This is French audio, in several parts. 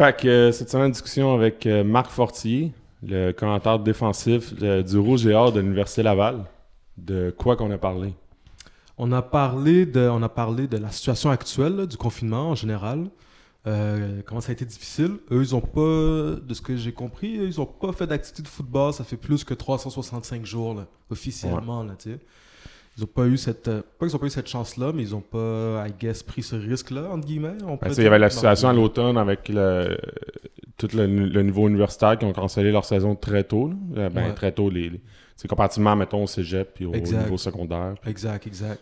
Fait que euh, cette semaine, discussion avec euh, Marc Fortier, le commentaire défensif euh, du Rouge et Or de l'Université Laval. De quoi qu'on a parlé? On a parlé de, on a parlé de la situation actuelle là, du confinement en général. Euh, comment ça a été difficile? Eux, ils ont pas, de ce que j'ai compris, ils ont pas fait d'activité de football. Ça fait plus que 365 jours, là, officiellement, là. Ils ont pas eu cette, euh, pas qu'ils ont pas eu cette chance-là, mais ils ont pas, I guess, pris ce risque-là, entre guillemets. on Ben, il y avait la situation à l'automne avec le, tout le, le niveau universitaire qui ont cancellé leur saison très tôt. là. Euh, Ben, Ouais. très tôt, les, c'est comparativement, mettons, au cégep puis au Exact. niveau secondaire. Exact, exact.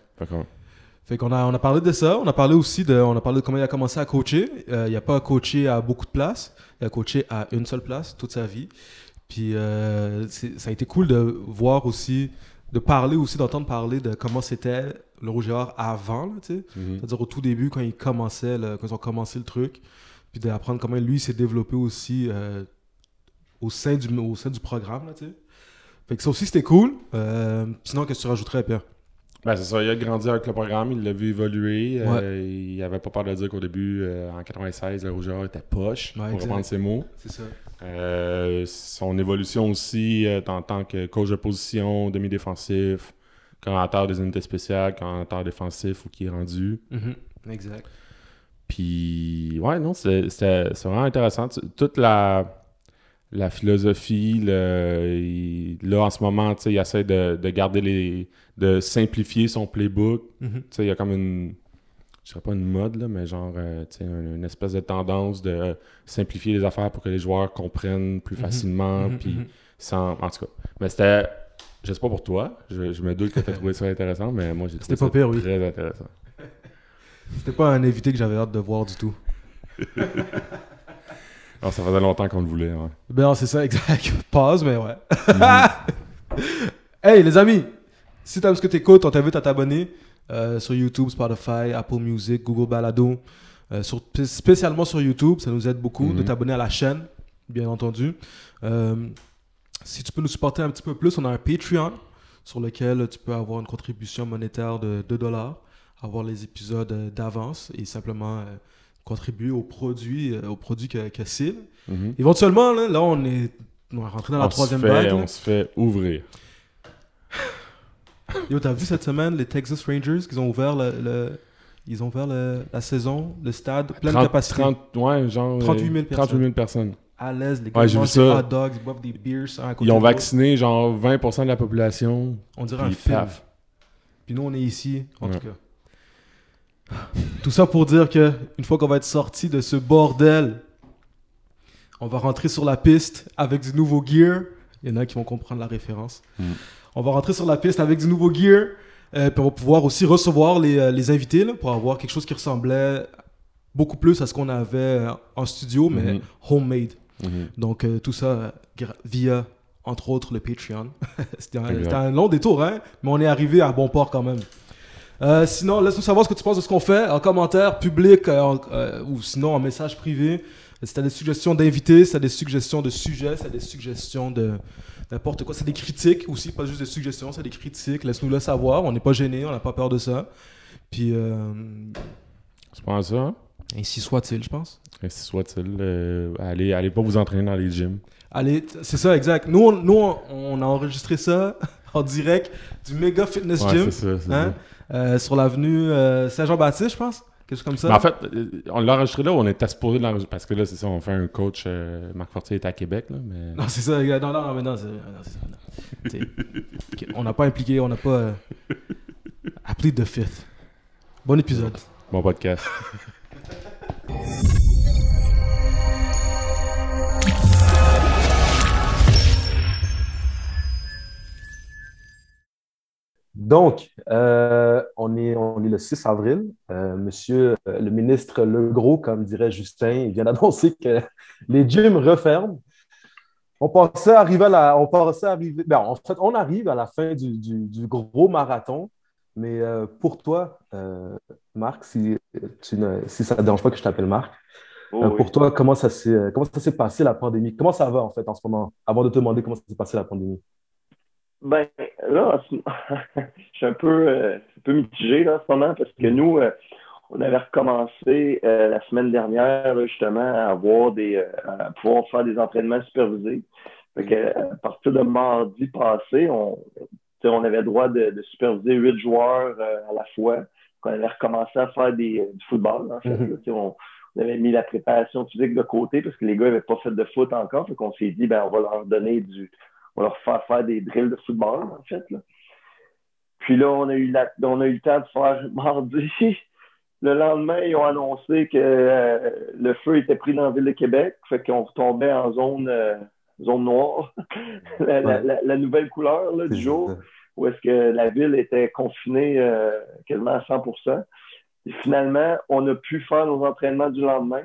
Fait qu'on a, on a parlé de ça. On a parlé aussi de, on a parlé de comment il a commencé à coacher. Euh, il a pas coaché à beaucoup de places. Il a coaché à une seule place toute sa vie. Puis euh, c'est- ça a été cool de voir aussi, de parler aussi, d'entendre parler de comment c'était le Rouge et Or avant, tu sais. mhm. C'est-à-dire au tout début, quand ils commençaient, le- quand ils ont commencé le truc. Puis d'apprendre comment lui s'est développé aussi euh, au, sein du, au sein du programme, là, tu sais. Fait que ça aussi, c'était cool. Euh, sinon, qu'est-ce que tu rajouterais, Pierre? Ben, c'est ça, il a grandi avec le programme, il l'a vu évoluer. euh, il avait pas peur de dire qu'au début, euh, en 96, le Rouge et Or était poche, Ouais, pour reprendre ses mots. C'est ça. Euh, son évolution aussi en tant que coach de position, demi-défensif, commentateur des unités spéciales, commentateur défensif où qui est rendu. Mhm. Exact. Puis, ouais, non, c'est c'était- vraiment intéressant. Toute la, la philosophie, le, il- là, en ce moment, il essaie de, de garder les. de simplifier son playbook. Tu sais, il y a comme une. Je dirais pas une mode, là, mais genre, euh, une, une espèce de tendance de euh, simplifier les affaires pour que les joueurs comprennent plus Mhm. facilement. Mhm, Puis, mhm. sans. En tout cas. Mais c'était. Je sais pas pour toi. Je, je me doute que tu as trouvé ça intéressant, mais moi, j'ai trouvé ça pas pire, oui. très intéressant. C'était pas un invité que j'avais hâte de voir du tout. Alors, ça faisait longtemps qu'on le voulait. ouais. Ben non, c'est ça, exact. Pause, mais ouais. Mhm. hey, les amis, si t'aimes ce que t'écoutes, on t'invite à t'abonner euh, sur YouTube, Spotify, Apple Music, Google Balado. Euh, sur- spécialement sur YouTube, ça nous aide beaucoup de Mhm. t'abonner à la chaîne, bien entendu. Euh, si tu peux nous supporter un petit peu plus, on a un Patreon sur lequel tu peux avoir une contribution monétaire de 2 dollars, avoir les épisodes euh, d'avance et simplement contribuer aux produits, euh, aux produits que, que Syl. Mhm. Éventuellement, là, là, on est, on est rentré dans la on troisième fait- vague. là. On se fait ouvrir. Yo, t'as vu cette semaine les Texas Rangers qu'ils ont ouvert le, le- ils ont ouvert le- la saison, le stade, pleine 30, capacité. 30, ouais, genre. 38 000 euh, 38 000 personnes. À l'aise, les gars. Ouais, mangent des hot dogs, ils boivent des beers. un à côté Ils ont de vacciné genre 20% de la population. On dirait un film. paf. Puis nous, on est ici, en Ouais. tout cas. Tout ça pour dire que une fois qu'on va être sorti de ce bordel, on va rentrer sur la piste avec du nouveau gear. Il y en a qui vont comprendre la référence. Mm. On va rentrer sur la piste avec du nouveau gear. euh, puis on va pouvoir aussi recevoir les, euh, les invités là, pour avoir quelque chose qui ressemblait beaucoup plus à ce qu'on avait euh, en studio, mais Mhm. homemade. Mhm. Donc euh, tout ça via, entre autres, le Patreon. C'était un, un long détour, hein, mais on est arrivé à bon port quand même. Euh, sinon, laisse-nous savoir ce que tu penses de ce qu'on fait en commentaire public euh, euh, ou sinon en message privé. Si tu as des suggestions d'invités, si tu as des suggestions de sujets, si tu as des suggestions de n'importe quoi, c'est des critiques aussi, pas juste des suggestions, c'est des critiques. Laisse-nous le savoir, on n'est pas gêné, on n'a pas peur de ça. Puis, C'est pas ça, hein? ainsi soit-il, je pense. Ainsi soit-il. allez, allez pas vous entraîner dans les gyms. Allez, c'est ça, exact. Nous, on, nous, on a enregistré ça en direct du Mega Fitness Ouais, Gym ça. hein, euh, sur l'avenue euh, Saint-Jean-Baptiste, je pense. Quelque chose comme ça. Mais en fait, euh, on l'a enregistré là, on était supposé l'enregistrer? Parce que là, c'est ça, on fait un coach. euh, Marc Fortier est à Québec, là. Mais... Non, c'est ça. Non, non, non, mais non, c'est, non, c'est ça. non. On n'a pas impliqué, on n'a pas. Appelé de fifth. Bon épisode. Bon podcast. Donc, euh, on est, on est le 6 avril. Euh, monsieur euh, le ministre Legros, comme dirait Justin, il vient d'annoncer que les gyms referment. On pensait arriver à la, on pensait arriver, ben, en fait, on arrive à la fin du, du- du gros marathon. Mais pour toi, Marc, si, tu ne- si ça ne te dérange pas que je t'appelle Marc, Oh, oui. pour toi, comment ça s'est, comment ça s'est passé la pandémie? Comment ça va en fait en ce moment? Avant de te demander comment ça s'est passé la pandémie? Ben, là, je suis un peu, euh, un peu mitigé là, en ce moment parce que nous, euh, on avait recommencé euh, la semaine dernière, justement, à avoir des, euh, à pouvoir faire des entraînements supervisés. Fait que, à partir de mardi passé, on, on avait le droit de, superviser huit joueurs euh, à la fois. On avait recommencé à faire des, du football, en fait. Mm-hmm. on, avait mis la préparation physique de côté parce que les gars n'avaient pas fait de foot encore. Fait qu'on s'est dit, ben, on va leur donner du, on leur faire faire des drills de football, en fait. Là. Puis là, on a eu, la, on a eu le temps de faire mardi. Le lendemain, ils ont annoncé que euh, le feu était pris dans la ville de Québec, fait qu'on retombait en zone, euh, zone noire, la, nouvelle couleur là, du jour, où est-ce que la ville était confinée euh, quasiment à 100 Et finalement, on a pu faire nos entraînements du lendemain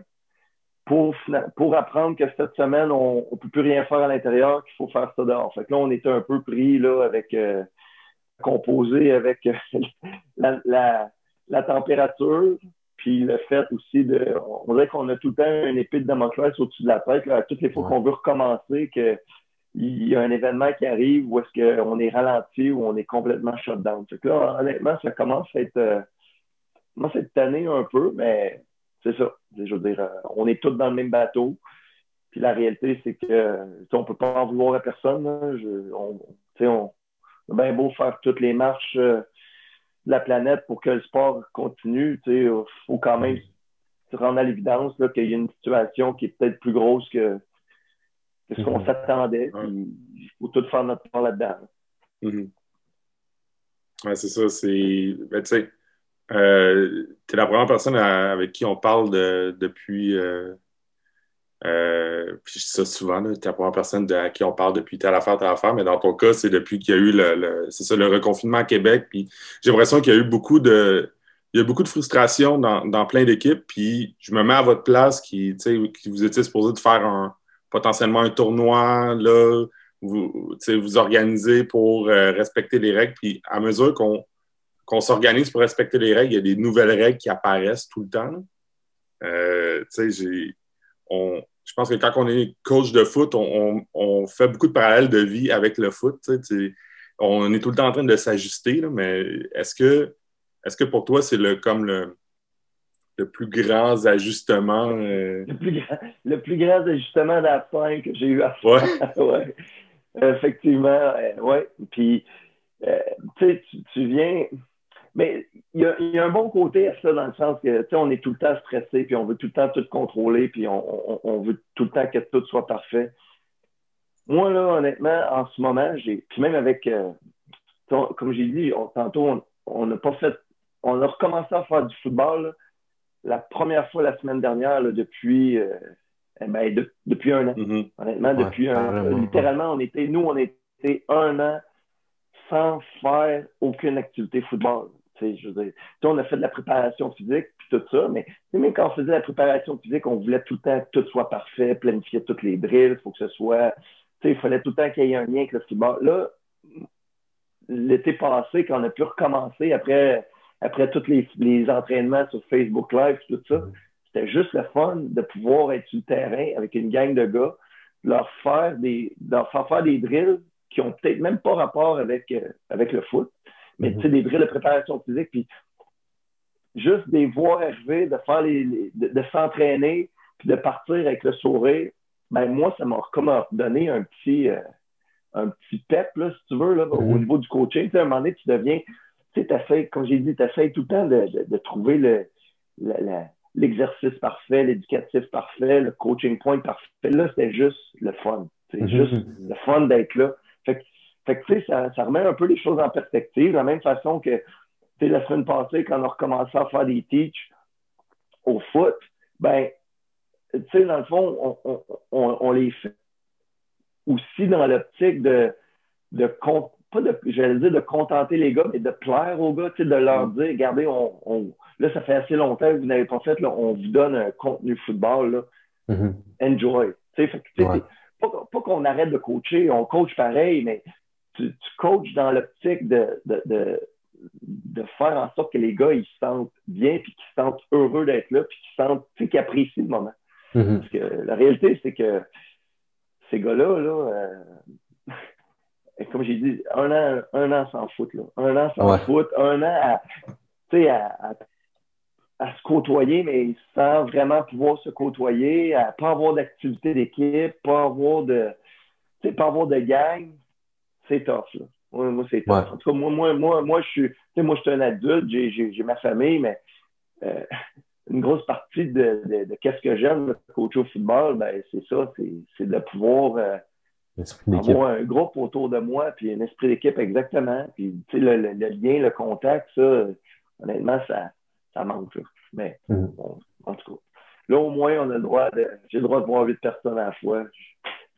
pour, pour apprendre que cette semaine, on ne peut plus rien faire à l'intérieur, qu'il faut faire ça dehors. Fait que là, on était un peu pris là, avec composé avec la la température, puis le fait aussi de. On dirait qu'on a tout le temps une épée de Damoclès au-dessus de la tête. Là, toutes les fois qu'on veut recommencer, qu'il y a un événement qui arrive où est-ce qu'on est ralenti ou on est complètement shut down. Fait que là, honnêtement, ça commence à être. Euh, commence à être tanné un peu, mais c'est ça. Je veux dire, euh, on est tous dans le même bateau. Puis la réalité, c'est que on peut pas en vouloir à personne. on, on, a bien beau faire toutes les marches. Euh, la planète pour que le sport continue, il faut quand même se rendre à l'évidence qu'il y a une situation qui est peut-être plus grosse que, ce qu'on mhm. s'attendait. Il faut tout faire notre part là-dedans. Mhm. Oui, c'est ça. C'est, ben, tu euh, es la première personne avec qui on parle depuis, euh, euh, je dis ça souvent, tu es la première personne à qui on parle depuis telle affaire, telle affaire, mais dans ton cas, c'est depuis qu'il y a eu le, c'est ça, le reconfinement à Québec. J'ai l'impression qu'il y a eu beaucoup de. Il y a beaucoup de frustration dans, dans plein d'équipes. Puis je me mets à votre place qui, qui vous étiez supposé de faire un, potentiellement un tournoi, là, vous, vous organisez pour euh, respecter les règles. Puis à mesure qu'on qu'on s'organise pour respecter les règles, il y a des nouvelles règles qui apparaissent tout le temps. Euh, j'ai, on, je pense que quand on est coach de foot, on, fait beaucoup de parallèles de vie avec le foot. on est tout le temps en train de s'ajuster, mais est-ce que, est que pour toi, c'est le, comme le, le plus grand ajustement? Euh? Le, plus grand, le plus grand ajustement d'affaires que j'ai eu à faire. Ouais. Effectivement, oui. Puis, euh, tu, tu viens mais il y, a, un bon côté à ça dans le sens que, tu sais, on est tout le temps stressé, puis on veut tout le temps tout contrôler, puis on, veut tout le temps que tout soit parfait. Moi, là, honnêtement, en ce moment, j'ai, puis même avec, euh, comme j'ai dit, tantôt, on n'a pas fait, on a recommencé à faire du football la première fois la semaine dernière depuis, euh, eh ben, depuis un an. Mm-hmm. Honnêtement, depuis un an. Littéralement, on était, nous, on était un an sans faire aucune activité football. Je veux dire, on a fait de la préparation physique, puis tout ça, mais même quand on faisait la préparation physique, on voulait tout le temps que tout soit parfait, planifier toutes les drills, il faut que ce soit. Il fallait tout le temps qu'il y ait un lien avec le football. Là, l'été passé, quand on a pu recommencer après, après tous les, les entraînements sur Facebook Live, tout ça, c'était juste le fun de pouvoir être sur le terrain avec une gang de gars, leur faire des, leur faire faire des drills qui ont peut-être même pas rapport avec, euh, avec le foot, mais mhm. tu sais, des drills de préparation physique, puis juste des voir arriver, de faire les, de, s'entraîner, puis de partir avec le sourire, ben moi, ça m'a comme donné un petit, euh, un petit pep, là, si tu veux, là, au mhm. niveau du coaching. Tu sais, à un moment donné, tu deviens, tu sais, comme j'ai dit, tu essaies tout le temps de, de, trouver le, l'exercice parfait, l'éducatif parfait, le coaching point parfait. Là, c'était juste le fun. C'est mhm. juste le fun d'être là. Fait que fait que, tu sais, ça, ça, remet un peu les choses en perspective, de la même façon que, tu sais, la semaine passée, quand on a recommencé à faire des teach au foot, ben, tu sais, dans le fond, on, on, on, les fait aussi dans l'optique de, de, pas de, j'allais dire de contenter les gars, mais de plaire aux gars, tu sais, de leur mm. dire, regardez, on, on, là, ça fait assez longtemps que vous n'avez pas fait, là, on vous donne un contenu football, là. Mm-hmm. Enjoy. Tu sais, fait que, pas, pas qu'on arrête de coacher, on coach pareil, mais tu, coaches dans l'optique de, de, de, de, faire en sorte que les gars ils se sentent bien, puis qu'ils se sentent heureux d'être là, puis qu'ils sentent, qu'ils apprécient le moment. Mm-hmm. Parce que la réalité, c'est que ces gars-là, là, euh, comme j'ai dit, un an, un an sans foot, là. Un an sans foot, un an à, à, à à se côtoyer, mais sans vraiment pouvoir se côtoyer, à pas avoir d'activité d'équipe, pas avoir de, pas avoir de gang, c'est tough. Là. Moi, c'est tough. En tout cas, moi, moi, moi, moi, je suis, moi, je suis un adulte, j'ai ma famille, mais euh, une grosse partie de, de, de qu'est-ce que j'aime de coacher au football, ben, c'est ça, c'est de pouvoir euh, avoir un groupe autour de moi, puis un esprit d'équipe exactement. Puis, le, le, le, lien, le contact, ça, honnêtement, ça, ça manque. Mais mm. bon, en tout cas, là, au moins, on a le droit de. J'ai le droit de voir huit personnes à la fois.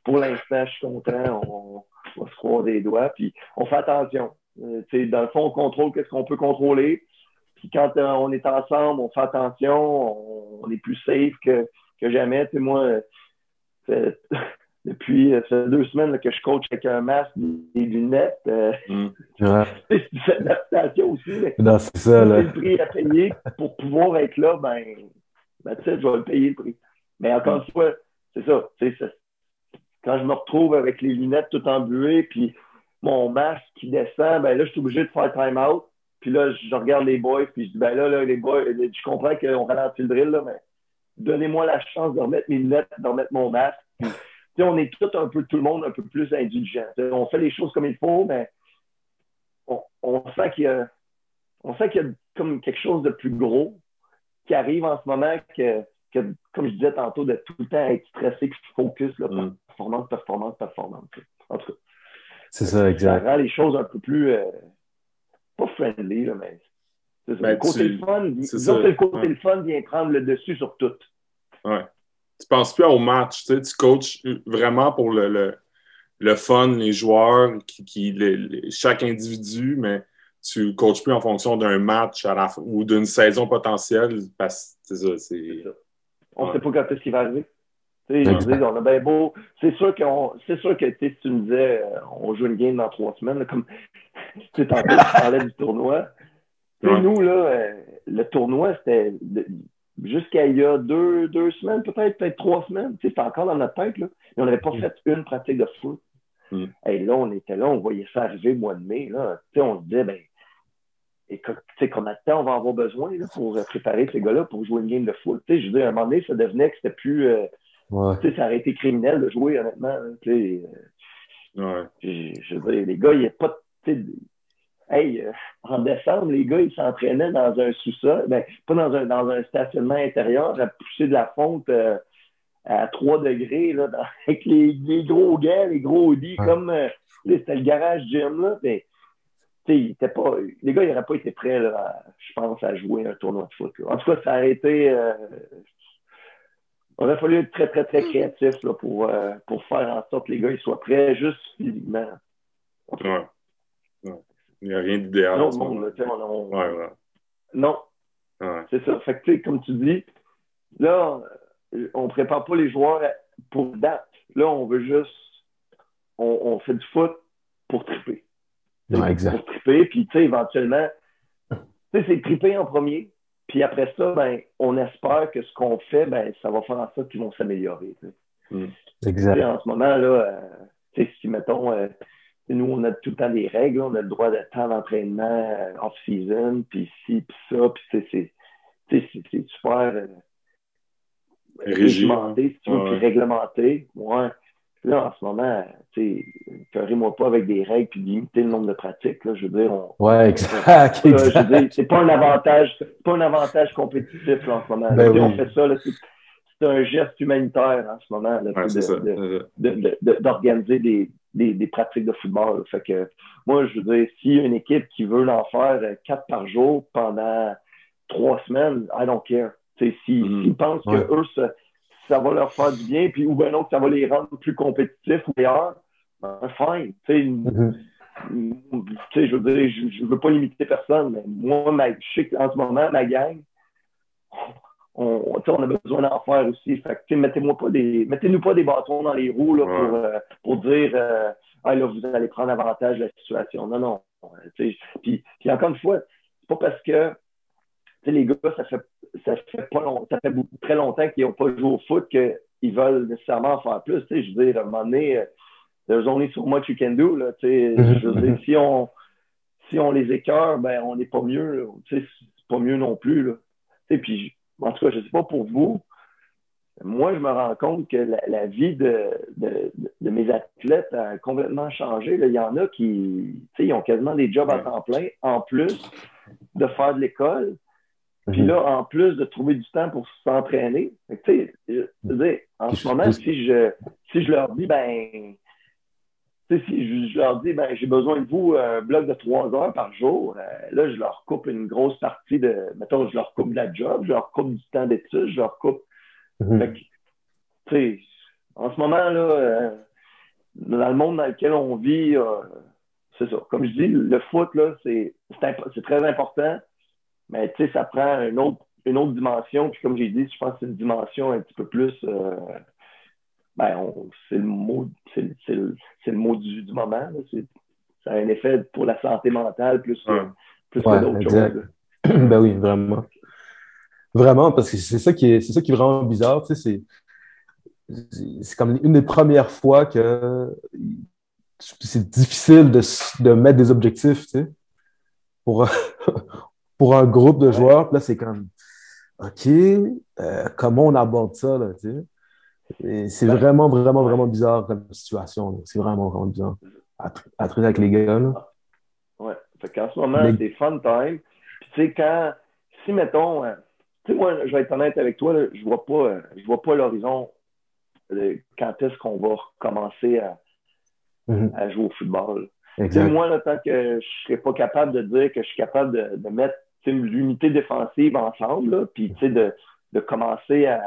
Pour l'instant, je suis content. On, va se croire des doigts. Puis on fait attention. Euh, dans le fond, on contrôle qu'est-ce qu'on peut contrôler. Puis quand euh, on est ensemble, on fait attention. On, est plus safe que, que jamais. moi, euh, depuis ça deux semaines que je coach avec un masque, des lunettes. Euh, mm. c'est une adaptation aussi. Non, c'est ça. Là. le prix à payer pour pouvoir être là, ben, ben tu sais, je vais le payer le prix. Mais encore une fois, c'est ça. Quand je me retrouve avec les lunettes tout embuées, puis mon masque qui descend, ben là, je suis obligé de faire time out. Puis là, je regarde les boys, puis je dis, ben là, là les boys, je comprends qu'on ralentit le drill, mais donnez-moi la chance de remettre mes lunettes, de remettre mon masque on est tout un peu, tout le monde un peu plus indulgent. on fait les choses comme il faut, mais on, sent qu'il y a, on sent qu'il y a comme quelque chose de plus gros qui arrive en ce moment que, comme je disais tantôt, de tout le temps être stressé, que focus, là, mm. performance, performance, performance. En tout cas. C'est ça, exact. Ça rend les choses un peu plus, euh, pas friendly, mais c'est ben, le côté le fun, disons que le côté le fun vient prendre le dessus sur tout. Ouais tu penses plus au match, tu, sais, tu coaches vraiment pour le, le, fun, les joueurs, qui, chaque individu, mais tu ne coaches plus en fonction d'un match à la, ou d'une saison potentielle. Parce c'est ça, c'est. On ne sait pas quand est-ce qui va arriver. Tu sais, on a bien beau. C'est sûr, c'est sûr que si tu me disais euh, on joue une game dans trois semaines, comme tu parlais du tournoi. Nous, là, euh, le tournoi, c'était jusqu'à il y a deux, deux semaines, peut-être, peut-être trois semaines. C'était encore dans notre tête, là. Mais on n'avait pas mm. fait une pratique de foot. Mm. Et là, on était là, on voyait ça arriver au mois de mai. Là. on se disait, ben, écoute, combien de temps on va avoir besoin là, pour préparer ces gars-là pour jouer une game de foot? je veux dire, à un moment donné, ça devenait que c'était plus. Euh, ça aurait été criminel de jouer, honnêtement. Hein, euh, ouais. je, veux dire, les gars, il n'y a pas de Hey, euh, en décembre, les gars, ils s'entraînaient dans un sous-sol, ben, pas dans un, dans un stationnement intérieur, à pousser de la fonte euh, à 3 degrés, là, avec les, les, gros gars, les gros lits, comme euh, c'était le garage gym, là. Mais, pas, les gars, ils n'auraient pas été prêts, là, je pense, à jouer un tournoi de foot. En tout cas, ça aurait été. on aurait fallu être très, très, très créatif là, pour, pour faire en sorte que les gars ils soient prêts juste physiquement. Ouais. Il n'y a rien d'idéal. Non, non, ouais, non. C'est ça. Fait que, comme tu dis, là, on ne prépare pas les joueurs pour date. Là, on veut juste. On, fait du foot pour triper. Exact. Pour triper, puis, tu sais, éventuellement, tu sais, c'est triper en premier. Puis après ça, ben, on espère que ce qu'on fait, ben, ça va faire en sorte qu'ils vont s'améliorer. Mm. Exact. en ce moment, là, euh, si, mettons, euh, nous, on a tout le temps des règles, on a le droit de temps d'entraînement euh, off-season, puis ci, puis ça, puis c'est super euh, régimenté, si tu veux, puis réglementé. Ouais. Là, en ce moment, tu sais, moi pas avec des règles puis limiter le nombre de pratiques. Là, je veux dire, on, ouais, exact. c'est pas un avantage, pas un avantage compétitif là, en ce moment. Ben On fait ça, c'est un geste humanitaire en ce moment d'organiser des, des, des, pratiques de football. Fait que moi, je veux dire, s'il y a une équipe qui veut en faire euh, quatre par jour pendant trois semaines, I don't care. S'ils si, mm-hmm. pensent que eux, ça, ça, va leur faire du bien, puis ou bien non, ça va les rendre plus compétitifs ou meilleurs, ben, fine. Mm-hmm. Je veux dire, je ne veux pas limiter personne, mais moi, ma, je sais qu'en ce moment, ma gang, on, on a besoin d'en faire aussi. Fait mettez-moi pas des, mettez-nous pas des bâtons dans les roues là, pour, euh, pour dire euh, ah, là, vous allez prendre avantage de la situation. Non, non. Puis, puis encore une fois, c'est pas parce que les gars, ça fait, ça fait pas long, ça fait très longtemps qu'ils n'ont pas joué au foot qu'ils veulent nécessairement en faire plus. Je veux dire, à un moment donné, euh, there's only so much you can do. Là, je veux dire, si on, si on les écœure, ben, on n'est pas mieux. C'est pas mieux non plus. Là. puis, en tout cas, je ne sais pas pour vous, moi, je me rends compte que la, vie de, de, de, mes athlètes a complètement changé. Il y en a qui ils ont quasiment des jobs à temps plein, en plus de faire de l'école. Puis mhm. là, en plus de trouver du temps pour s'entraîner. Tu sais, en ce moment, si je, si je leur dis, ben, si je, leur dis, ben, j'ai besoin de vous un bloc de trois heures par jour, euh, là, je leur coupe une grosse partie de, mettons, je leur coupe de la job, je leur coupe du temps d'études, je leur coupe Mhm. en ce moment, là, euh, dans le monde dans lequel on vit, euh, c'est ça. Comme je dis, le foot, là, c'est, très important, mais ça prend une autre, une autre dimension. Puis comme j'ai dit, je pense que c'est une dimension un petit peu plus. Euh, ben, c'est le mot, c'est, le, mot du, moment. ça a un effet pour la santé mentale plus, plus que d'autres choses. ben oui, vraiment. Vraiment, parce que c'est ça qui est, c'est ça qui est vraiment bizarre. Tu sais, c'est, c'est comme une des premières fois que c'est difficile de, de mettre des objectifs, tu sais, pour, pour un groupe de joueurs. Puis là, c'est comme, OK, euh, comment on aborde ça, là, tu sais? c'est vraiment, vraiment, vraiment bizarre comme situation. C'est vraiment, vraiment bizarre à, à traiter avec les gars. Là. Ouais. Fait qu'en ce moment, c'est fun time. Puis tu sais, quand, si mettons, euh, tu sais, moi, je vais être honnête avec toi, je vois pas, je vois pas l'horizon de quand est-ce qu'on va recommencer à, mhm. à jouer au football. Moi, là, tant que je serais pas capable de dire que je suis capable de, de mettre l'unité défensive ensemble, puis de, de commencer à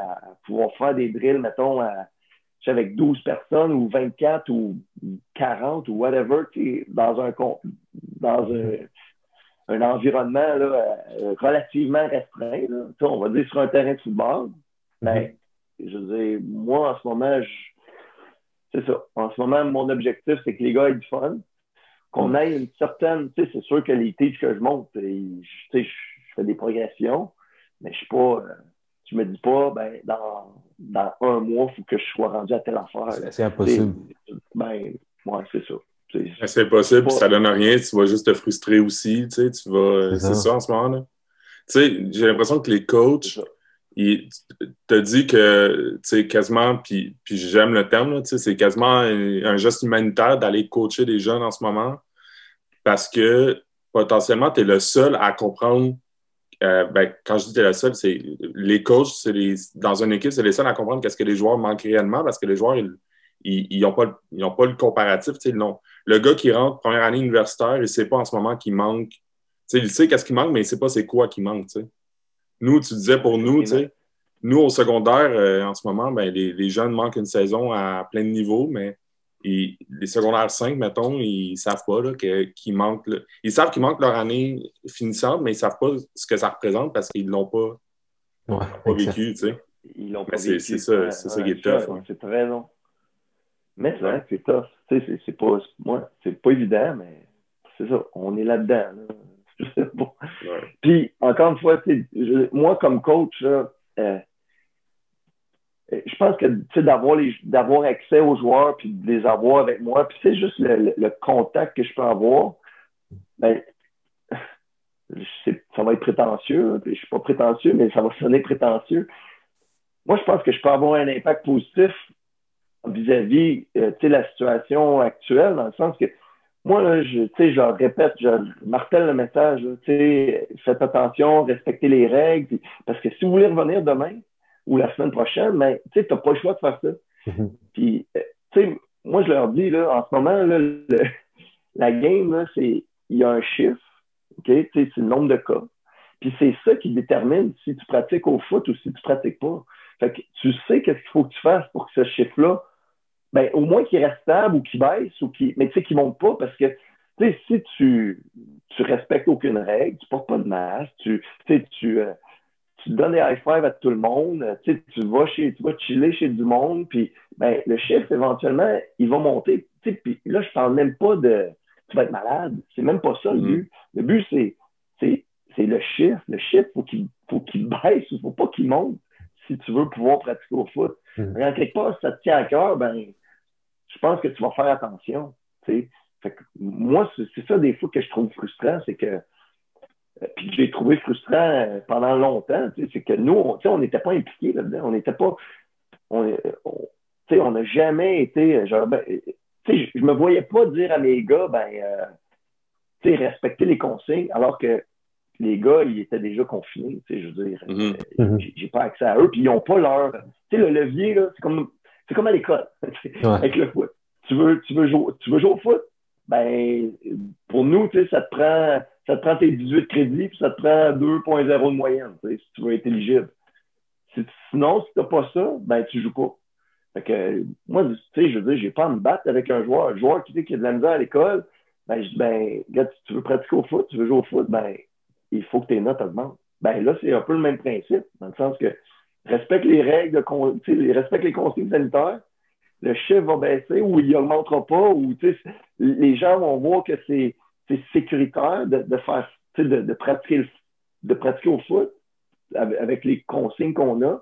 pouvoir faire des drills, mettons, avec 12 personnes ou 24 ou 40 ou whatever, dans un dans un, un environnement là, euh, relativement restreint, là. on va dire sur un terrain de football, mais mhm. je veux dire, moi, en ce moment, c'est ça. En ce moment, mon objectif, c'est que les gars aient du fun, qu'on ait une certaine, tu sais, c'est sûr que les tiges que je monte, tu sais, je fais des progressions, mais je suis pas, euh, je me dis pas, ben, dans, dans un mois, il faut que je sois rendu à telle affaire. C'est impossible. Ben, moi, c'est ça. C'est impossible, ça donne rien, tu vas juste te frustrer aussi, tu sais, tu vas... C'est ça en ce moment, Tu sais, j'ai l'impression que les coachs, ils te dit que, tu sais, quasiment, puis, j'aime le terme, c'est quasiment un, geste humanitaire d'aller coacher des jeunes en ce moment parce que potentiellement, tu es le seul à comprendre euh, ben, quand je dis tu es le seul, c'est les coachs, dans une équipe, c'est les seuls à comprendre qu'est-ce que les joueurs manquent réellement parce que les joueurs, ils n'ont pas, le comparatif. Non. Le gars qui rentre première année universitaire, il ne sait pas en ce moment qu'il manque. il sait qu'est-ce qui manque, mais il ne sait pas c'est quoi qui manque. Nous, tu disais pour nous, nous au secondaire, euh, en ce moment, ben, les, jeunes manquent une saison à plein de niveaux, mais les secondaires 5, mettons, ils ne savent pas qu'ils manquent. Ils savent qu'ils manquent leur année finissante, mais ils ne savent pas ce que ça représente parce qu'ils ne l'ont pas, vécu. Ils l'ont pas vécu. C'est ça, ça qui est tough. C'est très long. Mais c'est vrai c'est tough. C'est pas, moi, c'est pas évident, mais c'est ça. On est là-dedans. Puis, encore une fois, moi, comme coach, euh, je pense que d'avoir d'avoir accès aux joueurs puis de les avoir avec moi, puis c'est juste le, le, contact que je peux avoir, ben, ça va être prétentieux, puis je suis pas prétentieux, mais ça va sonner prétentieux. Moi, je pense que je peux avoir un impact positif vis-à-vis euh, la situation actuelle, dans le sens que moi, là, je, je leur répète, je martèle le message, faites attention, respectez les règles, parce que si vous voulez revenir demain ou la semaine prochaine, ben, tu n'as pas le choix de faire ça. Mm-hmm. Puis, euh, moi, je leur dis, là, en ce moment, là, la game, c'est il y a un chiffre, c'est le nombre de cas. Puis c'est ça qui détermine si tu pratiques au foot ou si tu pratiques pas. Fait que tu sais qu'est-ce qu'il faut que tu fasses pour que ce chiffre-là ben, au moins qu'il reste stable ou qu'il baisse, ou qu'il, mais tu sais, qu'il monte pas parce que, tu sais, si tu, tu respectes aucune règle, tu portes pas de masque, tu, tu, tu, euh, tu donnes des high five à tout le monde, tu, vas chez, tu vas chiller chez du monde, puis, ben, le chiffre, éventuellement, il va monter. Tu sais, puis là, je parle même pas de, tu vas être malade. C'est même pas ça, le mm-hmm. but. Le but, c'est, c'est, c'est le chiffre. Le chiffre, faut qu'il, faut qu'il baisse, il faut pas qu'il monte si tu veux pouvoir pratiquer au foot. En quelque part, ça te tient à cœur, ben, je pense que tu vas faire attention. Fait que moi, c'est ça des fois que je trouve frustrant, c'est que puis j'ai trouvé frustrant pendant longtemps, c'est que nous, on n'était pas impliqués là-dedans. On n'était pas. On, on n'a jamais été. Genre, ben, je me voyais pas dire à mes gars, ben, euh, respecter les consignes, alors que les gars, ils étaient déjà confinés, je veux dire, euh, mm-hmm. j'ai pas accès à eux, puis ils n'ont pas leur, tu sais, le levier, là, c'est comme, c'est comme à l'école, avec le foot. Tu veux, tu veux jouer, tu veux jouer au foot? Ben, pour nous, tu sais, ça te prend, ça te prend tes 18 crédits, puis ça te prend 2.0 de moyenne, tu sais, si tu veux être éligible. sinon, si t'as pas ça, ben, tu joues pas. Fait que, moi, tu sais, je veux dire, j'ai pas à me battre avec un joueur. Un joueur qui dit qu'il a de la misère à l'école, ben, je dis, ben, regarde, si tu veux pratiquer au foot, tu veux jouer au foot, ben, il faut que tes notes augmentent. Ben, là, c'est un peu le même principe, dans le sens que respecte les règles, respecte les consignes sanitaires, le chiffre va baisser ou il augmentera pas, ou, les gens vont voir que c'est sécuritaire de, faire, de, pratiquer pratiquer au foot avec les consignes qu'on a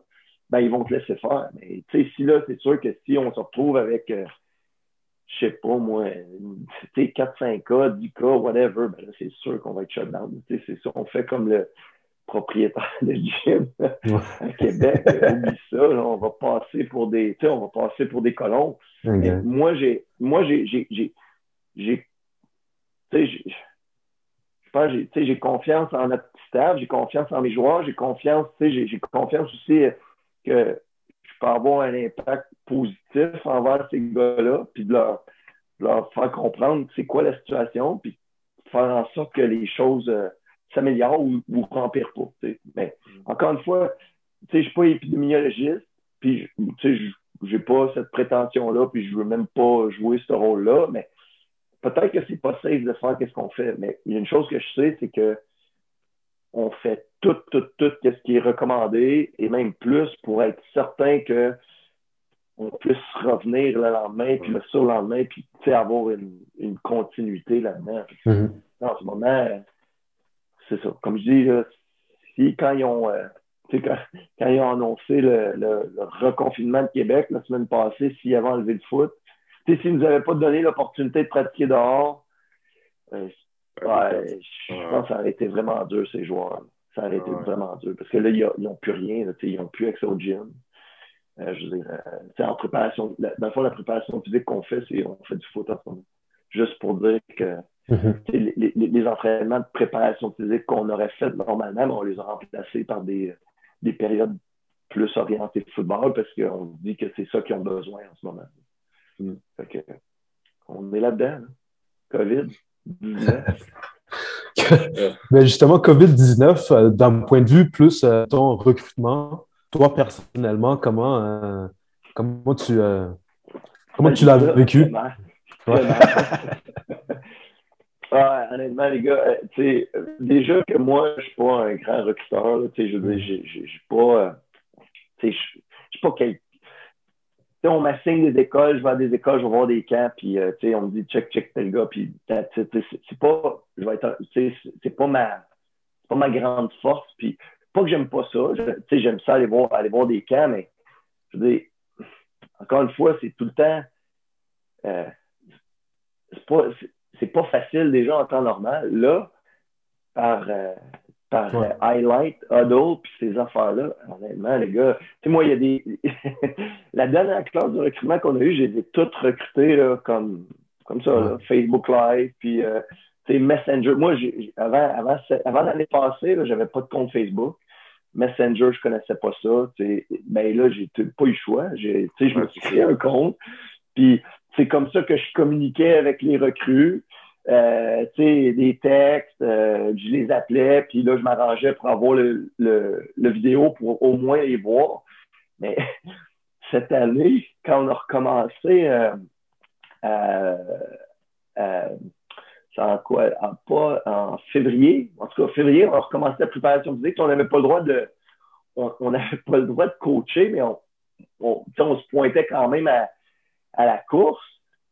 ben, ils vont te laisser faire. Mais si là, c'est sûr que si on se retrouve avec, euh, je sais pas moi, 4-5 cas, 10 cas, whatever, ben c'est sûr qu'on va être shut down. C'est ça, on fait comme le propriétaire de gym à Québec. oublie ça, on va passer pour des, on va passer pour des colons. Moi, j'ai, moi, j'ai, j'ai, j'ai, j'ai, j'ai confiance en notre staff, j'ai confiance en mes joueurs, j'ai confiance, j'ai confiance aussi que je peux avoir un impact positif envers ces gars-là, puis de leur, leur faire comprendre c'est quoi la situation, puis faire en sorte que les choses euh, s'améliorent ou, ou rempirent pas. Mais encore une fois, je ne suis pas épidémiologiste, puis je n'ai pas cette prétention-là, puis je ne veux même pas jouer ce rôle-là, mais peut-être que c'est pas safe de faire qu'est-ce qu'on fait. Mais il y a une chose que je sais, c'est que on fait tout, tout, tout ce qui est recommandé et même plus pour être certain que on puisse revenir le lendemain, puis le surlendemain, puis avoir une, une continuité là-dedans. Mm-hmm. En ce moment, c'est ça. Comme je dis, si quand ils ont euh, quand, quand, ils ont annoncé le, le, reconfinement de Québec la semaine passée, s'ils avaient enlevé le foot, s'ils ne nous avaient pas donné l'opportunité de pratiquer dehors, euh, Ouais, je pense que ça aurait été vraiment dur, ces joueurs. Ça aurait été vraiment dur. Parce que là, ils n'ont plus rien. ils n'ont plus accès au gym. Euh, je veux dire, euh, en préparation, dans le fond, la préparation physique qu'on fait, c'est on fait du foot en ce moment. Juste pour dire que mm-hmm. les, les, entraînements de préparation physique qu'on aurait fait normalement, on les a remplacés par des, des périodes plus orientées football parce qu'on se dit que c'est ça qu'ils ont besoin en ce moment. Mm. Fait on est là-dedans. COVID. Mais justement, COVID-19, euh, d'un point de vue plus euh, ton recrutement, toi personnellement, comment, euh, comment tu, comment tu l'as vécu? honnêtement, les gars, déjà que moi, je suis pas un grand recruteur. je ne suis pas, je suis pas quelqu'un on m'assigne des écoles, je vais à des écoles, je vais voir des camps, puis euh, on me dit check, check tel gars, puis c'est pas, je vais être, c'est pas ma, pas ma grande force, puis pas que j'aime pas ça, j'aime ça aller voir, aller voir des camps, mais je veux dire, encore une fois, c'est tout le temps, euh, c'est pas, c'est pas facile déjà en temps normal. Là, par, euh, par euh, Highlight, Huddle, puis ces affaires-là. Honnêtement, les gars, tu sais, moi, il y a des. la dernière classe de recrutement qu'on a eue, j'ai toutes recrutées là, comme, comme ça, là, Facebook Live, puis euh, Messenger. Moi, avant, avant, avant l'année passée, j'avais pas de compte Facebook. Messenger, je connaissais pas ça. Ben là, j'ai pas eu le choix. Je me suis créé un compte. Puis c'est comme ça que je communiquais avec les recrues. Euh, des textes, euh, je les appelais, puis là, je m'arrangeais pour avoir le, vidéo pour au moins les voir. Mais cette année, quand on a recommencé euh, euh, en quoi? Pas, en février, en tout cas, février, on a recommencé la préparation physique, on n'avait pas le droit de on n'avait pas le droit de coacher, mais on, on se pointait quand même à, à la course.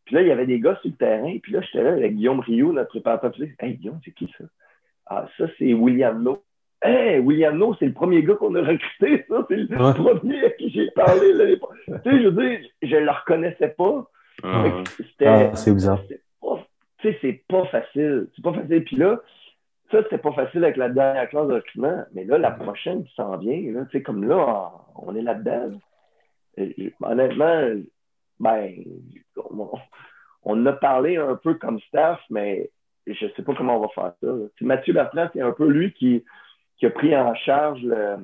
Puis là, il y avait des gars sur le terrain. Puis là, j'étais là avec Guillaume Rio, notre préparateur physique. Hey, Guillaume, c'est qui ça? Ah, ça, c'est William No. Hey, William No, c'est le premier gars qu'on a recruté, ça. C'est le premier à qui j'ai parlé. Là. tu sais, je veux dire, je le reconnaissais pas. Ah, ah c'est bizarre. Tu sais, c'est pas facile. C'est pas facile. Puis là, ça, c'était pas facile avec la dernière classe de recrutement, mais là, la prochaine qui s'en vient, là, comme là, on est là-dedans. Honnêtement, ben, on, on, a parlé un peu comme staff, mais je sais pas comment on va faire ça. Mathieu Bertrand, c'est un peu lui qui, qui a pris en charge le,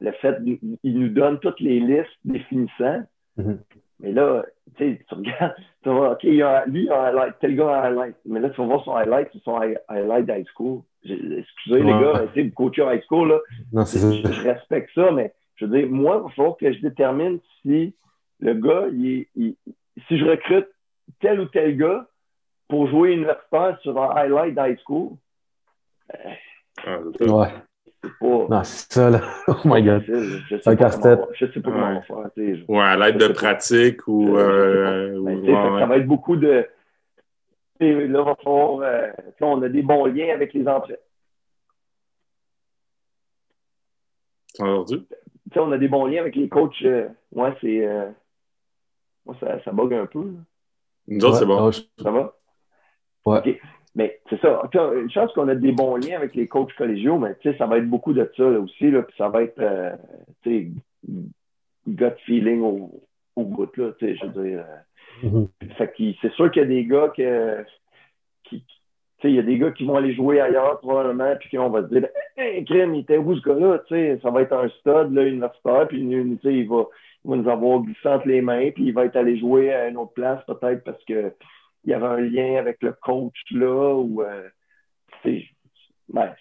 le fait qu'il nous donne toutes les listes définissant. Mm-hmm. Mais là, tu sais, tu regardes, tu vois, OK, il a, lui, il a un highlight, tel gars a un highlight. Mais là, tu vas voir son highlight, c'est son highlight d'high school. Excusez les gars, tu sais, le coach high school, là, non, je, je, respecte ça, mais je veux dire, moi, il va falloir que je détermine si le gars, il, il, si je recrute tel ou tel gars pour jouer universitaire sur un highlight d'high school. Euh, ouais. Non, c'est ça, là. Oh my god. Je sais, pas, comment, je sais pas comment on va faire. Je, ouais, à l'aide de pratique ou. Euh, ben, ouais, ça va être beaucoup de. Là, va falloir, euh, on a des bons liens avec les. Entendu? on a des bons liens avec les coachs. Euh, ouais, c'est. Moi, ça, ça bug un peu. Là. Nous autres, c'est bon. Ça va? Ouais. OK. Mais c'est ça. Une chance qu'on a des bons liens avec les coachs collégiaux, mais ça va être beaucoup de ça là, aussi. Là, puis ça va être euh, gut feeling au, au bout. Là, je veux dire. Euh, mm-hmm. c'est sûr qu'il y a des gars que, qui. Il y a des gars qui vont aller jouer ailleurs probablement, puis qu'on va se dire Hey, crème, il était où ce gars-là? Ça va être un stud là, universitaire, puis il va, il va nous avoir glissé entre les mains, puis il va être allé jouer à une autre place peut-être parce que il y avait un lien avec le coach là ou euh, c'est ben,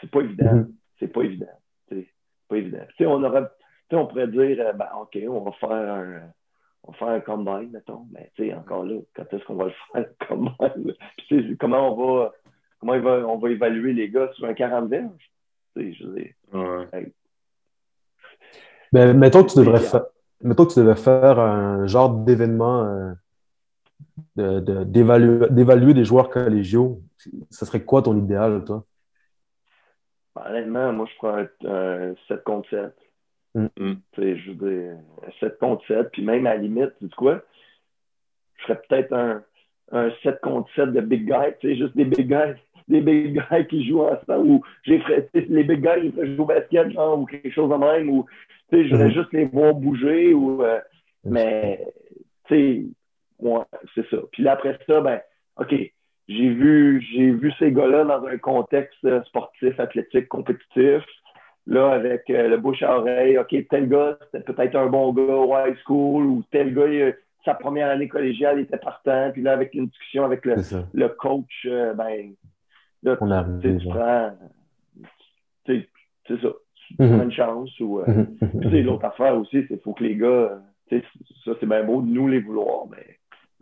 c'est pas évident. Mm-hmm. C'est pas évident. C'est pas évident. on aurait on pourrait dire euh, ben, OK, on va faire un on va faire un combine, mettons. Mais tu encore là, quand est-ce qu'on va le faire le combine? comment on va comment il va, on va évaluer les gars sur un 40 verges? Je veux dire, ouais. Ben, mettons que tu devrais faire mettons que tu devais faire un genre d'événement euh, d'évaluer des joueurs collégiaux, ce serait quoi ton idéal, toi? Honnêtement, moi, je prends un, 7 contre 7. Mm. Mm. Je veux 7 contre 7, puis même à la limite, tu sais quoi? Je ferais peut-être un, un 7 contre 7 de big guys, tu sais, juste des big guys, des big guys qui jouent ensemble, ou j'ai les big guys, ils jouent au basket, genre, ou quelque chose de même, ou, tu sais, je voudrais mm. juste les voir bouger, ou, euh, mais, tu sais, Ouais, c'est ça. Puis là, après ça, ben, OK, j'ai vu, j'ai vu ces gars-là dans un contexte sportif, athlétique, compétitif. Là, avec euh, le bouche à oreille, OK, tel gars, c'était peut-être un bon gars au high school, ou tel gars, sa première année collégiale était partant. Puis là, avec une discussion avec le, le coach, euh, ben, là, On tu prends, c'est ça, mm-hmm. une chance. Ou, euh, mm-hmm. puis l'autre affaire aussi, c'est faut que les gars, ça, c'est bien beau de nous les vouloir, mais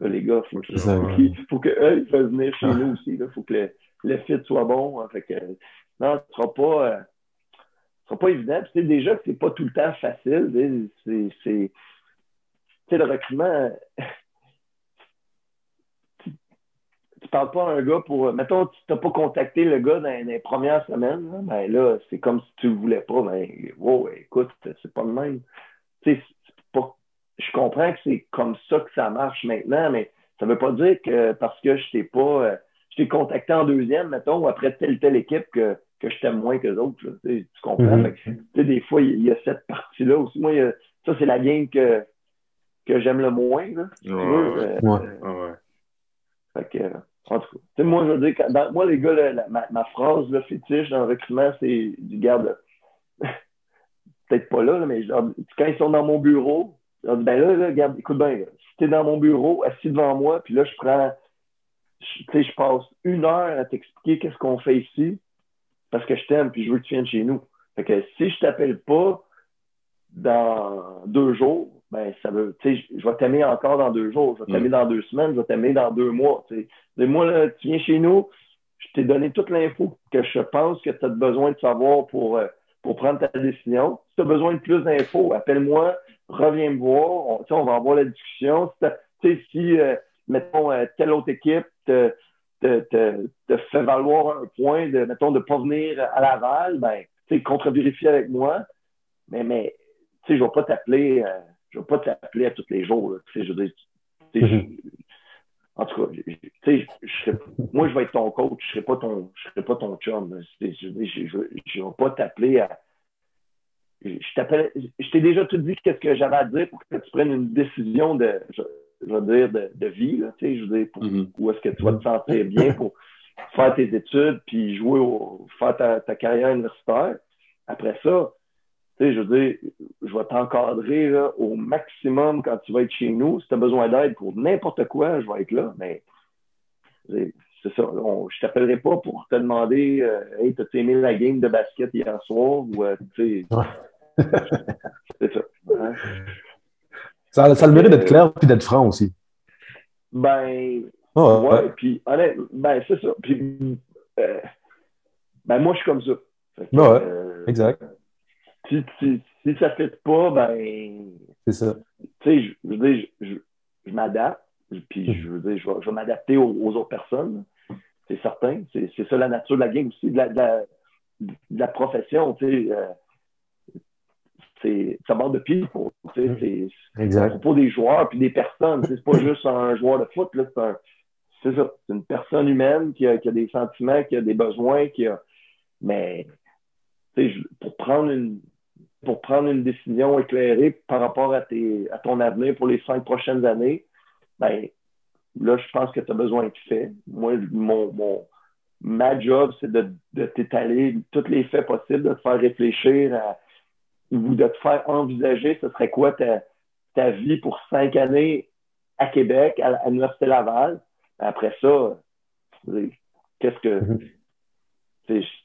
les gars, il faut, faut, que eux, ils fassent venir chez ah. nous aussi. Il faut que le, le, fit soit bon. Hein. fait que, non, ce sera pas, euh, sera pas évident. Puis, déjà que c'est pas tout le temps facile. C'est, le recrutement. tu, tu parles pas à un gars pour. Mettons, tu n'as pas contacté le gars dans, les premières semaines. Là, ben là, c'est comme si tu le voulais pas. Ben, wow, écoute, c'est pas le même. Tu sais, je comprends que c'est comme ça que ça marche maintenant, mais ça ne veut pas dire que parce que je t'ai pas, euh, je t'ai contacté en deuxième, mettons, ou après telle telle équipe que, que je t'aime moins que les autres. tu comprends? Mm-hmm. des fois, il y, a cette partie-là aussi. Moi, ça, c'est la game que, que j'aime le moins. Là, Fait que, en tout cas, moi, je veux dire, moi, les gars, ma, phrase le fétiche dans le recrutement, c'est du garde. Peut-être pas là, mais quand ils sont dans mon bureau, ben là, là, écoute bien, si t'es dans mon bureau, assis devant moi, puis là, je prends, tu sais, je passe une heure à t'expliquer qu'est-ce qu'on fait ici, parce que je t'aime, puis je veux que tu viennes chez nous. Fait que si je t'appelle pas dans deux jours, ben, ça veut, tu sais, je vais t'aimer encore dans deux jours, je vais t'aimer mm. dans deux semaines, je vais t'aimer dans deux mois, tu sais. moi, là, tu viens chez nous, je t'ai donné toute l'info que je pense que tu as besoin de savoir pour, euh, pour prendre ta décision. Si tu as besoin de plus d'infos, appelle-moi, reviens me voir, on, on va avoir la discussion. Si, si euh, mettons, euh, telle autre équipe te, te, te, fait valoir un point de, mettons, de ne pas venir à Laval, ben, contre-vérifier avec moi. Mais, mais je ne vais pas t'appeler, euh, je vais pas t'appeler à tous les jours. je veux dire, mm-hmm. en tout cas, tu sais, moi, je vais être ton coach, je ne serai pas ton, je serai pas ton chum. Je ne vais pas t'appeler à. Je t'ai déjà tout dit ce que j'avais à dire pour que tu prennes une décision de, je, veux dire, de, de vie, là, tu sais, je veux dire, pour, mm-hmm. où est-ce que tu vas te sentir bien pour faire tes études puis jouer au, faire ta, ta carrière universitaire. Après ça, tu sais, je veux dire, je vais t'encadrer au maximum quand tu vas être chez nous. Si tu as besoin d'aide pour n'importe quoi, je vais être là. Mais c'est ça. je t'appellerai pas pour te demander euh, Hey, t'as aimé la game de basket hier soir? Ou euh, tu sais. c'est ça, hein? ça. Ça a le mérite d'être clair et d'être franc aussi. Ben, oh, ouais, puis honnêtement, ben, c'est ça. Puis, euh, ben, moi, je suis comme ça. ouais, exact si, si, si ça ne fait pas, ben. C'est ça. Tu sais, je, veux dire, je, je, m'adapte, puis je veux dire, je vais, je vais m'adapter aux, autres personnes. C'est certain. C'est ça la nature de la game aussi, de la, de la, profession. Tu sais, euh, ça borde de pied. C'est à propos des joueurs puis des personnes. C'est pas juste un joueur de foot. C'est ça. C'est une personne humaine qui a, qui a, des sentiments, qui a des besoins, qui a. Mais pour prendre une, pour prendre une décision éclairée par rapport à, tes, à ton avenir pour les cinq prochaines années, ben, là, je pense que tu as besoin de fait. Moi, mon, mon, ma job, c'est de, de t'étaler tous les faits possibles, de te faire réfléchir à, ou de te faire envisager ce serait quoi ta, ta vie pour cinq années à Québec, à, l'Université Laval. Après ça, qu'est-ce que mm-hmm.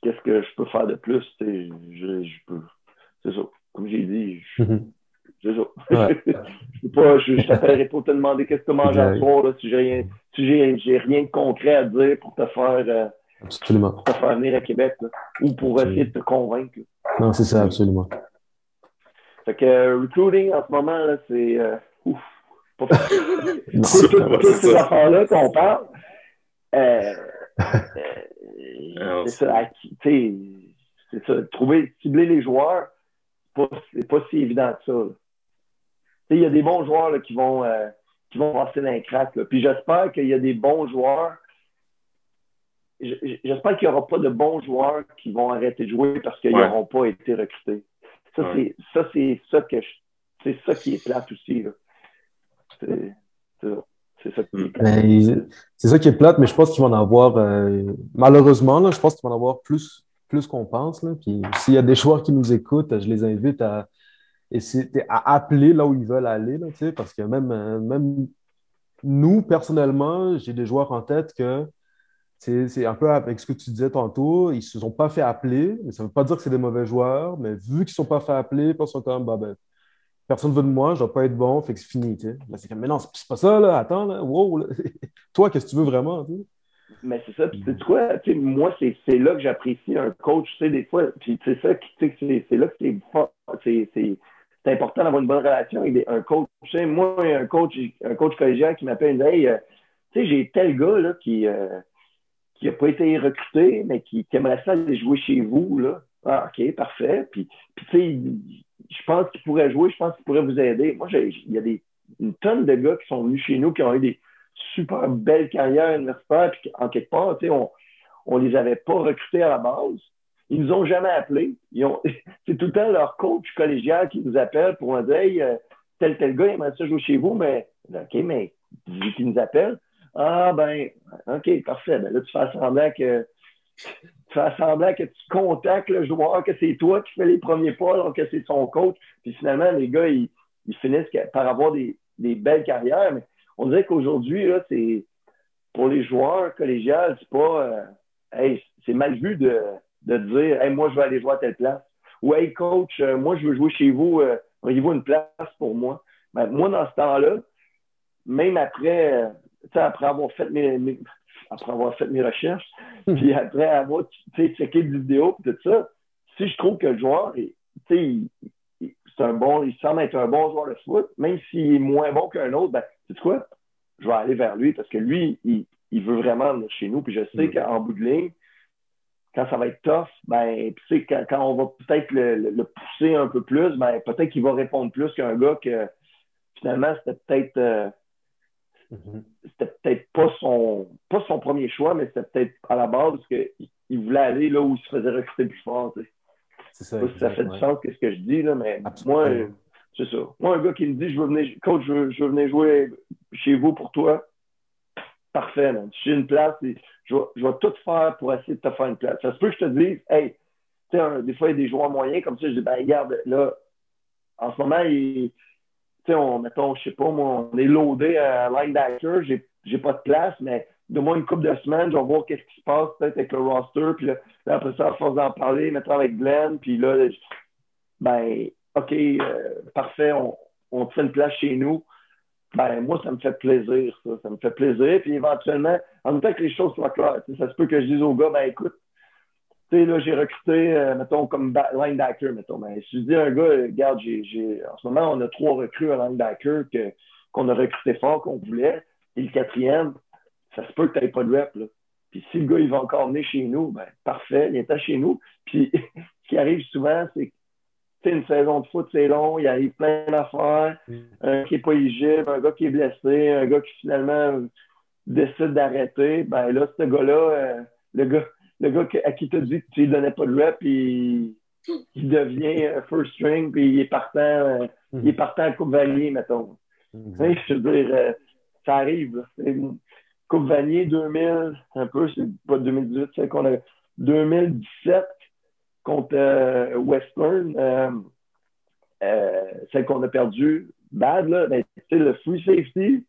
qu'est-ce que je peux faire de plus? Je, je peux c'est ça. Comme j'ai dit, mhm. c'est ça. je pas, je, t'appellerai pas te demander qu'est-ce que tu manges à soir là, si j'ai rien, si j'ai, rien de concret à dire pour te faire, euh, absolument. Pour te faire venir à Québec ou pour essayer de te convaincre. Non, c'est ça, absolument. Fait que euh, recruiting en ce moment, là, c'est euh, ouf. Pas. Toutes ces affaires-là qu'on parle, euh, c'est ça, c'est ça, trouver, cibler les joueurs, c'est pas si évident que ça. Il y a des bons joueurs qui, vont, euh, qui vont passer dans les cracks. Puis j'espère qu'il y a des bons joueurs. J'espère qu'il n'y aura pas de bons joueurs qui vont arrêter de jouer parce qu'ils n'auront pas été recrutés. Ça, c'est ça, ça que c'est ça qui est plate aussi. C'est ça qui est plate. C'est ça qui est plate, mais je pense qu'il va en avoir, euh, malheureusement, là, je pense qu'il va en avoir plus plus qu'on pense. Là. Puis s'il y a des joueurs qui nous écoutent, je les invite à, à appeler là où ils veulent aller. Là, parce que même, euh, même nous, personnellement, j'ai des joueurs en tête que c'est un peu avec ce que tu disais tantôt, ils ne se sont pas fait appeler, mais ça ne veut pas dire que c'est des mauvais joueurs, mais vu qu'ils ne sont pas fait appeler, ils sont comme, bah, ben, personne ne veut de moi, je ne dois pas être bon, fait que c'est fini. c'est comme, mais non, c'est pas ça, là, attends, là, wow, toi, qu'est-ce que tu veux vraiment? Mais c'est ça. Puis, tu sais quoi? moi, c'est là que j'apprécie un coach. Tu sais, des fois, puis c'est ça c'est là que c'est c'est important d'avoir une bonne relation avec un coach. Tu sais, moi, un coach, un coach collégial qui m'appelle, hey, euh, tu sais, j'ai tel gars là, qui euh, qui n'a pas été recruté, mais qui, aimerait ça aller jouer chez vous. Là. Ah, OK, parfait. Puis, puis tu sais, je pense qu'il pourrait jouer, je pense qu'il pourrait vous aider. Moi, il y a des, une tonne de gars qui sont venus chez nous, qui ont eu des, super belle carrière universitaire, puis en quelque part, on ne les avait pas recrutés à la base. Ils nous ont jamais appelés. C'est tout le temps leur coach collégial qui nous appelle pour nous dire Hey, euh, tel tel gars, il aimerait ça jouer chez vous, mais OK, mais vu qu'il nous appelle, ah ben, OK, parfait. Ben là, tu fais semblant que tu fais semblant que tu contactes le joueur, que c'est toi qui fais les premiers pas, alors que c'est son coach. Puis finalement, les gars, ils, finissent par avoir des, des belles carrières, mais on dirait qu'aujourd'hui, là, c'est pour les joueurs collégiales, c'est pas euh, c'est mal vu de, de dire hey, moi je vais aller jouer à telle place. Ou hey coach, euh, moi je veux jouer chez vous, euh, auriez-vous une place pour moi? Ben, moi, dans ce temps-là, même après, après avoir fait mes, après avoir fait mes recherches, puis après avoir checké des vidéos et tout ça, si je trouve que le joueur c'est un bon, il semble être un bon joueur de foot, même s'il est moins bon qu'un autre, ben, sais quoi? Je vais aller vers lui parce que lui, il, il veut vraiment venir chez nous. Puis je sais mm. qu'en bout de ligne, quand ça va être tough, ben, tu quand, quand, on va peut-être le, le, pousser un peu plus, ben, peut-être qu'il va répondre plus qu'un gars que finalement, c'était peut-être. Euh, mm-hmm. c'était peut-être pas son, pas son premier choix, mais c'était peut-être à la base parce qu'il voulait aller là où il se faisait recruter plus fort. Ça. Pas si ça fait du sens que ce que je dis, là, mais moi, c'est ça. Moi, un gars qui me dit je veux venir, coach, je veux, je veux venir jouer chez vous pour toi, parfait, man. J'ai une place, je vais, je vais, tout faire pour essayer de te faire une place. Ça se peut que je te dise, hey, tu sais, des fois, il y a des joueurs moyens comme ça, je dis, ben, regarde, là, en ce moment, il, tu sais, on, mettons, je sais pas, moi, on est loadé à linebacker, j'ai, j'ai pas de place, mais de moi une couple de semaines, je vais voir qu'est-ce qui se passe peut-être avec le roster, puis là, après ça, à force d'en parler, mettre avec Glenn, puis là, ben, OK, euh, parfait, on, on une place chez nous. Ben, moi, ça me fait plaisir, ça. Ça me fait plaisir. Puis éventuellement, en même temps que les choses soient claires, ça se peut que je dise au gars, ben écoute, tu sais, là, j'ai recruté, euh, mettons, comme linebacker, mettons. Ben, si je dis à un gars, regarde, j'ai, en ce moment, on a trois recrues à linebacker que, qu'on a recruté fort, qu'on voulait. Et le quatrième, ça se peut que tu n'aies pas de rep, là. Puis si le gars, il va encore venir chez nous, ben parfait, il est chez nous. Puis ce qui arrive souvent, c'est que une saison de foot, c'est long, il arrive plein d'affaires. Mm. Un qui n'est pas éligible, un gars qui est blessé, un gars qui finalement décide d'arrêter. Ben là, ce gars-là, euh, le gars, le gars à qui tu as dit que tu lui donnais pas de rep, il, il devient first string, puis il est partant, euh, il est partant à Coupe Vanier, mettons. Je veux dire, euh, ça arrive. Coupe Vanier 2000, un peu, c'est pas 2018, c'est qu'on a 2017 contre euh, Western, celle qu'on a perdue, bad, là, ben, le free safety,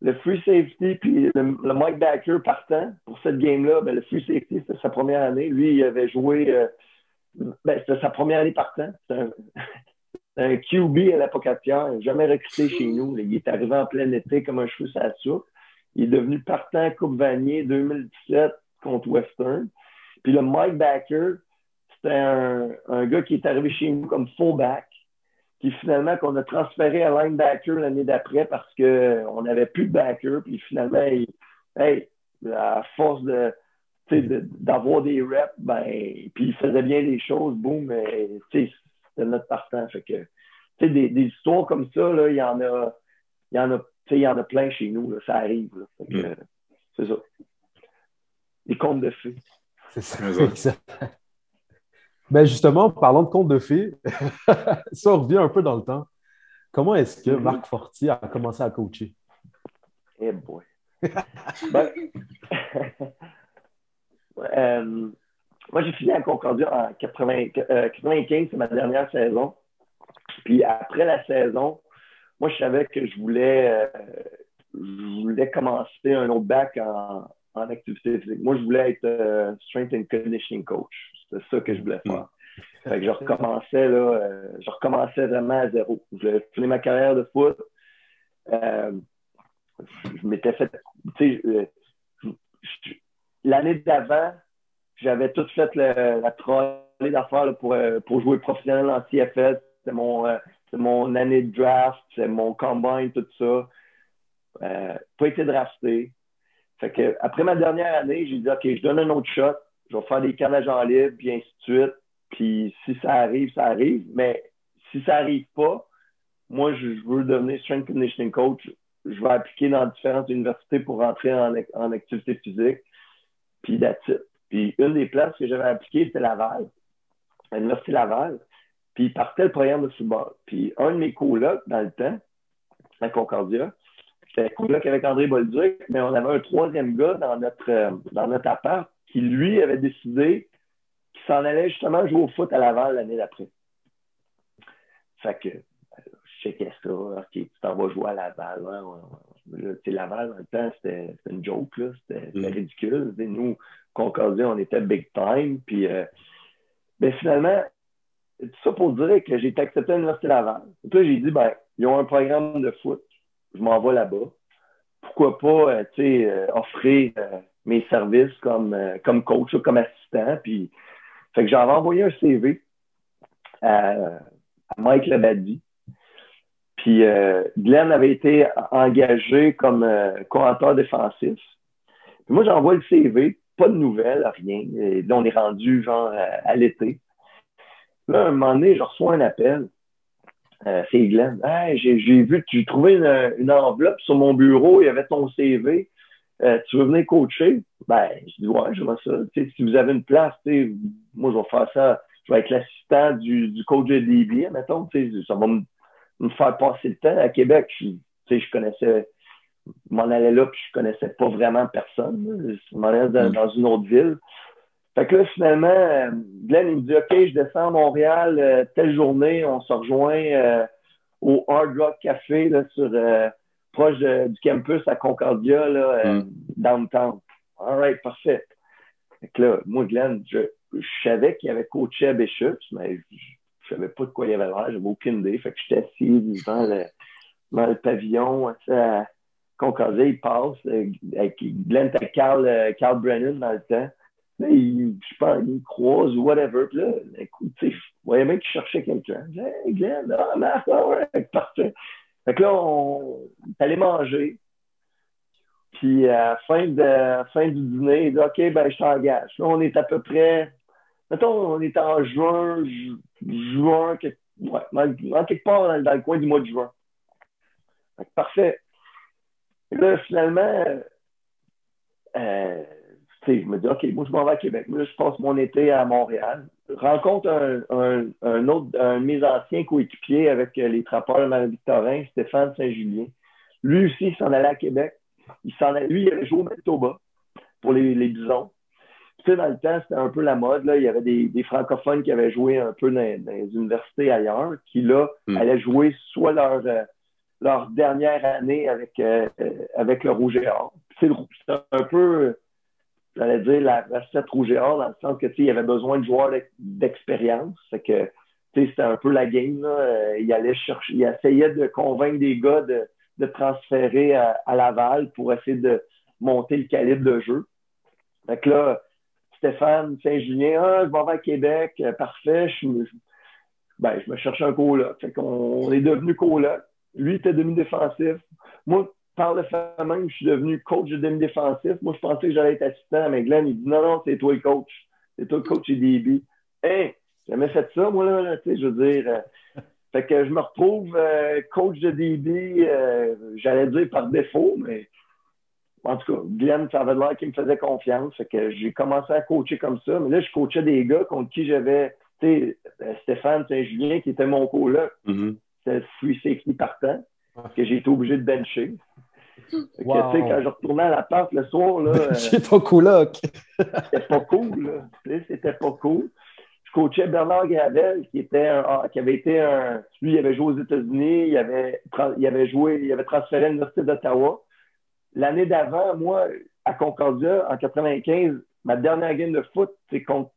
le free safety puis le, Mike Backer partant pour cette game-là, ben, le free safety, c'était sa première année. Lui, il avait joué, euh, ben, c'était sa première année partant. C'était un, QB à à Pierre, jamais recruté chez nous. Il est arrivé en plein été comme un cheveu à soupe. Il est devenu partant Coupe Vanier 2017 contre Western. Puis le Mike Backer, c'était un, gars qui est arrivé chez nous comme fullback puis finalement qu'on a transféré à linebacker l'année d'après parce qu'on n'avait plus de backer. Puis finalement, hey, à force d'avoir des reps, ben, puis il faisait bien les choses, boum, c'était notre partant. Fait que, des, histoires comme ça, il y en a, il y en a, il y en a plein chez nous, là, ça arrive. Mm. C'est ça. Les contes de fées. C'est ça. Ben justement, parlant de contes de fées, ça revient un peu dans le temps. Comment est-ce que Marc Fortier a commencé à coacher? Eh boy. ben, euh, moi, j'ai fini à Concordia en 95, euh, c'est ma dernière saison. Puis après la saison, moi, je savais que je voulais, euh, je voulais commencer un autre bac en, en activité physique. Moi, je voulais être strength and conditioning coach. C'est ça que je voulais faire. Fait que je recommençais, là, euh, je recommençais vraiment à zéro. Je fini ma carrière de foot. Euh, je m'étais fait. Tu sais, euh, l'année d'avant, j'avais tout fait la trolley d'affaires pour, pour jouer professionnel en CFS. C'était mon, mon année de draft, c'est mon combine, tout ça. pas été drafté. Fait que, après ma dernière année, j'ai dit OK, je donne un autre shot je vais faire des carnages en libre, puis ainsi de suite. Puis si ça arrive, ça arrive. Mais si ça n'arrive pas, moi, je veux devenir strength conditioning coach. Je vais appliquer dans différentes universités pour rentrer en, activité physique. Puis that's Puis une des places que j'avais appliquées, c'était Laval, l'Université Laval. Puis il partait le programme de football. Puis un de mes colocs, dans le temps, à Concordia, c'était coloc avec André Bolduc, mais on avait un troisième gars dans notre, euh, dans notre appart qui, lui, avait décidé qu'il s'en allait justement jouer au foot à Laval l'année d'après. Fait que, je checkais ça. OK, tu t'en vas jouer à Laval. Ouais, Laval, dans le temps, c'était une joke. C'était mm. ridicule. nous, Concordia, on était big time. Puis, euh, ben, finalement, tout ça pour dire que j'ai été accepté à l'Université Laval. Puis j'ai dit, ben, ils ont un programme de foot. Je m'en vais là-bas. Pourquoi pas, euh, tu sais, euh, offrir mes services comme, euh, comme coach comme assistant. Puis, fait que j'avais envoyé un CV à, Mike Labadie. Puis euh, Glenn avait été engagé comme euh, défensif. Puis moi, j'envoie le CV, pas de nouvelles, rien. Et là, on est rendu genre à, l'été. Là, un moment donné, je reçois un appel. euh, c'est Glenn. j'ai, vu que tu trouvais une, une, enveloppe sur mon bureau, il y avait ton CV. Euh, tu veux venir coacher? Ben, je dis, ouais, je vois ça. si vous avez une place, moi, je vais faire ça. Je vais être l'assistant du, du coach de DB, mettons. Ça va me, me, faire passer le temps. À Québec, je, je connaissais, je m'en allais là, puis je connaissais pas vraiment personne. Je m'en allais dans, mm. dans, une autre ville. Fait que là, finalement, euh, Glenn, il me dit, OK, je descends à Montréal, euh, telle journée, on se rejoint au Hard Rock Café, là, sur proche du campus à Concordia, là, euh, mm. downtown. All right, parfait. Fait là, moi, Glenn, je, savais qu'il avait coaché à Bishop, mais je, savais pas de quoi il avait l'air, j'avais aucune idée. Fait que j'étais assis devant le, dans le pavillon à Concordia, il passe. Euh, avec Glenn, t'as Carl, euh, Carl Brennan dans le temps. Il, je pense, il croise ou whatever. Puis là, écoute, tu sais, voyais même qu'il cherchait quelqu'un. Je hey, Glenn, ah, Marc, ah ouais, parfait. Fait que là, on est allé manger. Puis à la fin, de, fin du dîner, il dit OK, ben je t'engage. Là, on est à peu près. Mettons, on est en juin, juin, ouais, en quelque part dans, le coin du mois de juin. Fait que parfait. Et là, finalement, euh, je me dis, OK, moi, je m'en vais à Québec. Moi, je passe mon été à Montréal. Rencontre un, un, autre, un de mes anciens coéquipiers avec euh, les trappeurs de Marie-Victorin, Stéphane Saint-Julien. Lui aussi, il s'en allait à Québec. Il s'en allait, lui, il avait joué au Manitoba pour les, les Bisons. Tu sais, dans le temps, c'était un peu la mode. Là. Il y avait des, des francophones qui avaient joué un peu dans, les universités ailleurs, qui, là, hmm. allaient jouer soit leur, euh, leur dernière année avec, euh, avec le Rouge et Or. C'est un peu j'allais dire, la recette rouge et or, dans le sens que, il avait besoin de joueurs d'expérience. C'est que, c'était un peu la game, là. Euh, il allait chercher, il essayait de convaincre des gars de, de transférer à, Laval pour essayer de monter le calibre de jeu. Fait que là, Stéphane Saint-Julien, ah, je vais à Québec, euh, parfait, je, ben, je me cherche un coloc. Fait qu'on est devenu coloc. Lui était demi-défensif. Moi, par le fait même, je suis devenu coach de demi-défensif. Moi, je pensais que j'allais être assistant, mais Glenn, il dit non, non, c'est toi le coach. C'est toi le coach chez DB. J'ai jamais fait ça, moi, là, tu sais, je veux dire. Euh, fait que je me retrouve euh, coach de DB, euh, j'allais dire par défaut, mais en tout cas, Glenn, ça avait l'air qu'il me faisait confiance. Fait que j'ai commencé à coacher comme ça. Mais là, je coachais des gars contre qui j'avais, tu sais, Stéphane Saint-Julien, qui était mon co-là. Mm-hmm. C'était free safety partant, que j'ai été obligé de bencher. Wow. Que, quand je retournais à l'appart le soir, là. J'ai ton coloc. c'était pas cool, C'était pas cool. Je coachais Bernard Gravel, qui était un, qui avait été un. Lui, il avait joué aux États-Unis, il avait, il avait joué, il avait transféré à l'Université d'Ottawa. L'année d'avant, moi, à Concordia, en 95, ma dernière game de foot, c'est contre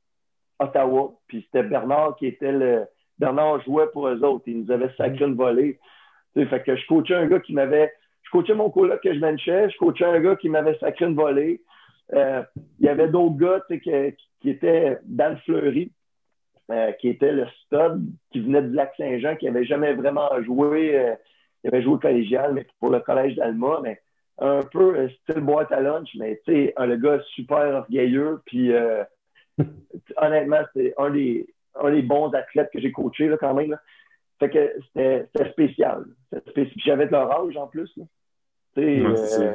Ottawa. Puis c'était Bernard qui était le. Bernard jouait pour eux autres. Il nous avait sacré une volée. fait que je coachais un gars qui m'avait je coachais mon coloc que je benchais, je coachais un gars qui m'avait sacré une volée. Euh, il y avait d'autres gars qui, étaient dans le fleuri, euh, qui était le stud, qui venait de Lac-Saint-Jean, qui n'avait jamais vraiment joué. Euh, il avait joué collégial, mais pour le collège d'Alma, mais un peu style boîte à lunch, mais tu sais, le gars super orgueilleux. Puis honnêtement, c'est un des, bons athlètes que j'ai coaché quand même. Fait que c'était spécial. J'avais de l'orange en plus. Là. Euh,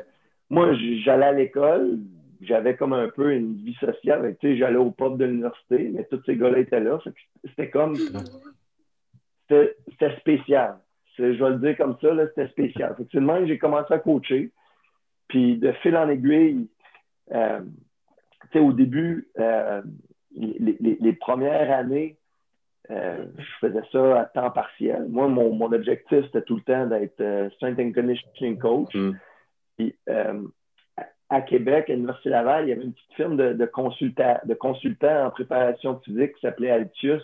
moi, j'allais à l'école, j'avais comme un peu une vie sociale. J'allais au pub de l'université, mais tous ces gars-là étaient là. C'était comme. C'était spécial. Je vais le dire comme ça, c'était spécial. Fait que j'ai commencé à coacher. Puis de fil en aiguille, euh, au début, euh, les, premières années, je faisais ça à temps partiel. Moi, mon, mon objectif, c'était tout le temps d'être strength and conditioning coach. Mm. Euh, à Québec, à l'Université Laval, il y avait une petite firme de, de, consultants, de consultants en préparation physique qui s'appelait Altius.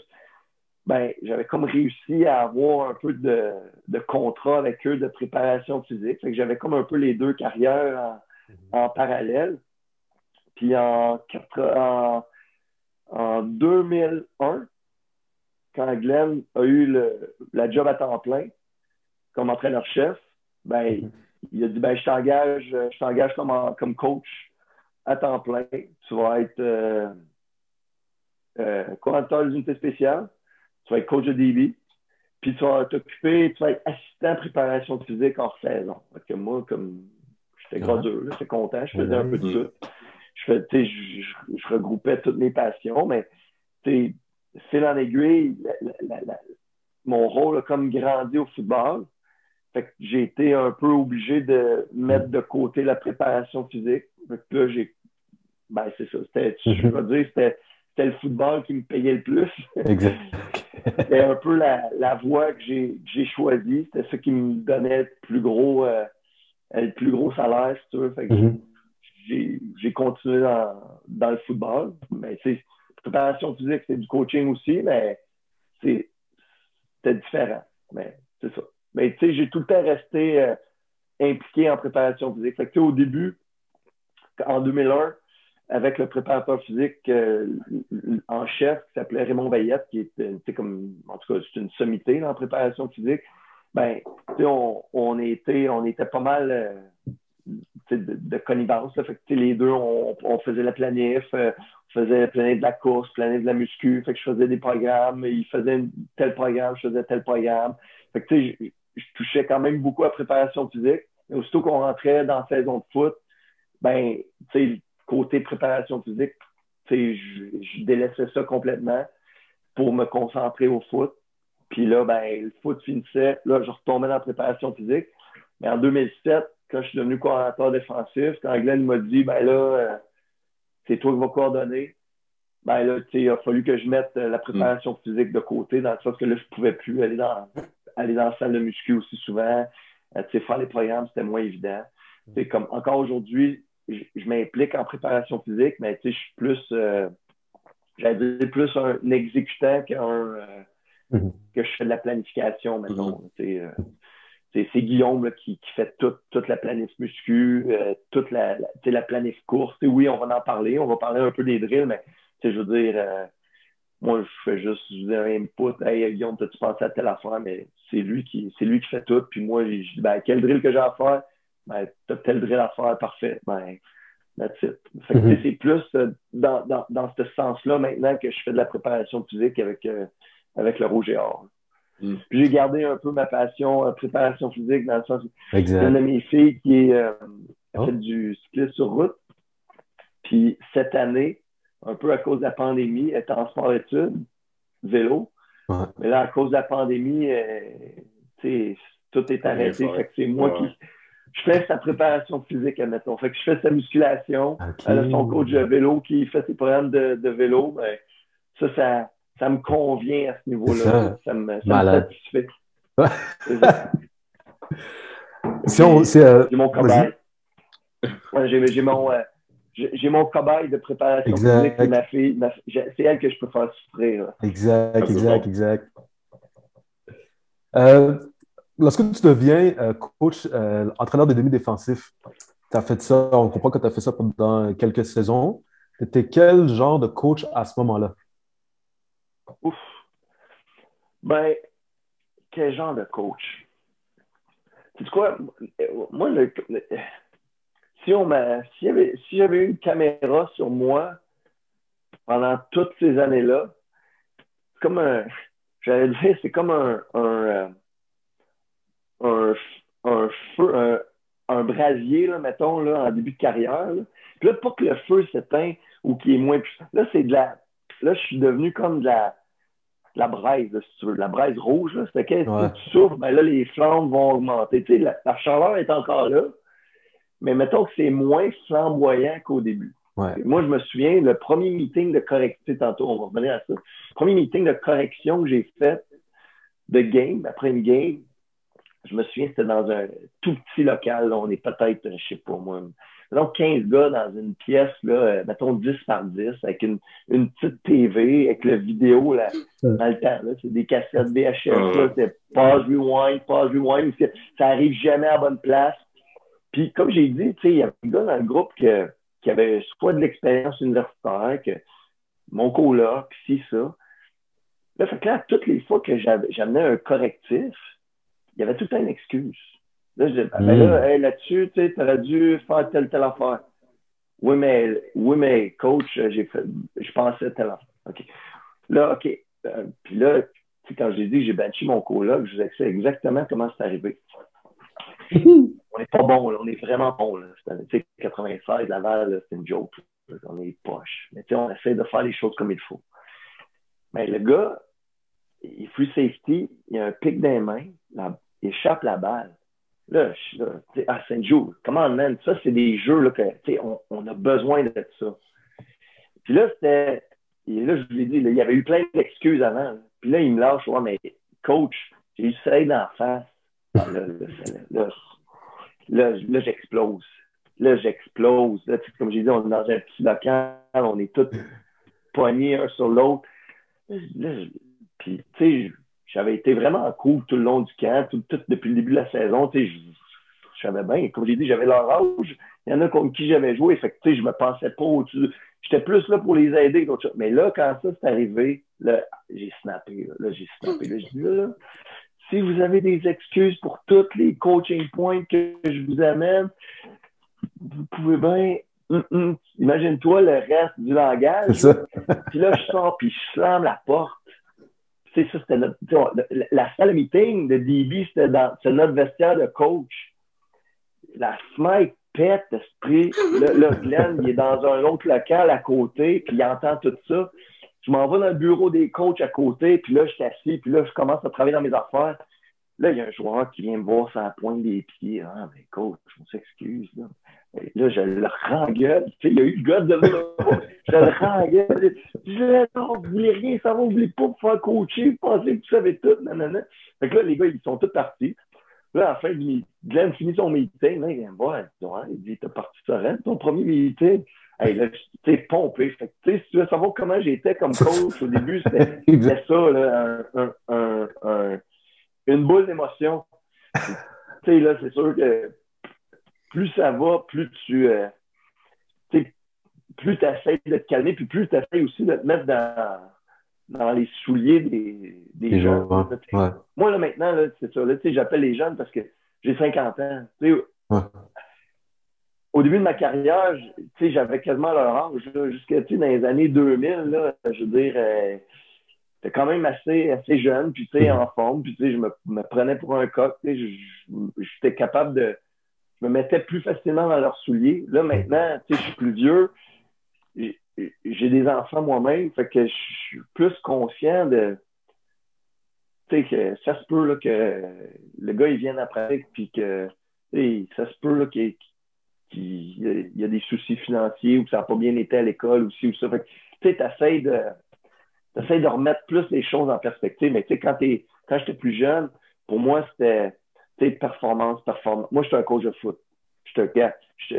Ben, j'avais comme réussi à avoir un peu de, de contrat avec eux de préparation physique. Fait que j'avais comme un peu les deux carrières en, mhm. parallèle. Puis en, en, en 2001, quand Glenn a eu le, la job à temps plein comme entraîneur-chef, ben, mhm il a dit ben, je t'engage, je t'engage comme, comme coach à temps plein. Tu vas être euh, euh, coordinateur des unités spéciales. Tu vas être coach de DB. puis tu vas t'occuper, tu vas être assistant préparation physique hors saison. que moi, comme j'étais gradeux, j'étais content, je faisais un peu de ça. Je, fais, je, je, regroupais toutes mes passions, mais fil en aiguille, mon rôle a comme grandi au football. Fait que j'ai été un peu obligé de mettre de côté la préparation physique. Fait que là, j'ai. Ben, c'est ça. C'était, je veux dire, c'était c'était le football qui me payait le plus. Exact. c'était un peu la, la voie que j'ai, j'ai choisie. C'était ce qui me donnait le plus gros, euh, le plus gros salaire, si tu veux. Fait que mm-hmm. j'ai, j'ai continué dans, dans, le football. Mais c'est préparation physique, c'est du coaching aussi, mais c'était différent. Mais c'est ça. Mais tu sais, j'ai tout le temps resté euh, impliqué en préparation physique. Fait que, au début, en 2001, avec le préparateur physique euh, en chef qui s'appelait Raymond Bayette, qui était comme, en tout cas, c'est une sommité en préparation physique. Ben, on, on, était, on était pas mal euh, de, de, connivence. Fait que, les deux, on, faisait la planif, euh, on faisait la planif de la course, planif de la muscu. Fait que je faisais des programmes, il faisait tel programme, je faisais tel programme. Fait que, je, je touchais quand même beaucoup à préparation physique. Aussitôt qu'on rentrait dans la saison de foot, ben, côté préparation physique, je, je délaissais ça complètement pour me concentrer au foot. Puis là, ben, le foot finissait. Là, je retombais dans la préparation physique. Mais en 2007, quand je suis devenu coordinateur défensif, quand Glenn m'a dit, ben là, euh, c'est toi qui vas coordonner, ben là, il a fallu que je mette euh, la préparation mm. physique de côté, dans le sens que là, je ne pouvais plus aller dans, aller dans la salle de muscu aussi souvent. Euh, faire les programmes, c'était moins évident. C'est comme encore aujourd'hui, je, m'implique en préparation physique, mais je suis plus, euh, j'allais dire plus un, exécutant qu'un, euh, mm-hmm. que je fais de la planification, maintenant. Euh, c'est Guillaume qui, fait toute la planif muscu, euh, toute la, la, la planif course. oui, on va en parler, on va parler un peu des drills, mais je veux dire, moi, je fais juste un input. Hey, Guillaume, tu pensé à telle affaire, mais c'est lui qui c'est lui qui fait tout. Puis moi, je dis, ben, quel drill que j'ai à faire? ben, t'as tel drill à faire, parfait. Ben, that's it. Mm-hmm. C'est plus euh, dans, dans, dans ce sens-là maintenant que je fais de la préparation physique avec, euh, avec le rouge et or. Mm. J'ai gardé un peu ma passion euh, préparation physique dans le sens où une de mes filles qui est, a oh. fait du cyclisme sur route. Puis cette année, un peu à cause de la pandémie, elle est en sport-études, vélo. Mais là, à cause de la pandémie, tout est arrêté. c'est moi qui je fais sa préparation physique, admettons. Fait que je fais sa musculation. Elle a son coach de vélo qui fait ses programmes de, de vélo. Ben, ça, ça, ça, me convient à ce niveau-là. Ça. me, ça me satisfait. si on, euh, J'ai mon cobaye. Ouais, j'ai mon, euh, j'ai mon cobaye de préparation physique. Ma fille, c'est elle que je peux faire souffrir. Exact, exact, exact. Euh, lorsque tu deviens euh, coach, euh, entraîneur de demi-défensif, tu as fait ça, on comprend que tu as fait ça pendant quelques saisons. Tu étais quel genre de coach à ce moment-là? Ouf. Ben, quel genre de coach? Tu sais quoi? Moi, si on si j'avais eu une caméra sur moi pendant toutes ces années-là, comme un, j'allais dire, c'est comme un, un euh, un feu, un, brasier, là, mettons, là, en début de carrière. Là. Puis là, pas que le feu s'éteint ou qu'il est moins puissant. Là, c'est de la. Là, je suis devenu comme de la, de la braise, si tu veux. De la braise rouge, là. C'est que tu souffres, ben là, les flammes vont augmenter. Tu sais, la, la, chaleur est encore là. Mais mettons que c'est moins flamboyant qu'au début. Moi, je me souviens, le premier meeting de correction, tantôt, on va revenir à ça. Le premier meeting de correction que j'ai fait de game, après une game, je me souviens, c'était dans un tout petit local. on est peut-être, je sais pas moi, mettons 15 gars dans une pièce, là, euh, mettons 10 par 10, avec une, une petite TV, avec le vidéo là, dans le temps. c'est des cassettes VHS, c'est pause, rewind, pause, rewind. Ça arrive jamais à bonne place. Puis, comme j'ai dit, il y avait des gars dans le groupe que, qui avaient soit de l'expérience universitaire, que mon coloc, puis ça. Là, fait que là, toutes les fois que j'amenais un correctif, il y avait tout le temps une excuse. Là, je disais, ben là, hmm. là-dessus, tu aurais dû faire telle, telle affaire. Oui, mais, oui, mais coach, j'ai fait, je pensais telle affaire. OK. Là, OK. Euh, puis là, quand j'ai dit que j'ai benché mon coloc, je vous explique exactement comment c'est arrivé. on n'est pas bon, on est vraiment bon. Là. 96, Laval, c'est une joke. On est poche. Mais on essaie de faire les choses comme il faut. Mais le gars, il free safety, il a un pic dans les mains, il échappe la balle. Là, je suis là, à Saint-Jour, comment man, ça, c'est des jeux là, que, on, on a besoin de ça. Puis là, c'était, là, je vous ai dit, il y avait eu plein d'excuses avant. Puis là, il me lâche, ouais, mais coach, j'ai eu ça dans la face. Ah, là, là, là, là j'explose. Là, j'explose. Là, comme j'ai dit, on est dans un petit local, on est tous poignés un sur l'autre. Là, puis, tu sais, j'avais été vraiment cool tout le long du camp, tout, depuis le début de la saison. Je savais bien, comme j'ai dit, j'avais leur âge. Il y en a contre qui j'avais joué. Fait que, je me pensais pas au-dessus. J'étais plus là pour les aider que Mais là, quand ça s'est arrivé, là, j'ai snappé. Là, j'ai snappé. Là, je dis, là, si vous avez des excuses pour tous les coaching points que je vous amène, vous pouvez bien. Hum, hum, imagine-toi le reste du langage. puis là, je sors, puis je slame la porte. C'est ça, c'était notre. La salle meeting de DB, c'était dans notre vestiaire de coach. La smite pète, esprit. Là, là, Glenn, il est dans un autre local à côté, puis il entend tout ça. Je m'en vais dans le bureau des coachs à côté, puis là, je suis assis, puis là, je commence à travailler dans mes affaires. Là, il y a un joueur qui vient me voir sur la pointe des pieds. Ah, mais coach, je m'excuse. Là. là, je le rengueule. Tu sais, il y a eu le gars de là. Je le rengueule. Je dis, non, vous voulez rien savoir, vous voulez pas vous faire coacher, vous pensez que vous savez tout. Nanana. Fait que là, les gars, ils sont tous partis. Là, à la fin du Glenn finit son meeting. Là, il vient me voir. Il dit, t'as parti serein, ton premier meeting. Hey, là, tu pompé. Fait que, si tu veux savoir comment j'étais comme coach au début, c'était ça, là, un, un, un, une boule d'émotion. tu sais, là, c'est sûr que plus ça va, plus tu. Euh, plus tu essaies de te calmer, puis plus tu essaies aussi de te mettre dans, dans les souliers des, des gens. Moi, là, maintenant, c'est ça. Là, j'appelle les jeunes parce que j'ai 50 ans. Au début de ma carrière, j'avais quasiment leur âge. Jusqu'à dans les années 2000, là, je veux dire, euh, j'étais quand même assez, assez jeune, puis tu sais, en forme, puis je me, me, prenais pour un coq, j'étais capable de, je me mettais plus facilement dans leurs souliers. Là, maintenant, tu sais, je suis plus vieux, j'ai des enfants moi-même, fait que je suis plus conscient de, tu sais, que ça se peut, là, que le gars, il vienne après, puis que, ça se peut, là, qu'il y a des soucis financiers ou que ça n'a pas bien été à l'école aussi ou ça. Fait que, tu sais, t'essayes de, J'essaie de remettre plus les choses en perspective. Mais tu sais, quand, quand j'étais plus jeune, pour moi, c'était performance, performance. Moi, j'étais un coach de foot. Je te, là, je,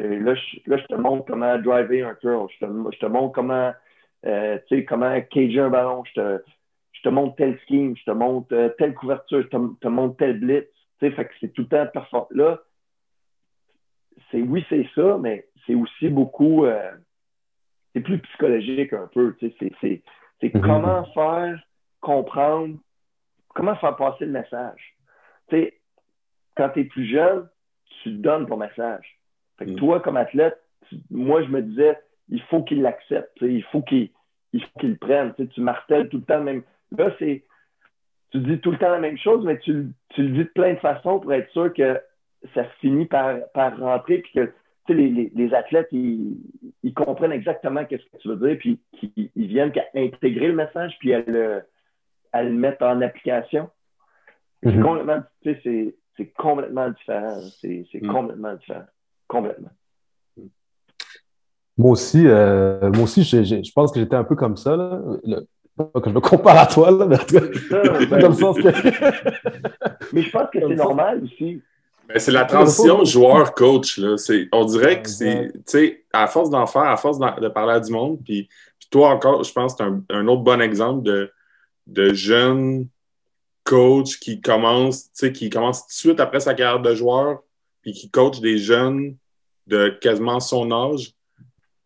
là, je te montre comment driver un curl. Je te, je te montre comment, euh, comment cager un ballon. Je te, je te montre tel scheme. Je te montre euh, telle couverture. Je te, te montre tel blitz. Fait que c'est tout le temps performant. Là, c'est oui, c'est ça, mais c'est aussi beaucoup. Euh, c'est plus psychologique un peu. C'est c'est mhm. comment faire comprendre, comment faire passer le message. Tu sais, quand tu es plus jeune, tu donnes ton message. Fait que mhm. toi, comme athlète, moi, je me disais, il faut qu'il l'accepte, il faut qu'il il faut qu'il le prenne. Tu, martèles tout le temps même. Là, c'est. Tu dis tout le temps la même chose, mais tu, tu le dis de plein de façons pour être sûr que ça finit par, par rentrer puis que les, les, athlètes, ils, ils, comprennent exactement ce que tu veux dire, puis ils, viennent qu'à intégrer le message, puis à le, à le mettre en application. C'est mm-hmm. complètement, c'est complètement différent. C'est mm. complètement différent. Complètement. Moi aussi, euh, moi aussi je pense que j'étais un peu comme ça. Là. pas que je me compare à toi, là, mais en tout cas, comme sens que... mais je pense que c'est normal aussi. Ben, c'est la transition joueur-coach. On dirait que c'est, tu sais, à force d'en faire, à force de parler à du monde, puis, toi encore, je pense que c'est un, autre bon exemple de, de jeune coach qui commence, qui commence tout de suite après sa carrière de joueur, puis qui coach des jeunes de quasiment son âge.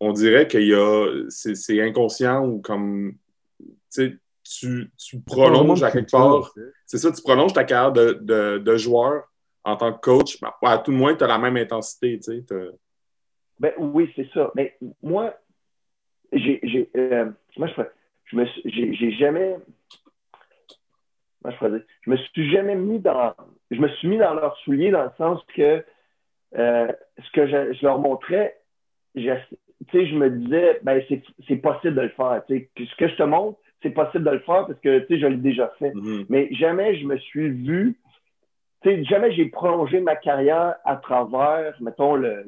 On dirait qu'il y a, c'est inconscient ou comme, tu, tu prolonges à quelque part. C'est ça, tu prolonges ta carrière de, de, de joueur en tant que coach, ben, à tout le moins, tu as la même intensité. Tu sais, ben, oui, c'est ça. Mais moi, j'ai, j'ai, euh, moi, je, je me, j'ai, jamais. Je me suis jamais mis dans, je me suis mis dans leurs souliers dans le sens que euh, ce que je, leur montrais, je, je me disais, ben, c'est possible de le faire. Ce que je te montre, c'est possible de le faire parce que je l'ai déjà fait. Mm-hmm. Mais jamais je me suis vu, jamais j'ai prolongé ma carrière à travers, mettons, le,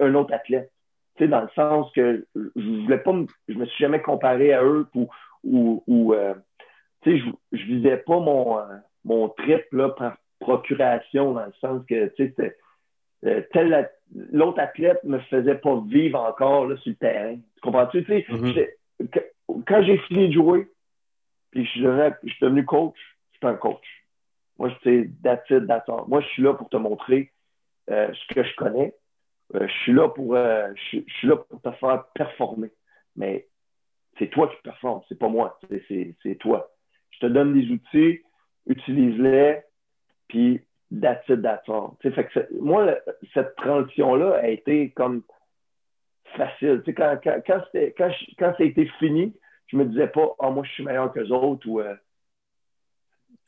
un autre athlète. dans le sens que je voulais pas, je me suis jamais comparé à eux ou, ou, ou euh, je, je visais pas mon, euh, mon trip là, par procuration, dans le sens que c'était euh, l'autre athlète me faisait pas vivre encore là, sur le terrain. Tu comprends-tu? Mm-hmm. Quand j'ai fini de jouer, puis je, je suis devenu coach, je suis un coach. Moi, je that's it, Moi, je suis là pour te montrer euh, ce que je connais. je suis là pour je, suis là pour te faire performer. Mais c'est toi qui performes, c'est pas moi, c'est toi je te donne des outils, utilise-les, puis that's it, that's Fait que moi, cette transition-là a été comme facile. quand, quand, quand, quand, quand ça a été fini, je me disais pas, oh, moi, je suis meilleur que les autres ou. Euh,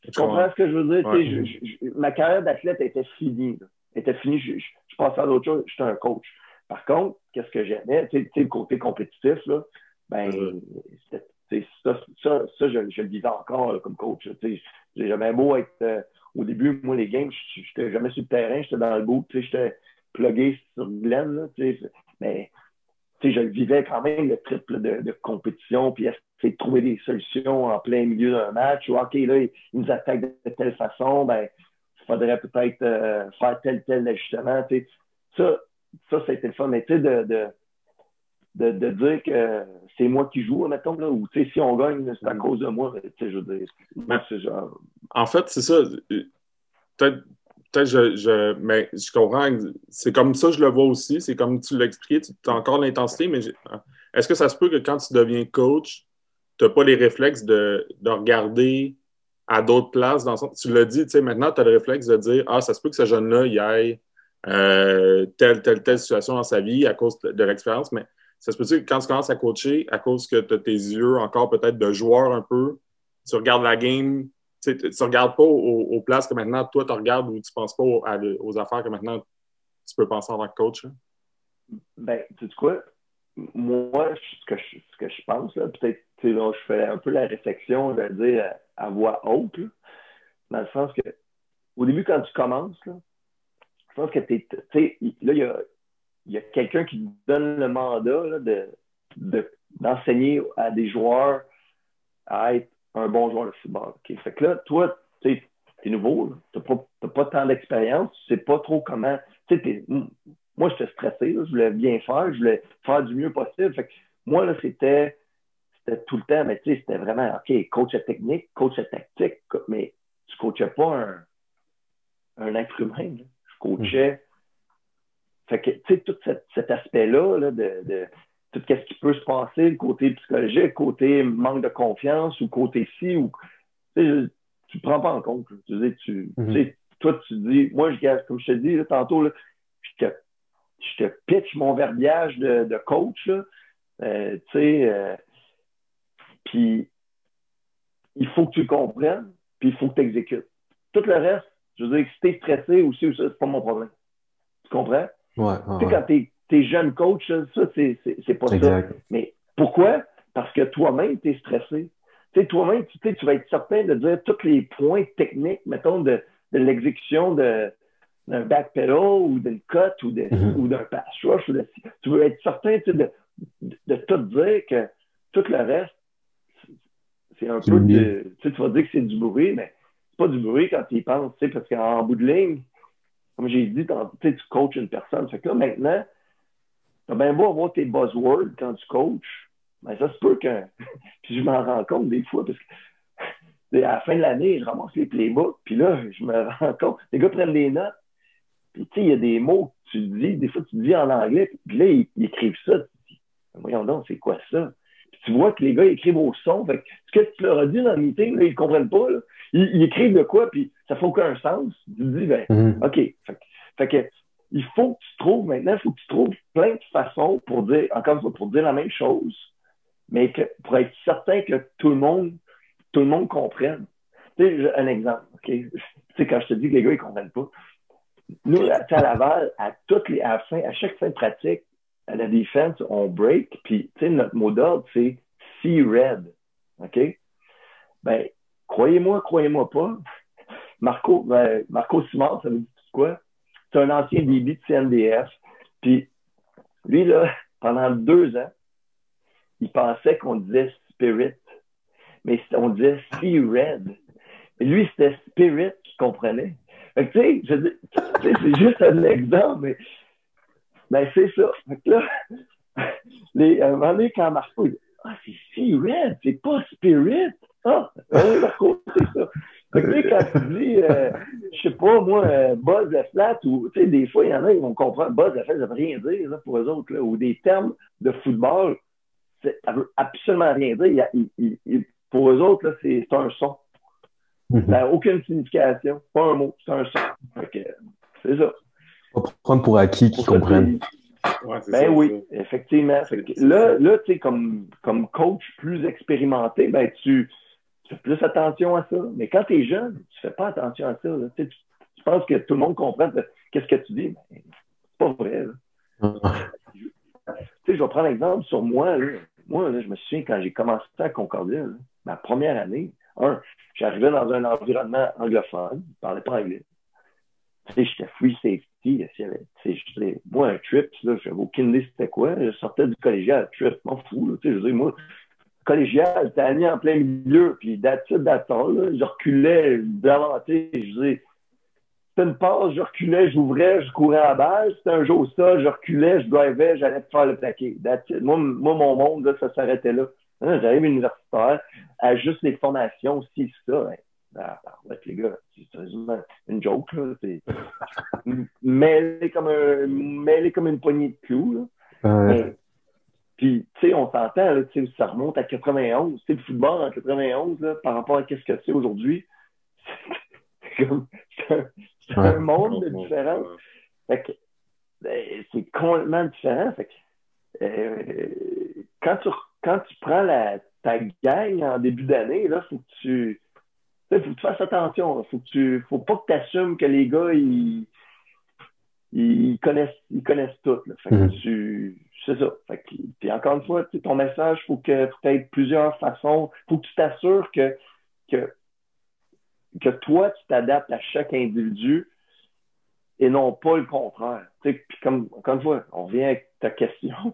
tu comprends ce que je veux dire? ma carrière d'athlète était finie. était finie. Je, je, passais à d'autres choses. J'étais un coach. Par contre, qu'est-ce que j'aimais? Tu sais, le côté compétitif, là, ben, c'était ça, ça, ça je, le disais encore comme coach. J'ai jamais beau être. Euh, au début, moi, les games, je n'étais jamais sur le terrain, j'étais dans le bout, j'étais plugué sur Glenn. Là, mais je vivais quand même, le triple de, compétition, puis essayer de trouver des solutions en plein milieu d'un match. Ou, OK, là, ils, nous attaquent de telle façon, ben, il faudrait peut-être euh, faire tel, tel ajustement. Ça, ça, ça été le fun. Mais tu sais, de de, de, dire que c'est moi qui joue, mettons, là, ou si on gagne, c'est à mm. cause de moi. Je veux dire, moi, c'est genre... En fait, c'est ça. Peut-être peut je, je, mais je comprends. C'est comme ça, je le vois aussi. C'est comme tu l'as expliqué, tu as encore l'intensité, mais est-ce que ça se peut que quand tu deviens coach, tu n'as pas les réflexes de, de regarder à d'autres places? Dans Tu l'as dit, tu sais, maintenant, tu as le réflexe de dire Ah, ça se peut que ce jeune-là, il aille euh, telle, telle, telle situation dans sa vie à cause de l'expérience, mais ça se peut que quand tu commences à coacher, à cause que tu as tes yeux encore peut-être de joueur un peu, tu regardes la game, tu ne regardes pas aux, places que maintenant toi tu regardes ou tu ne penses pas aux, affaires que maintenant tu peux penser en tant que coach? Hein? Ben, tu sais quoi? Moi, ce que je, ce que pense, peut-être, je fais un peu la réflexion, je vais dire, à, voix haute, dans le sens que, au début, quand tu commences, je pense que tu sais, là, il y a, il y a quelqu'un qui donne le mandat de, d'enseigner à des joueurs à être un bon joueur de football. Fait que là, toi, tu es nouveau, tu n'as pas, tant d'expérience, tu sais pas trop comment. Moi, j'étais stressé, je voulais bien faire, je voulais faire du mieux possible. Fait que moi, là, c'était, c'était tout le temps, mais tu sais, c'était vraiment, OK, coach technique, coach tactique, mais tu coachais pas un, un être humain. Je coachais fait que, tu sais, tout cet, aspect-là de, tout ce qui peut se passer, le côté psychologique, côté manque de confiance ou côté ci, ou, tu ne prends pas en compte. Tu, sais, tu, mm-hmm. toi, tu dis, moi, je, comme je te dis tantôt, je, te, je te pitch mon verbiage de, coach, euh, tu sais, euh, puis il faut que tu le comprennes, puis il faut que tu exécutes. Tout le reste, je veux dire, si tu es stressé aussi, ou ça, c'est pas mon problème. Tu comprends? Ouais, tu sais, quand tu es, jeune coach, ça, c'est pas ça. Mais pourquoi? Parce que toi-même, tu es stressé. Tu sais, toi-même, tu, tu vas être certain de dire tous les points techniques, mettons, de, de l'exécution d'un backpedal ou d'une cut ou mm-hmm. d'un pass rush. tu veux être certain de, de, de, tout dire que tout le reste, c'est un peu de, tu vas dire que c'est du bruit, mais c'est pas du bruit quand tu y penses, parce qu'en bout de ligne, comme j'ai dit, tu coaches une personne. Fait que là, maintenant, tu as bien beau avoir tes buzzwords quand tu coaches, mais ça se peut que. puis je m'en rends compte des fois, parce que à la fin de l'année, je ramasse les playbooks, puis là, je me rends compte. Les gars prennent des notes, puis tu sais, il y a des mots que tu dis, des fois tu dis en anglais, puis là, ils, écrivent ça. Tu dis, voyons donc, c'est quoi ça? Puis tu vois que les gars écrivent au son. Fait que ce que tu leur as dit dans le meeting, ils ne comprennent pas. Là. Ils, écrivent de quoi, puis ça fait aucun sens. Tu te dis, ben, mm-hmm. OK. Fait, que, il faut que tu trouves, maintenant, il faut que tu trouves plein de façons pour dire, encore une fois, pour dire la même chose, mais que, pour être certain que tout le monde, tout le monde comprenne. Tu sais, un exemple, OK? Tu sais, quand je te dis que les gars, ils comprennent pas. Nous, à Laval, à toutes les, à, fin, à chaque fin de pratique, à la défense, on break, puis, tu sais, notre mot d'ordre, c'est see red. OK? Ben, croyez-moi, croyez-moi pas. Marco, ben, Marco Simard, ça veut dire quoi? C'est un ancien débit de CNDF. Puis, lui, là, pendant deux ans, il pensait qu'on disait spirit, mais on disait see red. Et lui, c'était spirit qui comprenait. tu sais, c'est juste un exemple, mais ben, c'est ça. Fait que là, les, à un moment donné, quand Marco dit Ah, c'est see red, c'est pas spirit. Ah, oui, Marco, c'est ça. Fait que, quand tu dis, euh, je sais pas, moi, euh, buzz de flat, ou, tu sais, des fois, il y en a qui vont comprendre, buzz de flat, ça veut rien dire, là, pour eux autres, là, ou des termes de football, ça veut absolument rien dire. Il, il, pour eux autres, là, c'est un son. Mhm. Ça n'a aucune signification. Pas un mot, c'est un son. C'est ça. Pas prendre pour acquis qu'ils comprennent. Ouais, ben oui, effectivement. là, là tu sais, comme, comme coach plus expérimenté, ben tu, fais plus attention à ça. Mais quand tu es jeune, tu fais pas attention à ça. Tu, tu, penses que tout le monde comprend qu'est-ce que tu dis. Ben, c'est pas vrai. tu sais, je vais prendre l'exemple sur moi. Là. Moi, là, je me souviens quand j'ai commencé à Concordia, ma première année, un, j'arrivais dans un environnement anglophone, je ne parlais pas anglais. J'étais free safety. moi, un trip, je n'avais aucune idée c'était quoi. Je sortais du collégial, trip, m'en fous. je veux dire, moi, collégial, j'étais allé en plein milieu, puis d'attitude d'attente, je reculais, d'avancer, je disais, c'était une passe, je reculais, j'ouvrais, je courais à la base. C'était un jour ça, je reculais, je drivais, j'allais faire le plaqué. Moi, moi, mon monde, là, ça s'arrêtait là. Hein, j'arrive universitaire, à juste les formations aussi, ça. Hein. Ah, avec les gars, c'est une joke, là. C'est mêlé comme un, mêlé comme une poignée de clous, là. Puis, tu sais, on s'entend, là, ça remonte à 91. Tu sais, le football en 91, là, par rapport à ce que c'est aujourd'hui, c'est comme, c'est un, monde de différence. Fait que, ben, c'est complètement différent. Fait que, euh, quand tu quand tu prends la, ta gang en début d'année, là, faut que tu. Faut que tu fasses attention. Faut que tu. Faut pas que tu assumes que les gars, ils, ils connaissent, ils connaissent tout. Là. Fait que mm-hmm. tu. C'est ça. Fait puis encore une fois, ton message, faut que tu aies plusieurs façons. Faut que tu t'assures que, que, que toi, tu t'adaptes à chaque individu et non pas le contraire. Puis comme, encore une fois, on revient avec ta question.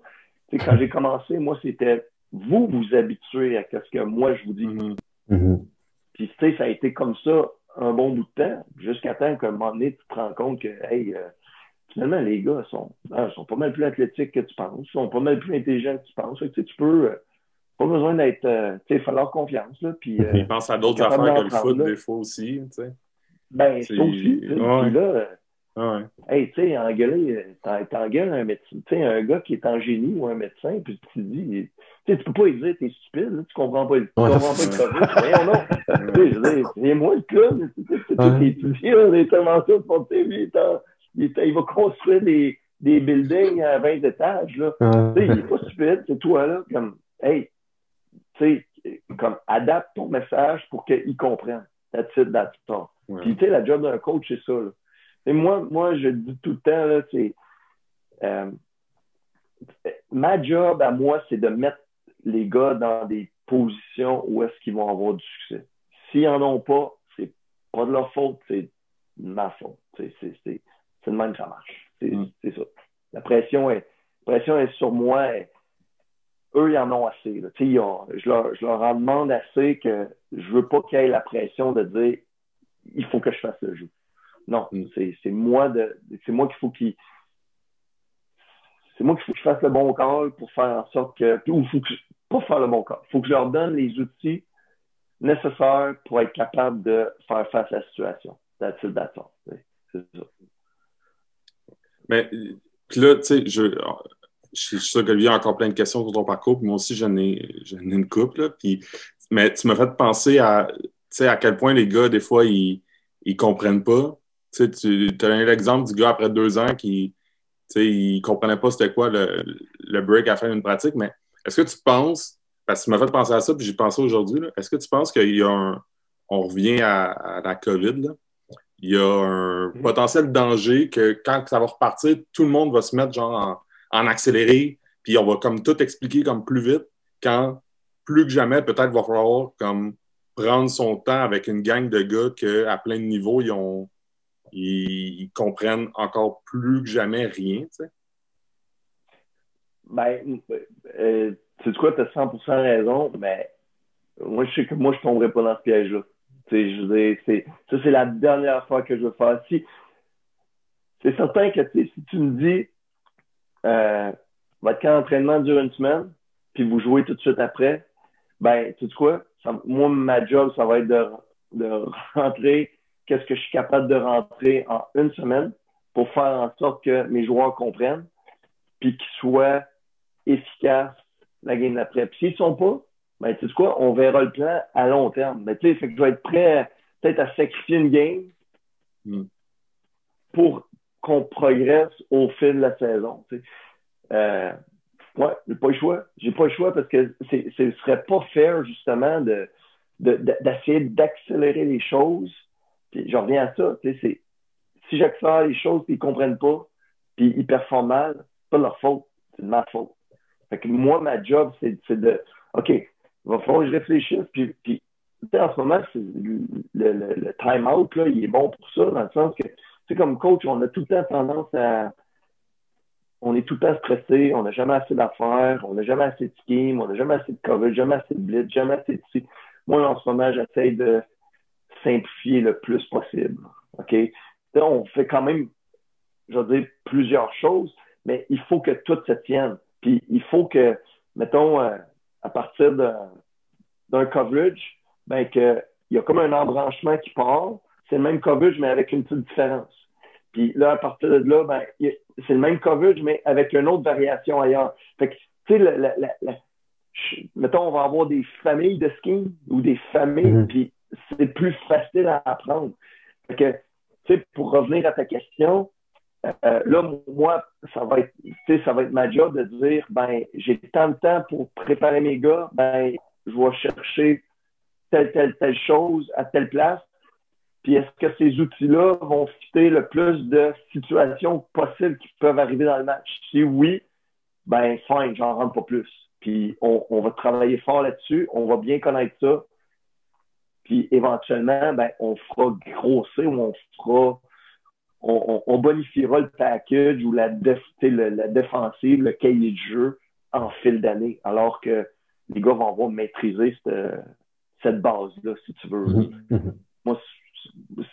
quand j'ai commencé, moi, c'était vous vous habituez à ce que moi je vous dis. Mm-hmm. Mm-hmm. Puis, tu sais, ça a été comme ça un bon bout de temps, jusqu'à temps qu'à un moment donné, tu te rends compte que, hey, euh, finalement, les gars sont, ah, sont pas mal plus athlétiques que tu penses, sont pas mal plus intelligents que tu penses. tu peux, euh, pas besoin d'être, euh, tu sais, il faut leur confiance. Là, puis, ils pensent à d'autres affaires que le foot, des fois aussi, tu sais. Ben, c'est aussi. Puis là, ah hey, tu sais, engueuler, t'engueules un médecin, tu sais, un gars qui est en génie ou un médecin, puis tu te dis, tu sais, tu peux pas lui dire, t'es stupide, là, tu comprends pas, tu comprends pas le COVID. Voyons non. tu sais, je dis, c'est moi le club, tu étudié, les interventions de santé, lui, il, il, va construire des, des buildings à 20 étages, là. Sais, il est pas stupide, c'est toi, là, comme, hey, tu sais, comme, adapte ton message pour qu'il comprenne. That's it, that's all. Puis, tu sais, la job d'un coach, c'est ça, là. Et moi, moi, je dis tout le temps, c'est euh, ma job à moi, c'est de mettre les gars dans des positions où est-ce qu'ils vont avoir du succès. S'ils n'en ont pas, c'est pas de leur faute, c'est de ma faute. C'est de même que ça marche. Mm. C'est ça. La pression est, pression est sur moi. eux, ils en ont assez. je, leur, je leur en demande assez que je veux pas qu'il y ait la pression de dire il faut que je fasse le jeu. Non, mm. c'est moi de c'est moi qu'il faut qu'il c'est moi qu'il faut que je fasse le bon call pour faire en sorte que ou faut que pas faire le bon call, il faut que je leur donne les outils nécessaires pour être capable de faire face à la situation. That's it, that's C'est ça. Mais là, tu sais, je, je suis sûr que a encore plein de questions sur ton parcours, moi aussi, j'en ai, ai, une couple. Là, puis, mais tu m'as fait penser à, à quel point les gars, des fois, ils ne comprennent pas tu tu as donné l'exemple du gars après deux ans qui ne comprenait pas c'était quoi le, le, break à faire une pratique, mais est-ce que tu penses, parce que tu m'as fait penser à ça, puis j'ai pensé aujourd'hui, est-ce que tu penses qu'il y a on revient à, la COVID, il y a un mhm. potentiel danger que quand ça va repartir, tout le monde va se mettre genre en, accéléré, puis on va comme tout expliquer comme plus vite, quand plus que jamais, peut-être va falloir comme prendre son temps avec une gang de gars qu'à plein de niveaux, ils, ont, ils, comprennent encore plus que jamais rien. Tu sais. Ben, euh, tu sais quoi, tu as 100% raison, mais moi, je sais que moi, je tomberai pas dans ce piège-là. Je c'est, ça, c'est la dernière fois que je veux faire. Si, c'est certain que si tu me dis, euh, votre camp d'entraînement dure une semaine, puis vous jouez tout de suite après, ben, tu sais quoi? moi, ma job, ça va être de, de rentrer qu'est-ce que je suis capable de rentrer en une semaine pour faire en sorte que mes joueurs comprennent, puis qu'ils soient efficaces la game d'après. Puis s'ils ne sont pas, ben, tu sais quoi, on verra le plan à long terme. Mais tu sais, fait que je vais être prêt peut-être à sacrifier une game hmm. pour qu'on progresse au fil de la saison. Tu sais. euh, ouais, j'ai pas le choix. J'ai pas le choix parce que ce serait pas fair, justement, de, d'essayer d'accélérer les choses. Puis je reviens à ça. Tu sais, si j'accélère les choses et ils comprennent pas, puis ils performent mal, c'est pas de leur faute, c'est de ma faute. Fait que moi, ma job, c'est de OK, il va falloir que je réfléchisse. Puis, puis en ce moment, le, le, le time-out, il est bon pour ça, dans le sens que, tu sais, comme coach, on a tout le temps tendance à. On est tout le temps stressé, on n'a jamais assez d'affaires, on n'a jamais assez de scheme, on n'a jamais assez de cover, jamais assez de blitz, jamais assez de. Moi, en ce moment, j'essaie de simplifier le plus possible. OK? On fait quand même, je veux dire, plusieurs choses, mais il faut que tout se tienne. Puis il faut que, mettons, euh, à partir d'un coverage, ben que il y a comme un embranchement qui part. C'est le même coverage, mais avec une petite différence. Puis là, à partir de là, ben, c'est le même coverage, mais avec une autre variation ailleurs. Fait que, tu sais, mettons, on va avoir des familles de ski ou des familles, mm-hmm. puis c'est plus facile à apprendre. Fait que, tu sais, pour revenir à ta question, euh, là, moi, ça va être, ça va être ma job de dire, ben, j'ai tant de temps pour préparer mes gars, ben, je vais chercher telle, telle, telle chose à telle place. Puis est-ce que ces outils-là vont fitter le plus de situations possibles qui peuvent arriver dans le match? Si oui, ben, fine, j'en rentre pas plus. Puis on, va travailler fort là-dessus, on va bien connaître ça. Puis éventuellement, ben, on fera grossir ou on fera on, bonifiera le package ou la, la défensive, le cahier de jeu en fil d'année, alors que les gars vont avoir maîtrisé cette, base-là, si tu veux. Mm-hmm. Moi,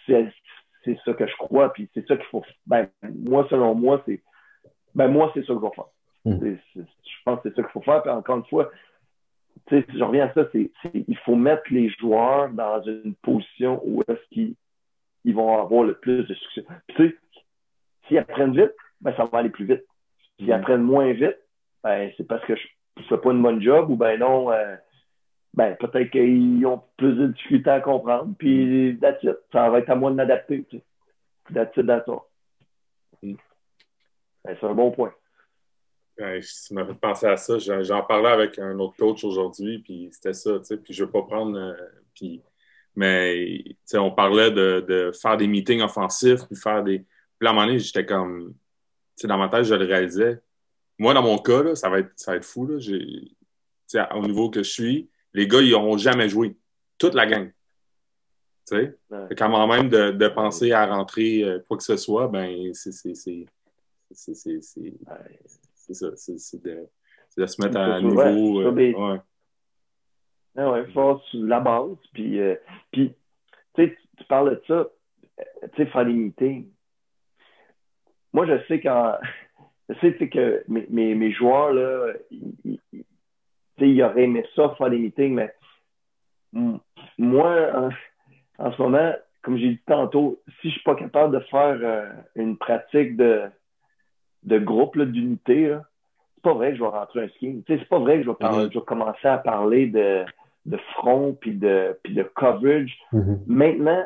c'est ça que je crois, puis c'est ça qu'il faut. Ben, moi, selon moi, c'est. Ben, moi, c'est ça que je vais faire. Mm. je pense que c'est ça qu'il faut faire. Puis encore une fois, je reviens à ça, c'est il faut mettre les joueurs dans une position où est-ce qu'ils ils vont avoir le plus de succès. Puis, tu sais, s'ils apprennent vite, ben, ça va aller plus vite. S'ils mm. apprennent moins vite, ben, c'est parce que je ne fais pas une bonne job ou ben non, euh, ben, peut-être qu'ils ont plus de difficultés à comprendre. Puis, that's it. Ça va être à moi de m'adapter. Tu sais. That's it, that's mm. ben, c'est un bon point. Ben, ça m'a fait penser à ça. J'en parlais avec un autre coach aujourd'hui, puis c'était ça, tu sais. Puis je ne veux pas prendre. Euh, puis mais on parlait de, faire des meetings offensifs, puis faire des. Puis à un moment donné, j'étais comme. Dans ma tête, je le réalisais. Moi, dans mon cas, là, ça, va être, ça va être fou. Là. Au niveau que je suis, les gars, ils n'auront jamais joué. Toute la gang. Tu sais? Quand même de, de, penser à rentrer euh, quoi que ce soit, ben, c'est ça. C'est de, de, se mettre à niveau. Euh, ouais. Ah ouais, force la base. Puis, euh, puis tu tu parles de ça, tu sais, faire des meetings. Moi, je sais quand. Je sais que mes, mes, mes, joueurs, là, ils, ils, auraient aimé ça, faire des meetings, mais moi, en, ce moment, comme j'ai dit tantôt, si je suis pas capable de faire euh, une pratique de, de groupe, d'unité, c'est pas vrai que je vais rentrer un ski. C'est pas vrai que je vais, parler, je vais commencer à parler de de front puis de, puis de coverage. Mm-hmm. Maintenant,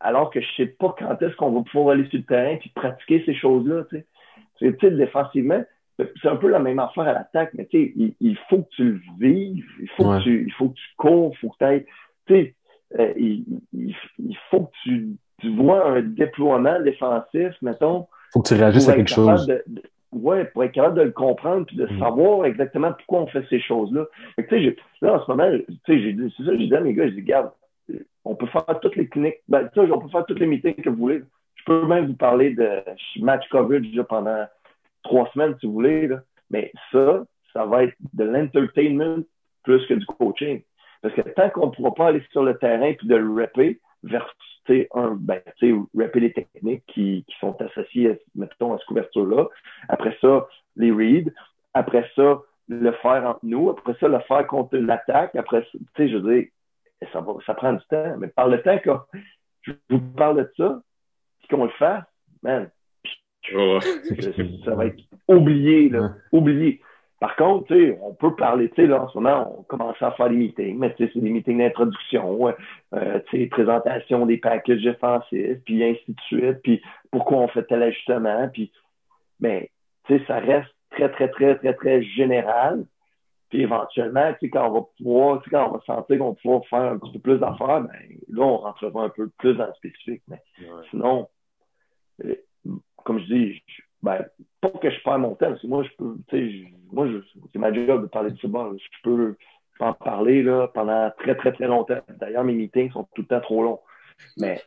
alors que je sais pas quand est-ce qu'on va pouvoir aller sur le terrain puis pratiquer ces choses-là, tu sais. Tu défensivement, c'est un peu la même affaire à l'attaque, mais tu sais, il, faut que tu le vives, il faut, que tu, il faut que tu cours, il faut que tu ailles. Tu sais, euh, il, il, faut que tu, tu, vois un déploiement défensif, mettons. Il faut que tu réagisses à quelque chose. Oui, pour être capable de le comprendre puis de mm. savoir exactement pourquoi on fait ces choses-là. Tu sais, là, en ce moment, tu sais, j'ai dit, c'est ça, j'ai dit à mes gars, j'ai dit, regarde, on peut faire toutes les cliniques, ben, tu sais, on peut faire toutes les meetings que vous voulez. Je peux même vous parler de match coverage là, pendant trois semaines, si vous voulez, là. mais ça, ça va être de l'entertainment plus que du coaching. Parce que tant qu'on ne pourra pas aller sur le terrain puis de le rapper, versus un, ben, rapper les techniques qui, qui sont associées, mettons, à cette couverture-là. Après ça, les reads. Après ça, le faire entre nous. Après ça, le faire contre l'attaque. Après tu sais, je veux dire, ça, va, ça prend du temps. Mais par le temps que je vous parle de ça, qu'on le fasse, man, ça va être oublié, là. Oublié. Par contre, tu sais, on peut parler, tu sais, là, en ce moment, on commence à faire des meetings, mais tu sais, c'est des meetings d'introduction, euh, tu sais, présentation des packages défensifs, puis ainsi de suite, puis pourquoi on fait tel ajustement, puis, mais, tu sais, ça reste très, très, très, très, très général. Puis éventuellement, tu sais, quand on va pouvoir, tu sais, quand on va sentir qu'on va pouvoir faire un petit peu plus d'affaires, ben, là, on rentrera un peu plus dans le spécifique. Mais sinon, euh, comme je dis, ben, pas que je perds mon temps, parce que moi, je peux, tu sais, moi, c'est ma job de parler de football. Je peux, en parler là, pendant très, très, très longtemps. D'ailleurs, mes meetings sont tout le temps trop longs. Mais,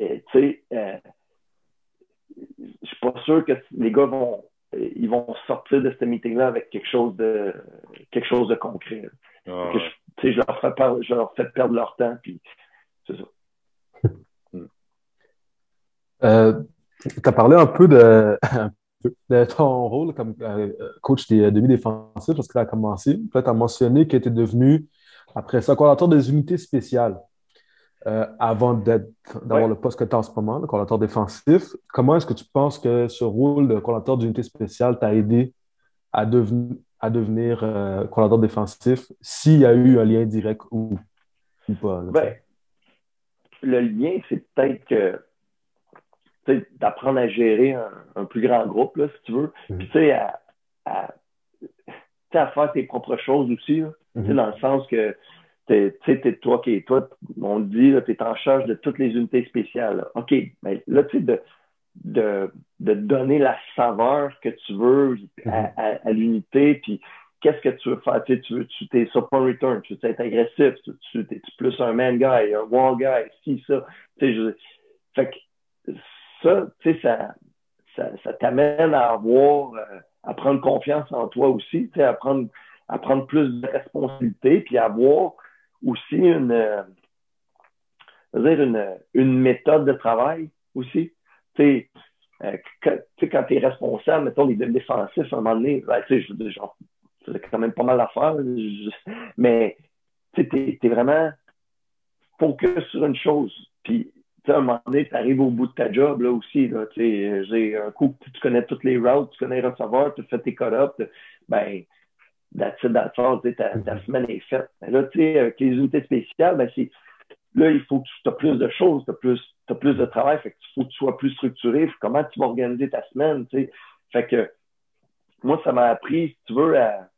euh, tu sais, euh, je suis pas sûr que les gars vont, ils vont sortir de ce meeting-là avec quelque chose de, quelque chose de concret. Ah, je, je, leur fais perdre, je leur fais perdre leur temps, puis c'est ça. Euh, tu as parlé un peu de, de ton rôle comme euh, coach des euh, demi-défensifs parce que tu as commencé. Puis tu as mentionné que tu es devenu, après ça, coordinateur des unités spéciales euh, avant d'avoir le poste que tu as en ce moment, le coordinateur défensif. Comment est-ce que tu penses que ce rôle de coordinateur d'unité spéciale t'a aidé à, à devenir coordinateur défensif s'il y a eu un lien direct ou, pas? Ben, le lien, c'est peut-être que d'apprendre à gérer un, plus grand groupe, là, si tu veux. Mhm. Puis, tu sais, à, à, à, faire tes propres choses aussi, là, mhm. dans le sens que, tu sais, toi qui toi, on dit, tu es en charge de toutes les unités spéciales. OK, mais là, tu sais, de, de, de, donner la saveur que tu veux à, mhm. à, l'unité, puis qu'est-ce que tu veux faire? Tu, tu, tu es sur point return, tu veux être agressif, tu, tu es plus un man guy, un wall guy, si, ça. Tu sais, je, fait que ça, tu sais, ça, ça, t'amène à avoir, euh, à prendre confiance en toi aussi, tu sais, à prendre, à prendre plus de responsabilité, puis à avoir aussi une, euh, dire une, une méthode de travail aussi. Tu sais, euh, quand tu es responsable, mettons, les défensifs, à un moment donné, ben, tu sais, je genre, c'est quand même pas mal à faire, mais tu es vraiment focus sur une chose. Puis à un moment donné, tu arrives au bout de ta job là aussi. Là, j'ai un coup tu connais toutes les routes, tu connais les receveurs, tu fais tes cut ben, that's it, that's all, ta, ta semaine est faite. Mais là, tu sais, avec les unités spéciales, ben, c'est, là, il faut que tu aies plus de choses, tu as plus, as plus de travail, fait que faut que tu sois plus structuré. Comment tu vas organiser ta semaine, tu sais. Fait que, moi, ça m'a appris, si tu veux, à,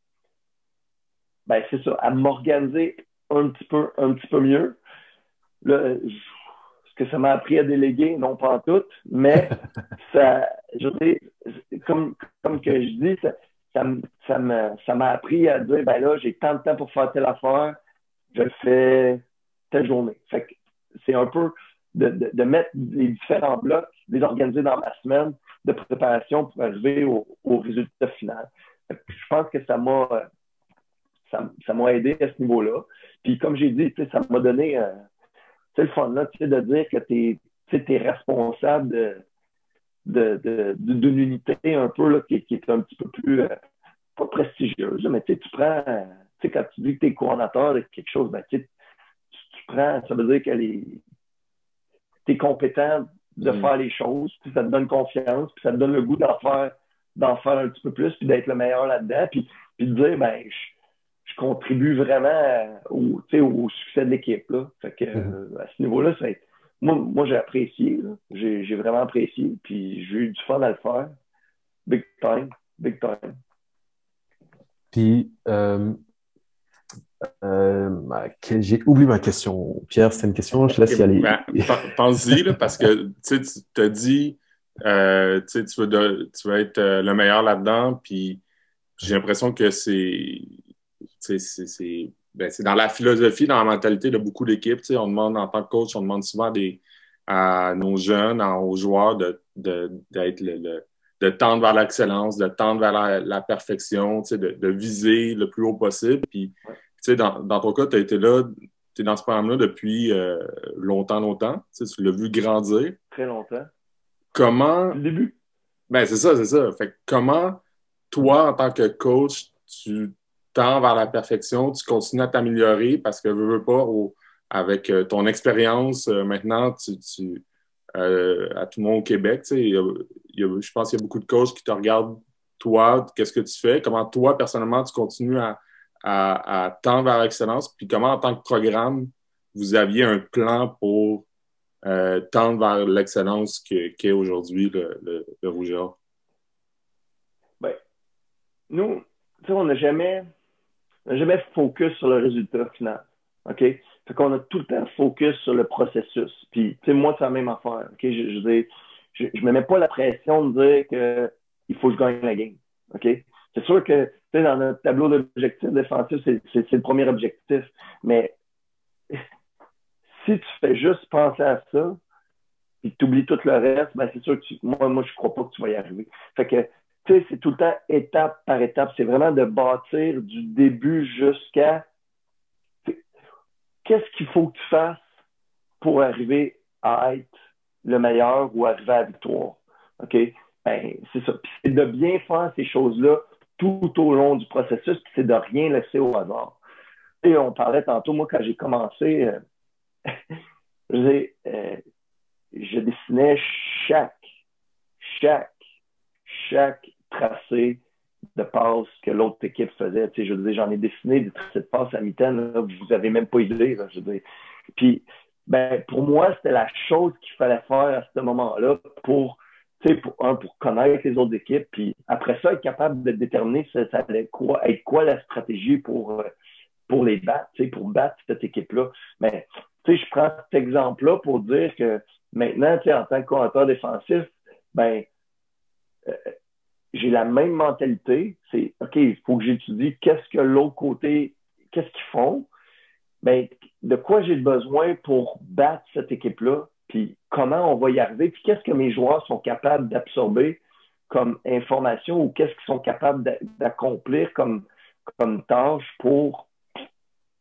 ben, c'est ça, à m'organiser un petit peu, un petit peu mieux. Là, que ça m'a appris à déléguer, non pas en tout, mais ça, je comme, comme que je dis, ça, ça, ça m'a appris à dire, ben là, j'ai tant de temps pour faire telle affaire, je le fais telle journée. Fait que c'est un peu de, de, mettre les différents blocs, les organiser dans ma semaine de préparation pour arriver au, au résultat final. je pense que ça m'a ça, m'a aidé à ce niveau-là. Puis comme j'ai dit, ça m'a donné euh, c'est le fun, là, tu sais, de dire que tu es, responsable de, de, d'une unité un peu là, qui, qui, est un petit peu plus, euh, pas prestigieuse, mais tu prends, tu sais, quand tu dis que tu es coordinateur de quelque chose, ben, tu, tu prends, ça veut dire que tu es compétent de mm. faire les choses, puis ça te donne confiance, puis ça te donne le goût d'en faire, d'en faire un petit peu plus, puis d'être le meilleur là-dedans, puis, puis de dire, ben, je contribue vraiment au, au succès de l'équipe. Fait que, mhm. à ce niveau-là, ça moi, moi j'ai apprécié. J'ai vraiment apprécié. Puis j'ai eu du fun à le faire. Big time. Big time. Puis, euh, Euh, j'ai oublié ma question. Pierre, c'était une question, je te laisse y aller. Ben, pense-y, parce que tu t'as dit, euh, tu, veux tu veux être euh, le meilleur là-dedans, puis j'ai l'impression que c'est ben, c'est dans la philosophie, dans la mentalité de beaucoup d'équipes. On demande en tant que coach, on demande souvent des, à nos jeunes, aux joueurs de, d'être le, de tendre vers l'excellence, de tendre vers la, perfection, de, de, viser le plus haut possible. Puis, dans, dans ton cas, tu as été là, tu es dans ce programme-là depuis euh, longtemps, longtemps. Tu l'as vu grandir. Très longtemps. Comment. Le début. Ben, c'est ça, c'est ça. Fait comment, toi, en tant que coach, tu tends vers la perfection, tu continues à t'améliorer parce que, veux, veux pas, avec euh, ton expérience, euh, maintenant, tu, tu à tout le monde au Québec, tu sais, je pense qu'il y a beaucoup de coachs qui te regardent, toi, qu'est-ce que tu fais, comment toi, personnellement, tu continues à, à, tendre vers l'excellence, puis comment, en tant que programme, vous aviez un plan pour euh, tendre vers l'excellence qu'est aujourd'hui le, le, le Rougeur? Ben, nous, on n'a jamais, jamais focus sur le résultat final. OK? Fait qu'on a tout le temps focus sur le processus. Puis, tu sais, moi, c'est la même affaire. OK? Je, je, je me mets pas la pression de dire qu'il faut que je gagne la game. OK? C'est sûr que dans notre tableau d'objectifs défensifs, c'est le premier objectif. Mais si tu fais juste penser à ça, que tu oublies tout le reste, ben c'est sûr que moi, moi, je crois pas que tu vas y arriver. Fait que, tu sais, c'est tout le temps étape par étape. C'est vraiment de bâtir du début jusqu'à qu'est-ce qu'il faut que tu fasses pour arriver à être le meilleur ou arriver à la victoire. OK? Ben, c'est ça. C'est de bien faire ces choses-là tout au long du processus, puis c'est de rien laisser au hasard. Et on parlait tantôt, moi, quand j'ai commencé, euh, je, euh, je dessinais chaque, chaque, chaque tracé de passe que l'autre équipe faisait. Tu sais, je veux j'en ai dessiné des tracés de passe à mi-temps, vous n'avez même pas idée. je veux Puis ben, pour moi, c'était la chose qu'il fallait faire à ce moment-là pour, pour, un, pour connaître les autres équipes, puis après ça, être capable de déterminer ça, ça allait quoi, être quoi la stratégie pour, euh, pour les battre, pour battre cette équipe-là. Mais je prends cet exemple-là pour dire que maintenant, en tant que coordinateur défensif, ben, euh, j'ai la même mentalité. C'est OK, il faut que j'étudie qu'est-ce que l'autre côté, qu'est-ce qu'ils font. Ben, de quoi j'ai besoin pour battre cette équipe-là, puis comment on va y arriver, puis qu'est-ce que mes joueurs sont capables d'absorber comme information ou qu'est-ce qu'ils sont capables d'accomplir comme, comme tâche pour,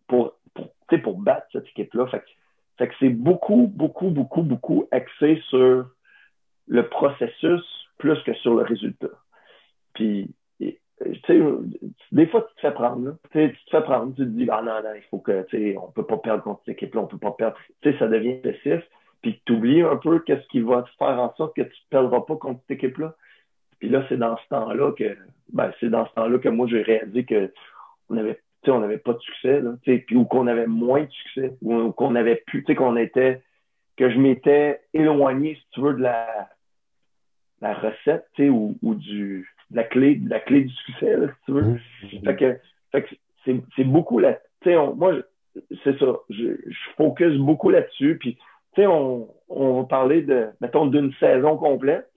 pour, pour, battre cette équipe-là? Fait, que c'est beaucoup, beaucoup, beaucoup, beaucoup axé sur le processus plus que sur le résultat. Puis tu sais, des fois, tu te fais prendre. Tu te fais prendre. Tu te dis, ah non, non, il faut que, tu sais, on peut pas perdre contre cette équipe-là, on peut pas perdre. Tu sais, ça devient excessif. Puis tu oublies un peu qu'est-ce qui va te faire en sorte que tu ne perdras pas contre cette équipe-là. Puis là, c'est dans ce temps-là que, ben, c'est dans ce temps-là que moi, j'ai réalisé que on avait, on n'avait pas de succès, là, puis, ou qu'on avait moins de succès, ou, qu'on avait plus, tu sais, qu'on était, que je m'étais éloigné, si tu veux, de la, la recette, tu sais, ou, ou du, la clé, la clé du succès, là, si tu veux. Mmh. Fait que, fait que c'est, c'est beaucoup là. Tu sais, moi, c'est ça. Je, je focus beaucoup là-dessus. Puis, tu sais, on, on va parler de, mettons, d'une saison complète.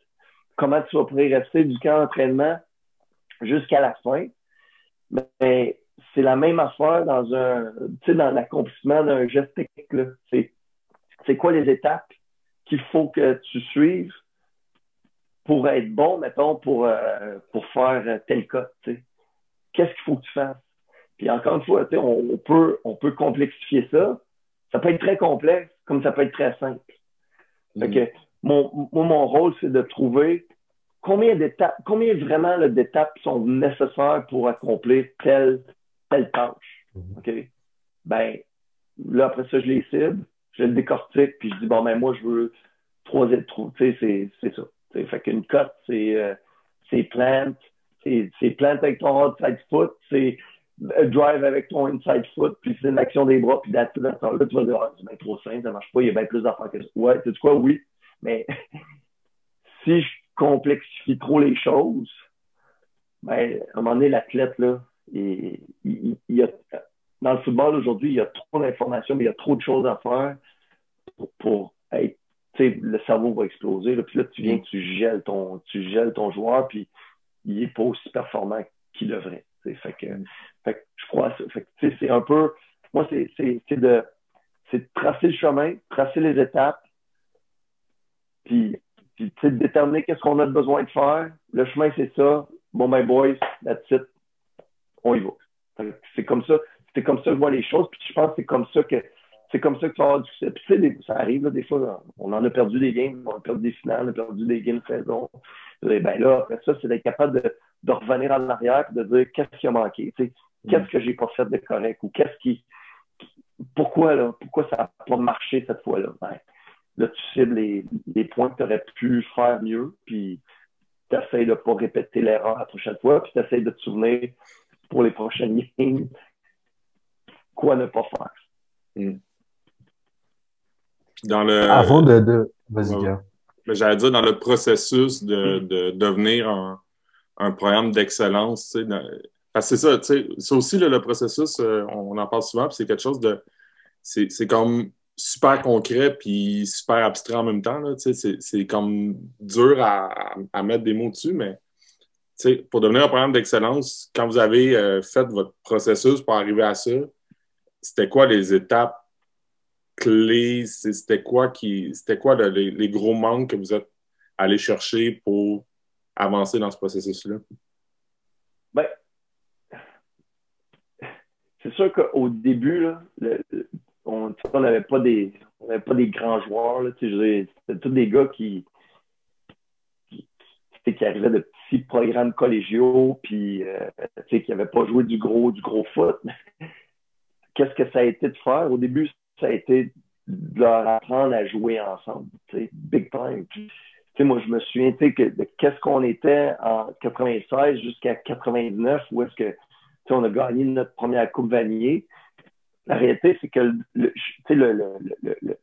Comment tu vas pouvoir rester du camp d'entraînement jusqu'à la fin. Mais c'est la même affaire dans un, tu sais, dans l'accomplissement d'un geste technique, là. C'est, c'est quoi les étapes qu'il faut que tu suives pour être bon, mettons, pour, euh, pour faire tel cas. Qu'est-ce qu'il faut que tu fasses? Puis encore une fois, on, on, peut, on peut complexifier ça. Ça peut être très complexe, comme ça peut être très simple. Fait mm. que mon, mon rôle, c'est de trouver combien d'étapes, combien vraiment d'étapes sont nécessaires pour accomplir telle, telle tâche. Mm-hmm. OK? Ben, là, après ça, je les cible, je le décortique, puis je dis, bon, ben, moi, je veux trois, tu sais, c'est ça. Fait qu'une cote, c'est euh, c'est plant, c'est plant avec ton outside foot, c'est drive avec ton inside foot, puis c'est une action des bras, puis d'être là, tu vas dire, ah, c'est bien trop simple, ça marche pas, il y a bien plus d'affaires que ça. Ouais, tu sais quoi, oui, mais si je complexifie trop les choses, ben, à un moment donné, l'athlète, là, il, a, dans le football aujourd'hui, il y a trop d'informations, mais il y a trop de choses à faire pour, être, le cerveau va exploser. Là, puis là, tu viens, mm. tu gèles ton, tu gèles ton joueur, puis il n'est pas aussi performant qu'il devrait. Fait que, fait que je crois, c'est un peu, moi, c'est de, de tracer le chemin, tracer les étapes, puis, puis de déterminer qu'est-ce qu'on a besoin de faire. Le chemin, c'est ça. Bon, my boys, that's it. On y va. C'est comme ça. C'est comme ça que je vois les choses. Puis je pense que c'est comme ça que c'est comme ça que tu vas avoir du succès. Puis, tu sais, ça arrive, là, des fois, on en a perdu des games, on a perdu des finales, on a perdu des games de saison. Et ben là, après ça, c'est d'être capable de, de, revenir en arrière et de dire qu'est-ce qui a manqué, tu sais, qu'est-ce que j'ai pas fait de correct ou qu'est-ce qui. Pourquoi, là, pourquoi ça n'a pas marché cette fois-là? Ben, là, tu cibles les, les points que tu aurais pu faire mieux, puis tu essaies de ne pas répéter l'erreur la prochaine fois, puis tu essaies de te souvenir pour les prochaines games quoi ne pas faire. Hmm. Dans le... Avant de... Vas-y, J'allais dire, dans le processus de, de devenir un, un programme d'excellence, parce que c'est ça, c'est aussi le processus, euh, on, en parle souvent, puis c'est quelque chose de... C'est comme super concret puis super abstrait en même temps. C'est comme dur à, à, mettre des mots dessus, mais pour devenir un programme d'excellence, quand vous avez euh, fait votre processus pour arriver à ça, c'était quoi les étapes C'était quoi les, gros manques que vous êtes allé chercher pour avancer dans ce processus-là? Ben, c'est sûr qu'au début, on n'avait pas des grands joueurs. C'était tous des gars qui arrivaient de petits programmes collégiaux, puis euh, qui n'avaient pas joué du gros, du gros foot qu'est-ce que ça a été de faire? Au début, ça a été de leur apprendre à jouer ensemble, big time. moi, je me souviens de qu'est-ce qu'on était en 96 jusqu'à 99, où est-ce que on a gagné notre première Coupe Vanier. La réalité, c'est que le,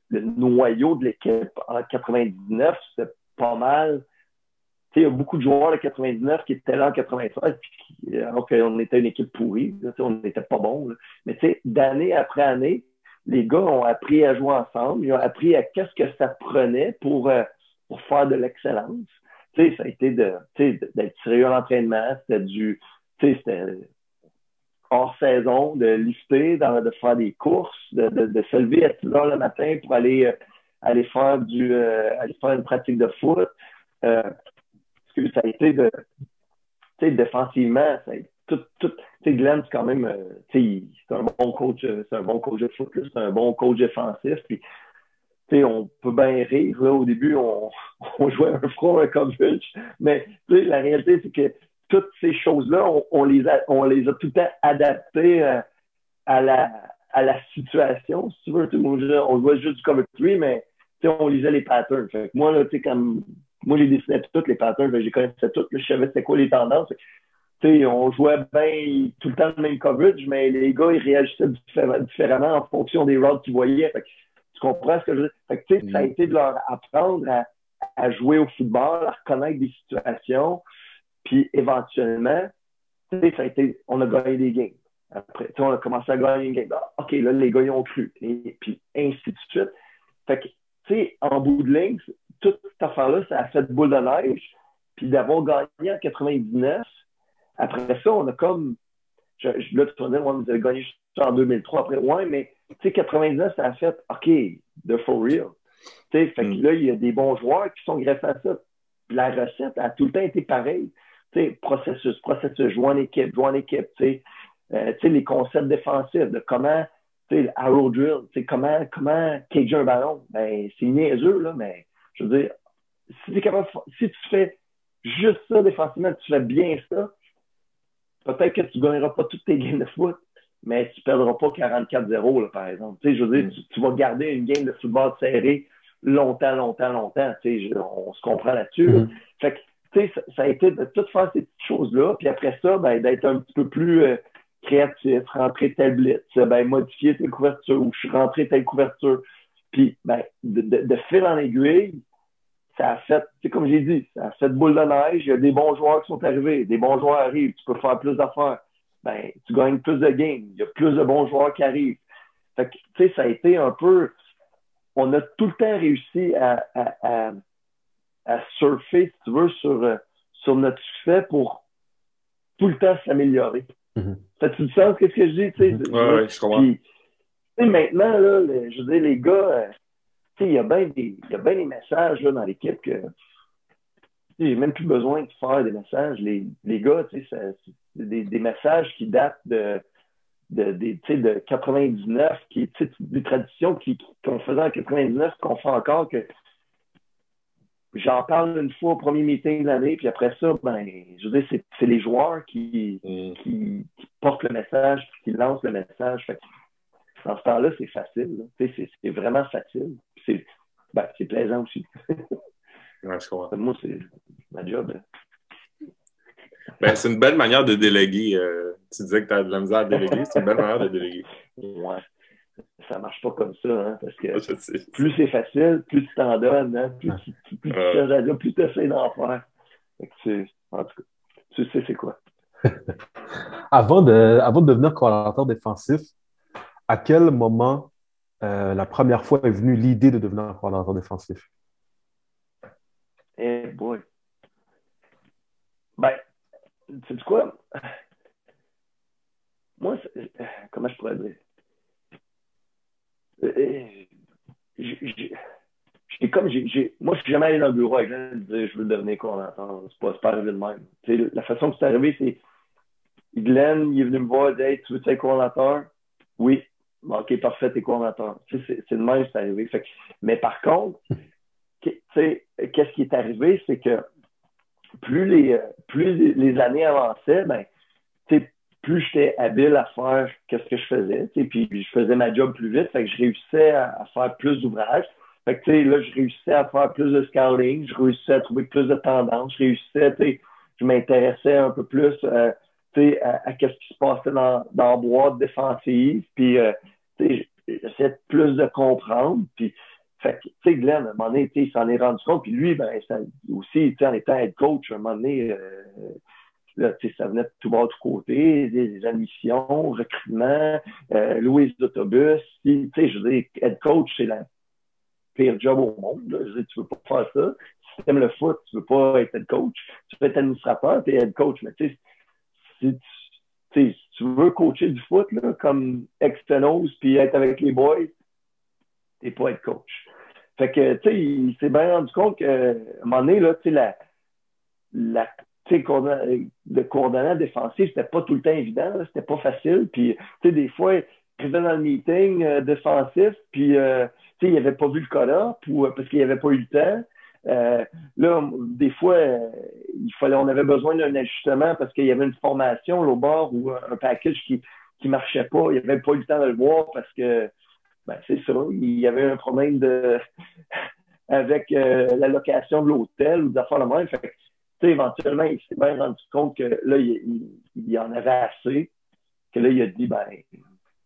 noyau de l'équipe en 99, c'était pas mal il y a beaucoup de joueurs de 99 qui étaient là en 96, puis, alors qu'on était une équipe pourrie, on n'était pas bon. Mais d'année après année, les gars ont appris à jouer ensemble, ils ont appris à qu'est-ce que ça prenait pour, euh, pour faire de l'excellence. Ça a été d'être sérieux à l'entraînement, c'était du c'était hors saison, de lifter, de, faire des courses, de, de, se lever à 6 heures le matin pour aller, euh, aller, faire, du, euh, aller faire une pratique de foot ça a été de, défensivement, ça a été tout, tout, Glenn, c'est quand même, euh, c'est un bon coach, euh, c'est un bon coach de foot, c'est un bon coach défensif, puis, on peut bien rire, au début, on, on jouait un front, un coverage, mais, la réalité, c'est que toutes ces choses-là, on, les a, on les a tout le temps adaptées euh, à, la, à la situation, si tu on, jouait juste du cover 3, mais, on lisait les patterns. Fait moi, là, tu sais, comme moi, j'ai dessiné toutes les patterns, ben, j'ai connaissais toutes, je savais c'était quoi les tendances. On jouait bien tout le temps le même coverage, mais les gars, ils réagissaient différemment en fonction des routes qu'ils voyaient. tu comprends ce que je veux dire? Fait que, Ça a mm. été de leur apprendre à, à, jouer au football, à reconnaître des situations, puis éventuellement, ça a été, on a gagné des games. Après, on a commencé à gagner une game. Ah, OK, là, les gars, ils ont cru. Et puis, ainsi de suite. Fait que, tu sais, en bout de ligne, toute cette affaire-là, ça a fait boule de neige. Puis d'avoir gagné en 99, après ça, on a comme. Je, là, tu vas dire, ouais, vous avez gagné en 2003. Après, ouais, mais tu sais, 99, ça a fait OK, de for real. Tu sais, fait que mm. là, il y a des bons joueurs qui sont greffés à ça. la recette a tout le temps été pareille. Tu sais, processus, processus, jouer en équipe, jouer en équipe, tu sais. Euh, tu sais, les concepts défensifs, de comment, tu sais, arrow drill, tu sais, comment, comment cager un ballon. Ben, c'est niaiseux, là, mais je veux dire, si, capable, si tu fais juste ça défensivement, tu fais bien ça, peut-être que tu ne gagneras pas toutes tes games de foot, mais tu ne perdras pas 44-0, par exemple. Tu sais, je veux dire, tu, vas garder une game de football serré longtemps, longtemps, longtemps. Tu sais, on se comprend là-dessus. Mm-hmm. Fait que, tu sais, ça, a été de tout faire ces petites choses-là, puis après ça, ben, d'être un petit peu plus euh, créatif, rentrer tel blitz, ben, modifier telle couverture, ou je suis rentré telle couverture. Puis, ben, de, de, de fil en aiguille, ça a fait, c'est comme j'ai dit, ça a fait boule de neige. Il y a des bons joueurs qui sont arrivés, des bons joueurs arrivent, tu peux faire plus d'affaires. ben, tu gagnes plus de games. Il y a plus de bons joueurs qui arrivent. Fait que, tu sais, ça a été un peu. On a tout le temps réussi à, à, à, surfer, si tu veux, sur, euh, sur notre succès pour tout le temps s'améliorer. Mm -hmm. tu sens ce que je dis? Tu sais, mm -hmm. je comprends. Puis, maintenant, là, je veux dire, les gars, euh, il y a bien des, des messages là, dans l'équipe que j'ai même plus besoin de faire des messages. Les, les gars, c'est des, des messages qui datent de, de, de, de 99, qui, des traditions qu'on faisait en 99, qu'on fait encore, que j'en parle une fois au premier meeting de l'année, puis après ça, ben, je veux dire, c'est les joueurs qui, mm. qui, qui, portent le message, qui lancent le message. Fait dans ce temps-là, c'est facile. C'est vraiment facile. C'est ben, plaisant aussi. ouais, je comprends. Moi, c'est ma job. Ben, c'est une belle manière de déléguer. Euh, tu disais que tu as de la misère à déléguer. C'est une belle manière de déléguer. Ouais. Ça marche pas comme ça, hein, parce que plus c'est facile, plus tu t'en donnes, hein, plus, tu, plus tu plus tu essaies d'en faire. En tout cas, tu sais c'est quoi. avant, de, avant de devenir coordinateur défensif, à quel moment euh, la première fois est venue l'idée de devenir coordinateur défensif? Eh boy. Ben, tu sais quoi? Moi, comment je pourrais dire? Euh, j'ai comme j'ai moi je suis jamais allé dans le bureau avec Glenn et dire je veux devenir coordinateur c'est pas, pas arrivé de même la façon que c'est arrivé c'est Glenn il est venu me voir et dit hey, tu veux être coordinateur oui ok parfait t'es coordinateur c'est de même c'est arrivé fait, mais par contre qu'est-ce qui est arrivé c'est que plus les plus les, années avançaient ben plus j'étais habile à faire quest ce que je faisais, puis je faisais ma job plus vite, fait que je réussissais à, faire plus d'ouvrages. Fait que, là, je réussissais à faire plus de scouting, je réussissais à trouver plus de tendances, je réussissais, je m'intéressais un peu plus euh, à, à ce qui se passait dans, dans la boîte défensive, puis euh, j'essayais plus de comprendre, puis fait que, tu sais, Glenn, à un moment donné, il s'en est rendu compte, puis lui, ben, ça, aussi, en étant head coach, à un moment donné, euh, Là, ça venait de tout bas, de tout côté, des, admissions, recrutement, euh, louer d'autobus. Je veux dire, head coach, c'est la pire job au monde. Là. Je veux dire, tu veux pas faire ça. Si tu aimes le foot, tu veux pas être head coach. Tu veux être administrateur, tu es head coach. Mais tu sais, si tu, veux coacher du foot, là, comme extenos, puis être avec les boys, t'es pas head coach. Fait que, tu sais, il s'est bien rendu compte qu'à un moment donné, là, tu sais, la, la coordonnant défensif, c'était pas tout le temps évident, c'était pas facile. Puis, tu sais, des fois, il arrivait dans le meeting euh, défensif, puis, euh, tu sais, il avait pas vu le call ou euh, parce qu'il avait pas eu le temps. Là, des fois, il fallait, on avait besoin d'un ajustement parce qu'il y avait une formation au bord ou un package qui qui marchait pas. Il avait pas eu le temps de le voir parce que, ben, c'est ça, il y avait un problème de avec la location de l'hôtel ou d'affaires de même. Fait éventuellement, il s'est bien rendu compte que là, il, il, en avait assez. Que là, il a dit, ben,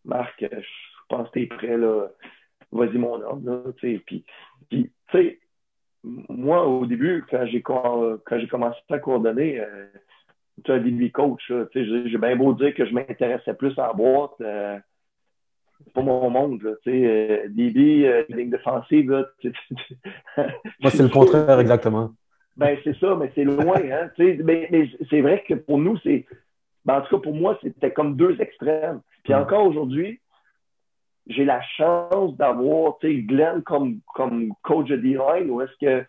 Marc, je pense que tu es prêt, là. Vas-y, mon homme, là. Puis tu sais, moi, au début, quand j'ai, quand j'ai commencé à coordonner, euh, tu as DB coach, j'ai, j'ai bien beau dire que je m'intéressais plus à la boîte. Euh, c'est pas mon monde, là, tu sais, euh, DB, euh, ligne défensive, là, Moi, c'est le contraire, exactement. Ben, c'est ça, mais c'est loin. Hein? mais, mais c'est vrai que pour nous, c'est. Ben, en tout cas, pour moi, c'était comme deux extrêmes. Puis mm. encore aujourd'hui, j'ai la chance d'avoir Glenn comme, comme coach de D-line ou est-ce que.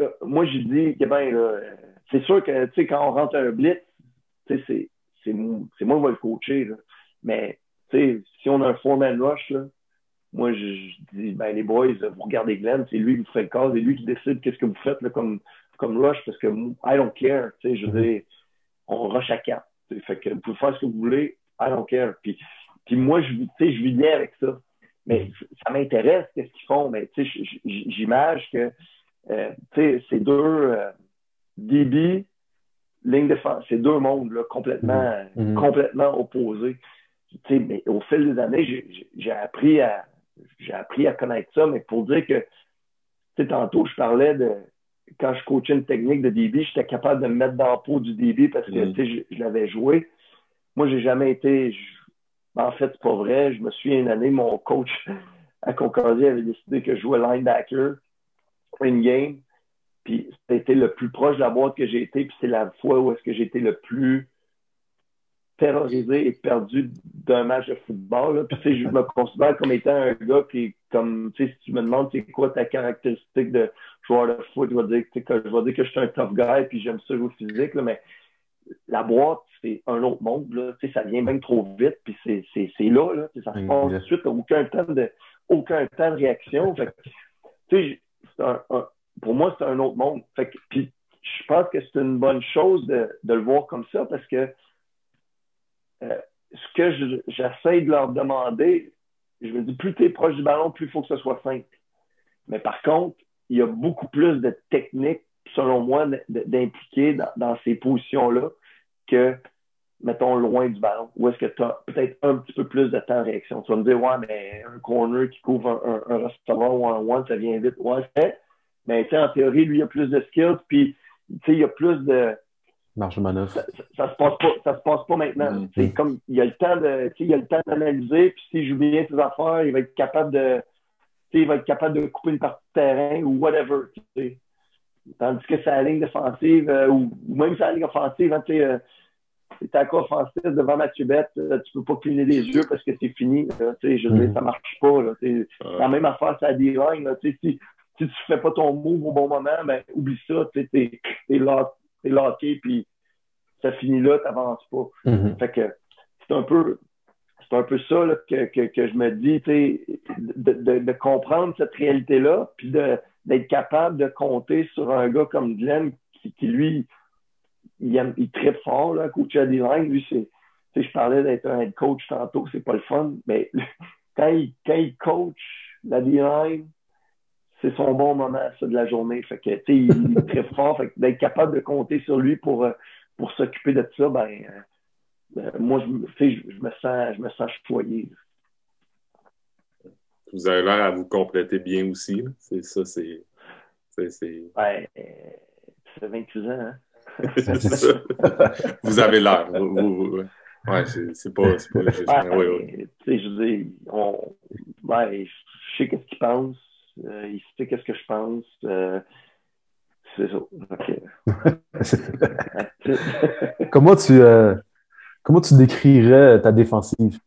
Euh, moi, je dis que ben, c'est sûr que quand on rentre un blitz, c'est moi qui vais le coacher. Là. Mais si on a un four-man rush, là, moi, je, dis, ben, les boys, vous regardez Glenn, c'est lui qui vous fait le cas, c'est lui qui décide qu'est-ce que vous faites là, comme, comme rush, parce que I don't care, tu sais, je veux dire, on rush à quatre. Fait que vous pouvez faire ce que vous voulez, I don't care. Puis, puis moi, je, je vis bien avec ça. Mais ça m'intéresse, qu'est-ce qu'ils font, mais tu sais, j'imagine que, euh, tu sais, c'est deux, euh, DB, ligne défense, c'est deux mondes, là, complètement, mm-hmm. complètement opposés. Tu sais, mais au fil des années, j'ai appris à, j'ai appris à connaître ça, mais pour dire que, tu sais, tantôt, je parlais de, quand je coachais une technique de DB, j'étais capable de me mettre dans la peau du DB parce que, mm. tu sais, je, l'avais joué. moi, j'ai jamais été. En fait, c'est pas vrai. Je me souviens une année, mon coach à Concordia avait décidé que je jouais linebacker in-game. Puis c'était le plus proche de la boîte que j'ai été. Puis c'est la fois où est-ce que j'ai été le plus terrorisé et perdu d'un match de football. Puis, tu sais, je me considère comme étant un gars qui, comme, tu sais, si tu me demandes c'est quoi ta caractéristique de joueur de foot, je vais dire que, je suis un tough guy puis j'aime ça jouer physique, mais la boîte, c'est un autre monde. Là. Tu sais, ça vient même trop vite, puis c'est là, là. ça se passe tout de suite, aucun temps de, aucun temps de réaction. Fait tu sais, un, pour moi, c'est un autre monde. Fait puis je pense que c'est une bonne chose de, de, le voir comme ça parce que euh, ce que j'essaie de leur demander, je me dis, plus tu es proche du ballon, plus il faut que ce soit simple. Mais par contre, il y a beaucoup plus de techniques, selon moi, d'impliquer dans, dans, ces positions-là que, mettons, loin du ballon. Ou est-ce que tu as peut-être un petit peu plus de temps de réaction? Tu vas me dire, ouais, mais un corner qui couvre un, un, restaurant one-on-one, ça vient vite. Ouais, c'est Mais en théorie, lui, il a plus de skills, puis il y a plus de Marge de manœuvre. Ça, ça, se passe pas, ça se passe pas maintenant. C'est comme il y a le temps de, il y a le temps d'analyser, puis s'il joue bien ses affaires, il va être capable de, il va être capable de couper une partie de terrain ou whatever. Tandis que sa ligne défensive, euh, ou, même sa ligne offensive, hein, tu sais, euh, t'es à offensif devant Mathieu Bette, euh, tu peux pas cligner les yeux parce que c'est fini. Là, je veux dire, ça marche pas. Là, La même affaire, à D-line. Si, si tu fais pas ton move au bon moment, ben, oublie ça. Tu es, es, là, t'es locké, puis ça finit là, t'avances pas. Mm-hmm. Fait que c'est un peu c'est un peu ça là, que, que, que, je me dis, de, de, de, comprendre cette réalité-là, puis d'être capable de compter sur un gars comme Glenn qui, lui, il, aime, il tripe fort, là, coach à. Lui, c'est, je parlais d'être un head coach tantôt, c'est pas le fun, mais quand il, quand il coach la D-line, c'est son bon moment, ça, de la journée. Fait que, il est très fort. Fait d'être capable de compter sur lui pour, euh, pour s'occuper de ça, ben, euh, moi, je, je, je, me sens, je me sens choyé. Vous avez l'air à vous compléter bien aussi. C'est ça, c'est. Ouais, ça fait 28 ans, hein? vous avez l'air. Ouais, c'est pas, pas juste. Ouais, ouais, ouais. Je dis, on, ouais, je sais qu'est-ce qu'il pense euh, il sait qu'est-ce que je pense. Euh, c'est ça. comment, tu, euh, comment tu décrirais ta défensive?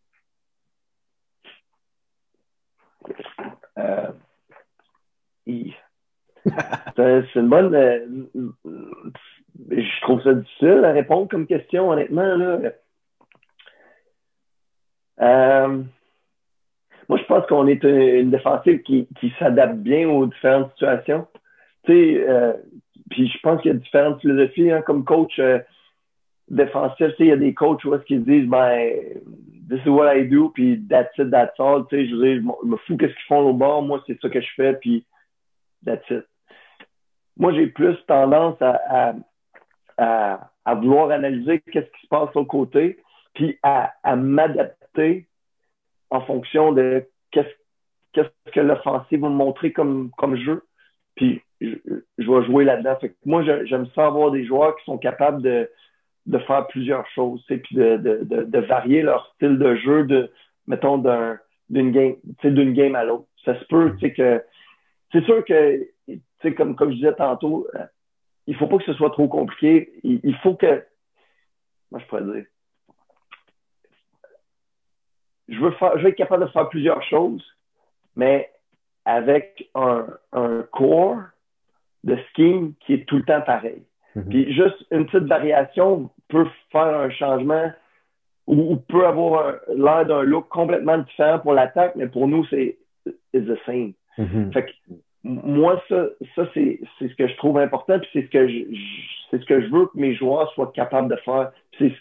C'est une bonne. je trouve ça difficile à répondre comme question, honnêtement. Là. Moi, je pense qu'on est une, défensive qui, s'adapte bien aux différentes situations. Tu sais, euh, puis je pense qu'il y a différentes philosophies. Hein, comme coach euh, défensif, il y a des coachs où est-ce qu'ils disent, ben, this is what I do, puis that's it, that's all. Tu sais, je, je me fous qu'est-ce qu'ils font au bord. Moi, c'est ça que je fais, puis Moi, j'ai plus tendance à, à, vouloir analyser qu'est-ce qui se passe au côté, puis à, m'adapter en fonction de qu'est-ce que l'offensive va me montrer comme, comme jeu. Puis je, vais jouer là-dedans. moi, j'aime ça avoir des joueurs qui sont capables de, de faire plusieurs choses, puis de, de, varier leur style de jeu, de, mettons, d'une game, game à l'autre. Ça se peut, que c'est sûr que, tu sais, comme, comme je disais tantôt, euh, il faut pas que ce soit trop compliqué. Il, il faut que, moi, je pourrais dire, je veux, faire, je veux être capable de faire plusieurs choses, mais avec un, un core de scheme qui est tout le temps pareil. Mhm. Puis juste une petite variation peut faire un changement ou, peut avoir l'air d'un look complètement différent pour l'attaque, mais pour nous, c'est the same. Mhm. Fait que, moi, ça, ça c'est ce que je trouve important, puis c'est ce que je, c'est ce que je veux que mes joueurs soient capables de faire. C'est ce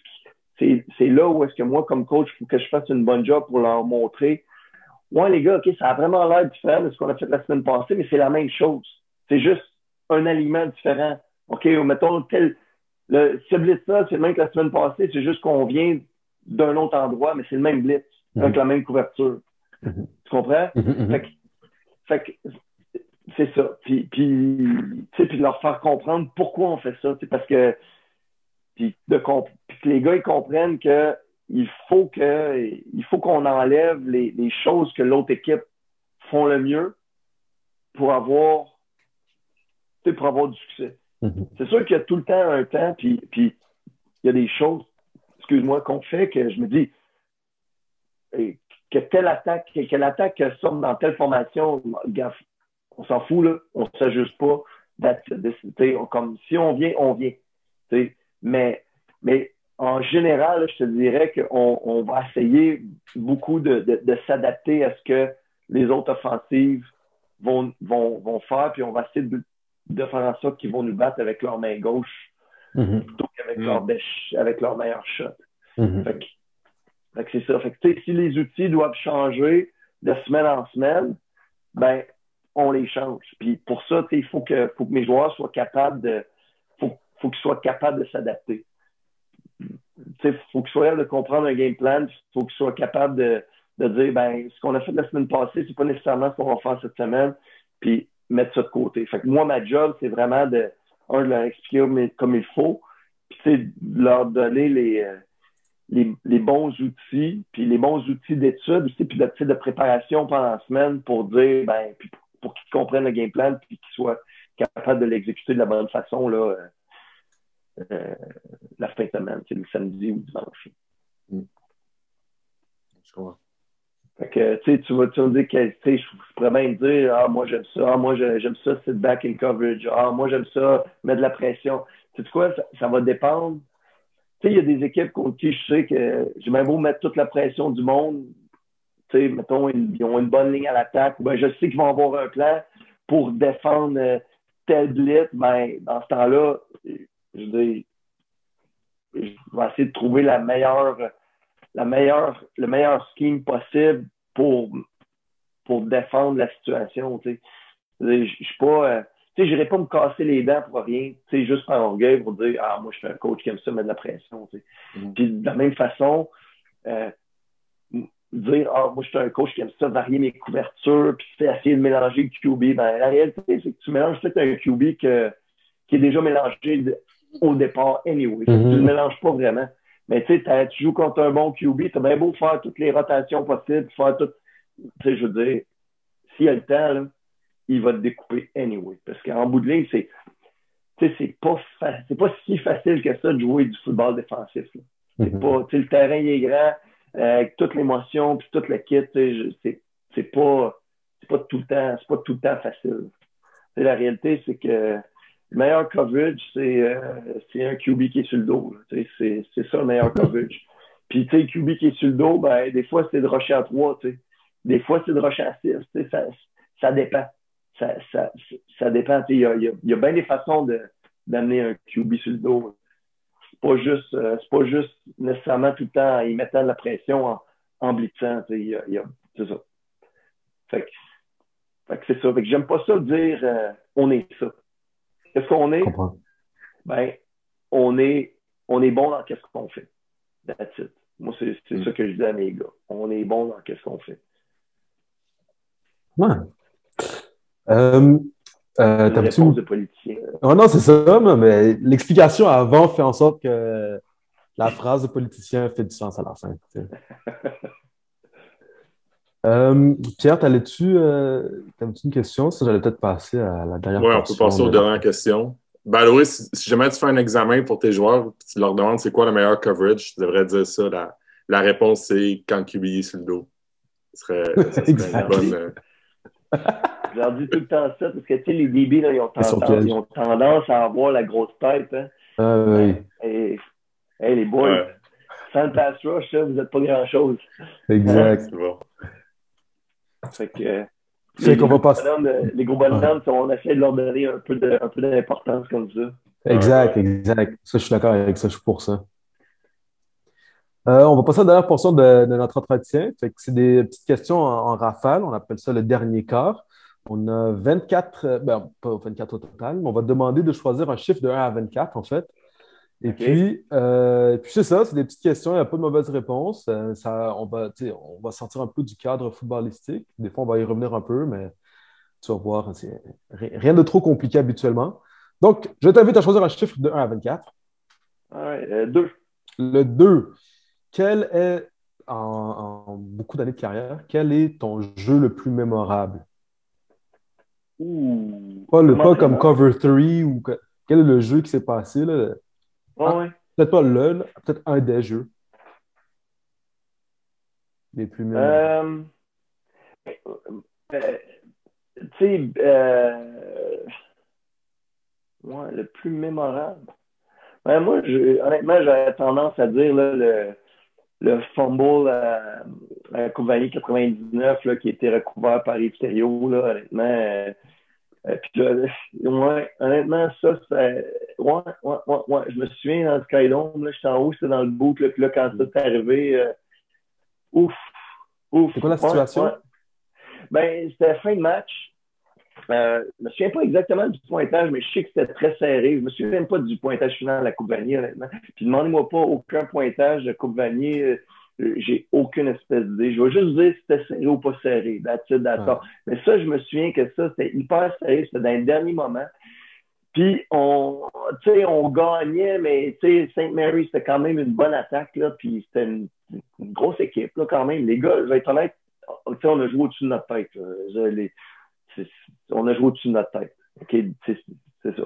c'est là où est-ce que moi, comme coach, il faut que je fasse une bonne job pour leur montrer. Ouais, les gars, OK, ça a vraiment l'air différent de ce qu'on a fait la semaine passée, mais c'est la même chose. C'est juste un aliment différent. OK, mettons tel. Le, ce blitz-là, c'est le même que la semaine passée, c'est juste qu'on vient d'un autre endroit, mais c'est le même blitz, mm-hmm. avec la même couverture. Mm-hmm. Tu comprends? Mm-hmm, fait que, fait que c'est ça. Puis, puis, puis leur faire comprendre pourquoi on fait ça. Parce que puis, de que les gars ils comprennent que il faut que il faut qu'on enlève les, les, choses que l'autre équipe font le mieux pour avoir pour avoir du succès. Mm-hmm. C'est sûr qu'il y a tout le temps un temps, puis, puis il y a des choses, excuse-moi, qu'on fait que je me dis que telle attaque, que, l'attaque sorte dans telle formation, on s'en fout, là, on ne s'ajuste pas. Comme si on vient, on vient. Mais, mais en général, je te dirais qu'on on va essayer beaucoup de, de, s'adapter à ce que les autres offensives vont, vont, vont faire, puis on va essayer de, de faire en sorte qu'ils vont nous battre avec leur main gauche mm-hmm. plutôt qu'avec mm. leur, avec leur meilleur shot. Mm-hmm. Fait que, c'est ça. Fait que, si les outils doivent changer de semaine en semaine, ben, on les change. Puis pour ça, il faut que, faut que mes joueurs soient capables de. faut, faut qu'ils soient capables de s'adapter. Il faut qu'ils soient capables de comprendre un game plan, il faut qu'ils soient capables de, de dire ben, ce qu'on a fait la semaine passée, c'est pas nécessairement ce qu'on va faire cette semaine, puis mettre ça de côté. Fait que moi, ma job, c'est vraiment de, un, de leur expliquer comme il faut, puis de leur donner les, euh, les, les, bons outils, puis les bons outils d'étude aussi, puis de, de préparation pendant la semaine pour dire, ben, puis pour qu'ils comprennent le game plan puis qu'ils soient capables de l'exécuter de la bonne façon là, euh, euh, la fin de semaine, c'est le samedi ou dimanche. Mm. Je crois. Fait que, tu vas, tu vas me dire que, je pourrais même dire, ah, moi, j'aime ça, ah, moi, j'aime ça, sit back in coverage, ah, moi, j'aime ça, mettre de la pression. Tu sais quoi, ça, va dépendre. Tu sais, il y a des équipes contre qui je sais que j'ai même beau mettre toute la pression du monde, sais, mettons, ils, ont une bonne ligne à l'attaque, ben, je sais qu'ils vont avoir un plan pour défendre euh, tel blitz, ben, dans ce temps-là, je vais essayer de trouver la meilleure, la meilleure, le meilleur scheme possible pour, pour défendre la situation. Je ne suis pas. Euh, tu sais, j'irai pas me casser les dents pour rien, tu sais, juste par orgueil pour dire Ah, moi, je suis un coach qui aime ça mettre de la pression. Mm. Puis de la même façon, euh, dire Ah, moi, je suis un coach qui aime ça, varier mes couvertures, puis essayer de mélanger le QB. Ben, la réalité, c'est que tu mélanges peut-être un QB que, qui est déjà mélangé au départ, anyway. Tu ne le mélanges pas vraiment. Mais tu sais, tu joues contre un bon QB, tu as bien beau faire toutes les rotations possibles, faire tout. Tu sais, je veux dire, s'il y a le temps, là, il va te découper anyway. Parce qu'en bout de ligne, c'est. C'est pas, c'est pas si facile que ça de jouer du football défensif. Mm-hmm. pas, le terrain il est grand, euh, avec toute l'émotion puis toute le kit, c'est, c'est pas c'est pas tout le temps, c'est pas tout le temps facile. la réalité, c'est que le meilleur coverage, c'est, euh, c'est un QB qui est sur le dos. C'est, c'est ça le meilleur coverage. Puis tu sais, QB qui est sur le dos, ben, des fois c'est de rocher à trois, des fois c'est de rocher à six, ça, ça dépend. Ça, ça, ça dépend. Il y a, y, y a bien des façons de, d'amener un QB sur le dos pas juste, euh, c'est pas juste nécessairement tout le temps en y mettant de la pression en, en blitzant. C'est ça. Fait que, c'est ça. Fait que j'aime pas ça dire euh, on est ça. Qu'est-ce qu'on est? Ben, on est, on est bon dans qu'est-ce qu'on fait. That's it. Moi, c'est mm. ça que je dis à mes gars. On est bon dans qu'est-ce qu'on fait. Ouais. Euh, euh, de politicien. Oh non, c'est ça, mais l'explication avant fait en sorte que la phrase de politicien fait du sens à la fin. euh, Pierre, t'allais-tu euh, une question? Ça, j'allais peut-être passer à la dernière question. Oui, on peut passer aux dernières questions. Ben oui, si, jamais tu fais un examen pour tes joueurs, tu leur demandes c'est quoi le meilleur coverage, tu devrais dire ça. La, la réponse, c'est quand QB sur le dos. Ce serait, une bonne. Euh, je leur dis tout le temps ça parce que tu sais, les DB, là, ils, ont tendance, ils ont tendance à avoir la grosse tête. Hein. Ah oui. Et, les boys, sans le pass rush, vous n'êtes pas grand-chose. Exact. Fait que. C'est qu'on va passer. Les gros bonhommes, on essaie de leur donner un peu d'importance comme ça. Exact, exact. Ça, je suis d'accord avec ça, je suis pour ça. Euh, on va passer à la dernière portion de, notre entretien. C'est des petites questions en, rafale. On appelle ça le dernier quart. On a 24, euh, ben, pas 24 au total, mais on va demander de choisir un chiffre de 1 à 24, en fait. Et puis, euh, puis c'est ça, c'est des petites questions, il n'y a pas de mauvaise réponse. ça, on, va, on va sortir un peu du cadre footballistique. Des fois, on va y revenir un peu, mais tu vas voir, c'est rien de trop compliqué habituellement. Donc, je t'invite à choisir un chiffre de 1 à 24. Ouais, 2. Le 2. quel est, en, beaucoup d'années de carrière, quel est ton jeu le plus mémorable? Pas, le, pas comme Cover 3 ou quel est le jeu qui s'est passé? Là? Peut-être pas le, peut-être un des jeux. Les plus mémorables. Euh, euh, tu sais, euh, le plus mémorable. Ben, moi, honnêtement, j'aurais tendance à dire le, le fumble à, à 99 là, qui été recouvert par Ipterio, là, honnêtement. Euh, euh, puis là, ouais, honnêtement, ça, c'est. Ouais, ouais, ouais, ouais. Je me souviens dans le Skydome, là, j'étais en haut, c'était dans le boot, là, puis là, quand ça est arrivé, euh, ouf, ouf. C'est quoi la situation? Ben, c'était fin de match. Euh, je me souviens pas exactement du pointage, mais je sais que c'était très serré. Je me souviens même pas du pointage final de la Coupe Vanier, honnêtement. Puis demandez-moi pas aucun pointage de Coupe Vanier. Euh, j'ai aucune espèce d'idée. Je vais juste dire si c'était serré ou pas serré. D'accord. Mais ça, je me souviens que ça, c'était hyper serré. C'était dans le dernier moment. Puis on, on gagnait, mais Saint Mary, c'était quand même une bonne attaque. Là, puis c'était une, grosse équipe là, quand même. Les gars, je vais être honnête, on a joué au-dessus de notre tête. Les, on a joué au-dessus de notre tête. C'est ça.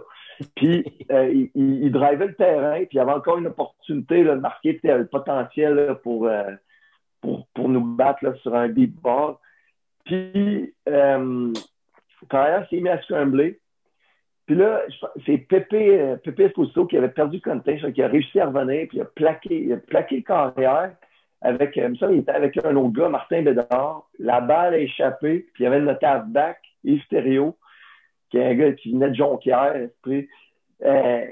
Puis, euh, il, il, drivait le terrain, puis il y avait encore une opportunité de marquer le potentiel pour, euh, pour, pour, nous battre sur un deep ball. Puis, euh, quand il s'est mis à scrambler, puis là, c'est Pépé, euh, Pépé Esposito qui avait perdu le qui a réussi à revenir, puis il a plaqué, il a plaqué le carrière avec, ça, il était avec un autre gars, Martin Bédard. La balle a échappé, puis il y avait notre halfback Yves Thériault, qui est un gars qui venait de Jonquière. Euh,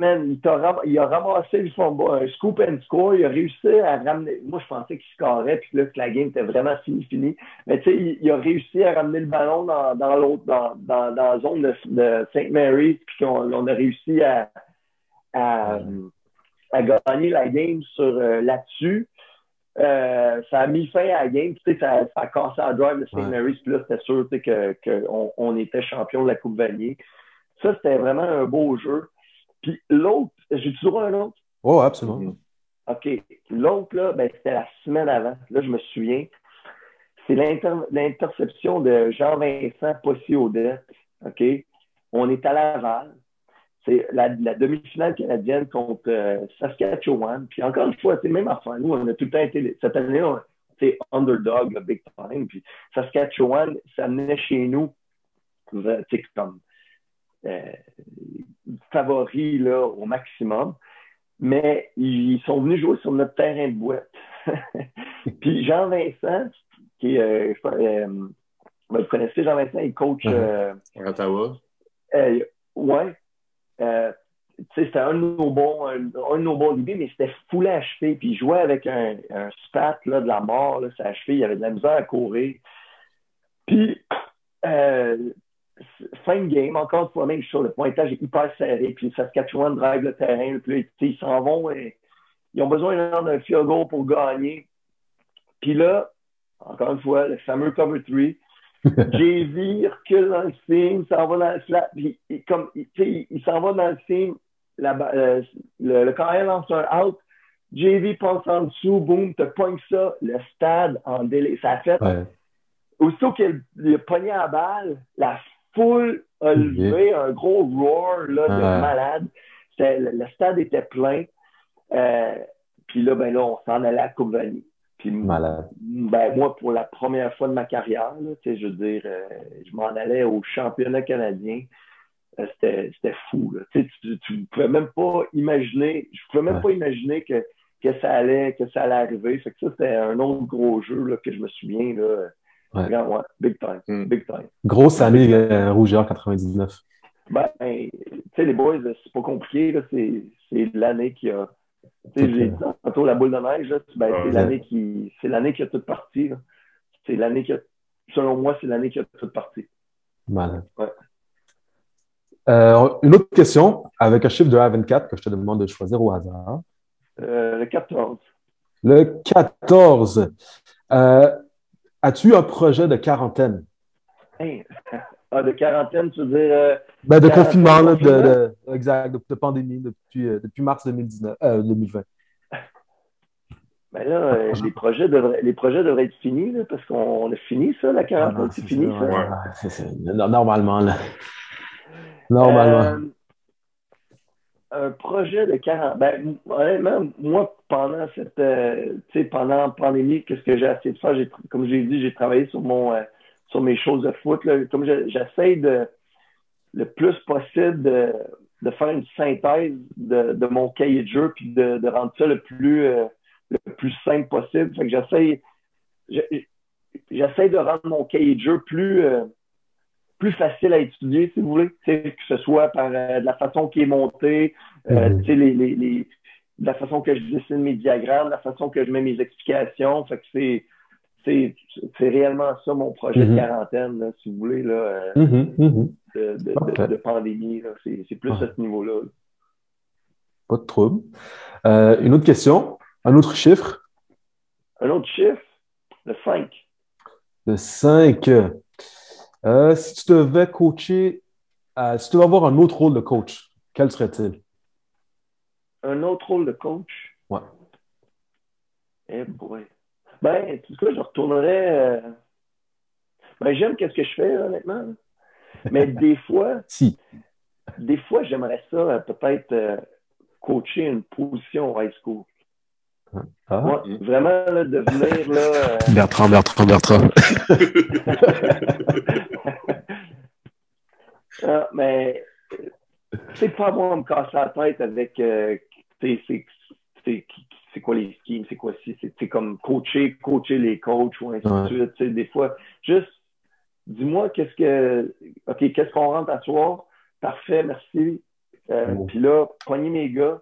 il, a, il, a, ramassé un scoop and score. Il a réussi à ramener. Moi, je pensais qu'il scorait, puis là, que la game était vraiment fini, fini. Mais tu sais, il, a réussi à ramener le ballon dans, dans l'autre, dans, dans, dans, la zone de, St. Mary's, puis on, on, a réussi à, à, à, gagner la game sur euh, là-dessus. Euh, ça a mis fin à la game. Tu sais, ça, ça a cassé la drive de St. Mary's. Puis là, c'était sûr qu'on que on, était champion de la Coupe Vanier. Ça, c'était vraiment un beau jeu. Puis l'autre, j'ai toujours un autre? Oh, absolument. OK. L'autre, là, ben, c'était la semaine avant. Là, je me souviens. C'est l'interception de Jean-Vincent Possi-Odette. OK? On est à Laval c'est la, demi-finale canadienne contre euh, Saskatchewan. Puis encore une fois, c'est même affaire. Nous, on a tout le temps été. Cette année, c'est underdog, le big time. Puis Saskatchewan, ça venait chez nous, c'est comme euh, favori là, au maximum. Mais ils sont venus jouer sur notre terrain de boîte. puis Jean-Vincent, qui est. Euh, vous connaissez Jean-Vincent, il coach. Uh-huh. à Ottawa. ouais. Euh, c'était un de nos bons, débits, mais c'était foulé à cheville. Puis il jouait avec un, spat là, de la mort, là, sa cheville, il avait de la misère à courir. Puis, euh, fin de game, encore une fois, même chose, le pointage est hyper serré. Puis Saskatchewan drive le terrain. Puis ils s'en vont et ils ont besoin d'un field pour gagner. Puis là, encore une fois, le fameux cover 3. JV recule dans le film, s'en va dans le flat, puis il, comme, il, il s'en va dans le film, la, euh, le, le carrière lance un out, JV passe en dessous, boum, te pogne ça, le stade en délai. Ça a fait. Ouais. Aussitôt qu'il a pogné à balle, la foule a levé un gros roar là, de malade. Le, le, stade était plein. Euh, puis là, ben là, on s'en allait à Couvanie. Puis, Ben, moi, pour la première fois de ma carrière, là, je veux dire, euh, je m'en allais au championnat canadien. Euh, c'était fou. Là. Tu, ne pouvais même pas imaginer, je pouvais même pas imaginer que, que, ça allait, que ça allait arriver. Fait que ça, c'était un autre gros jeu là, que je me souviens. Là. Ouais. big time. Hmm. Big time. Grosse année euh, Rougeur 99. Ben, tu sais, les boys, c'est pas compliqué. C'est l'année qui a j'ai dit tantôt la boule de neige, ben, c'est l'année qui c'est l'année qui a toute partie. C'est l'année qui a, selon moi, c'est l'année qui a toute partie. Malade. Ouais. Euh, une autre question avec un chiffre de 1 à 24 que je te demande de choisir au hasard. Euh, le 14. Le 14. Euh, as-tu un projet de quarantaine? Hein? Ah, de quarantaine, tu veux dire. Euh, ben, de confinement, de, de, exact, de, pandémie depuis, euh, depuis mars 2019, 2020. Ben là, euh, les, projets devraient, les projets devraient être finis, là, parce qu'on a fini ça, la quarantaine, Ah, c'est fini ça. ouais, Normalement, là. Normalement. Euh, un projet de 40. Ben, honnêtement, moi, pendant cette euh, tu sais, pendant la pandémie, qu'est-ce que j'ai essayé de faire? Comme j'ai dit, j'ai travaillé sur mon euh, sur mes choses de foot. Là. Comme je- j'essaie de le plus possible de, de faire une synthèse de, de mon cahier de jeu puis de, de rendre ça le plus euh, le plus simple possible. Fait que j'essaie je- j'essaie de rendre mon cahier de jeu plus euh, plus facile à étudier, si vous voulez. Que ce soit par euh, de la façon qui est montée, sais, les, les, les, de la façon que je dessine mes diagrammes, de la façon que je mets mes explications. Fait que c'est, c'est, réellement ça mon projet Mhm. de quarantaine, là, si vous voulez, là, euh, Mhm, mhm. de, de, pandémie. C'est, plus à ce niveau-là. là. Pas de trouble. Euh, une autre question, un autre chiffre? Un autre chiffre, le 5. Le 5. Euh, si tu devais coacher, euh, si tu devais avoir un autre rôle de coach, quel serait-il? Un autre rôle de coach? Ouais. Eh boy. Ben, tout cas, je retournerais. euh, Ben, j'aime qu'est-ce que je fais, honnêtement. Mais des fois, Si. des fois, j'aimerais ça euh, peut-être euh, coacher une position au high school. Ah. Ouais, vraiment, là, de venir là. euh, Bertrand, Bertrand, Bertrand. Ah, mais c'est pas avoir à me casser la tête avec euh, c'est c'est- c'est- c'est quoi les schemes, c'est quoi si, c'est c'est comme coacher, coacher les coachs ou ainsi Ouais. de suite. tu sais, Des fois, juste dis-moi qu'est-ce que OK, qu'est-ce qu'on rentre à soir? Parfait, merci. Euh. Puis là, pogner mes gars,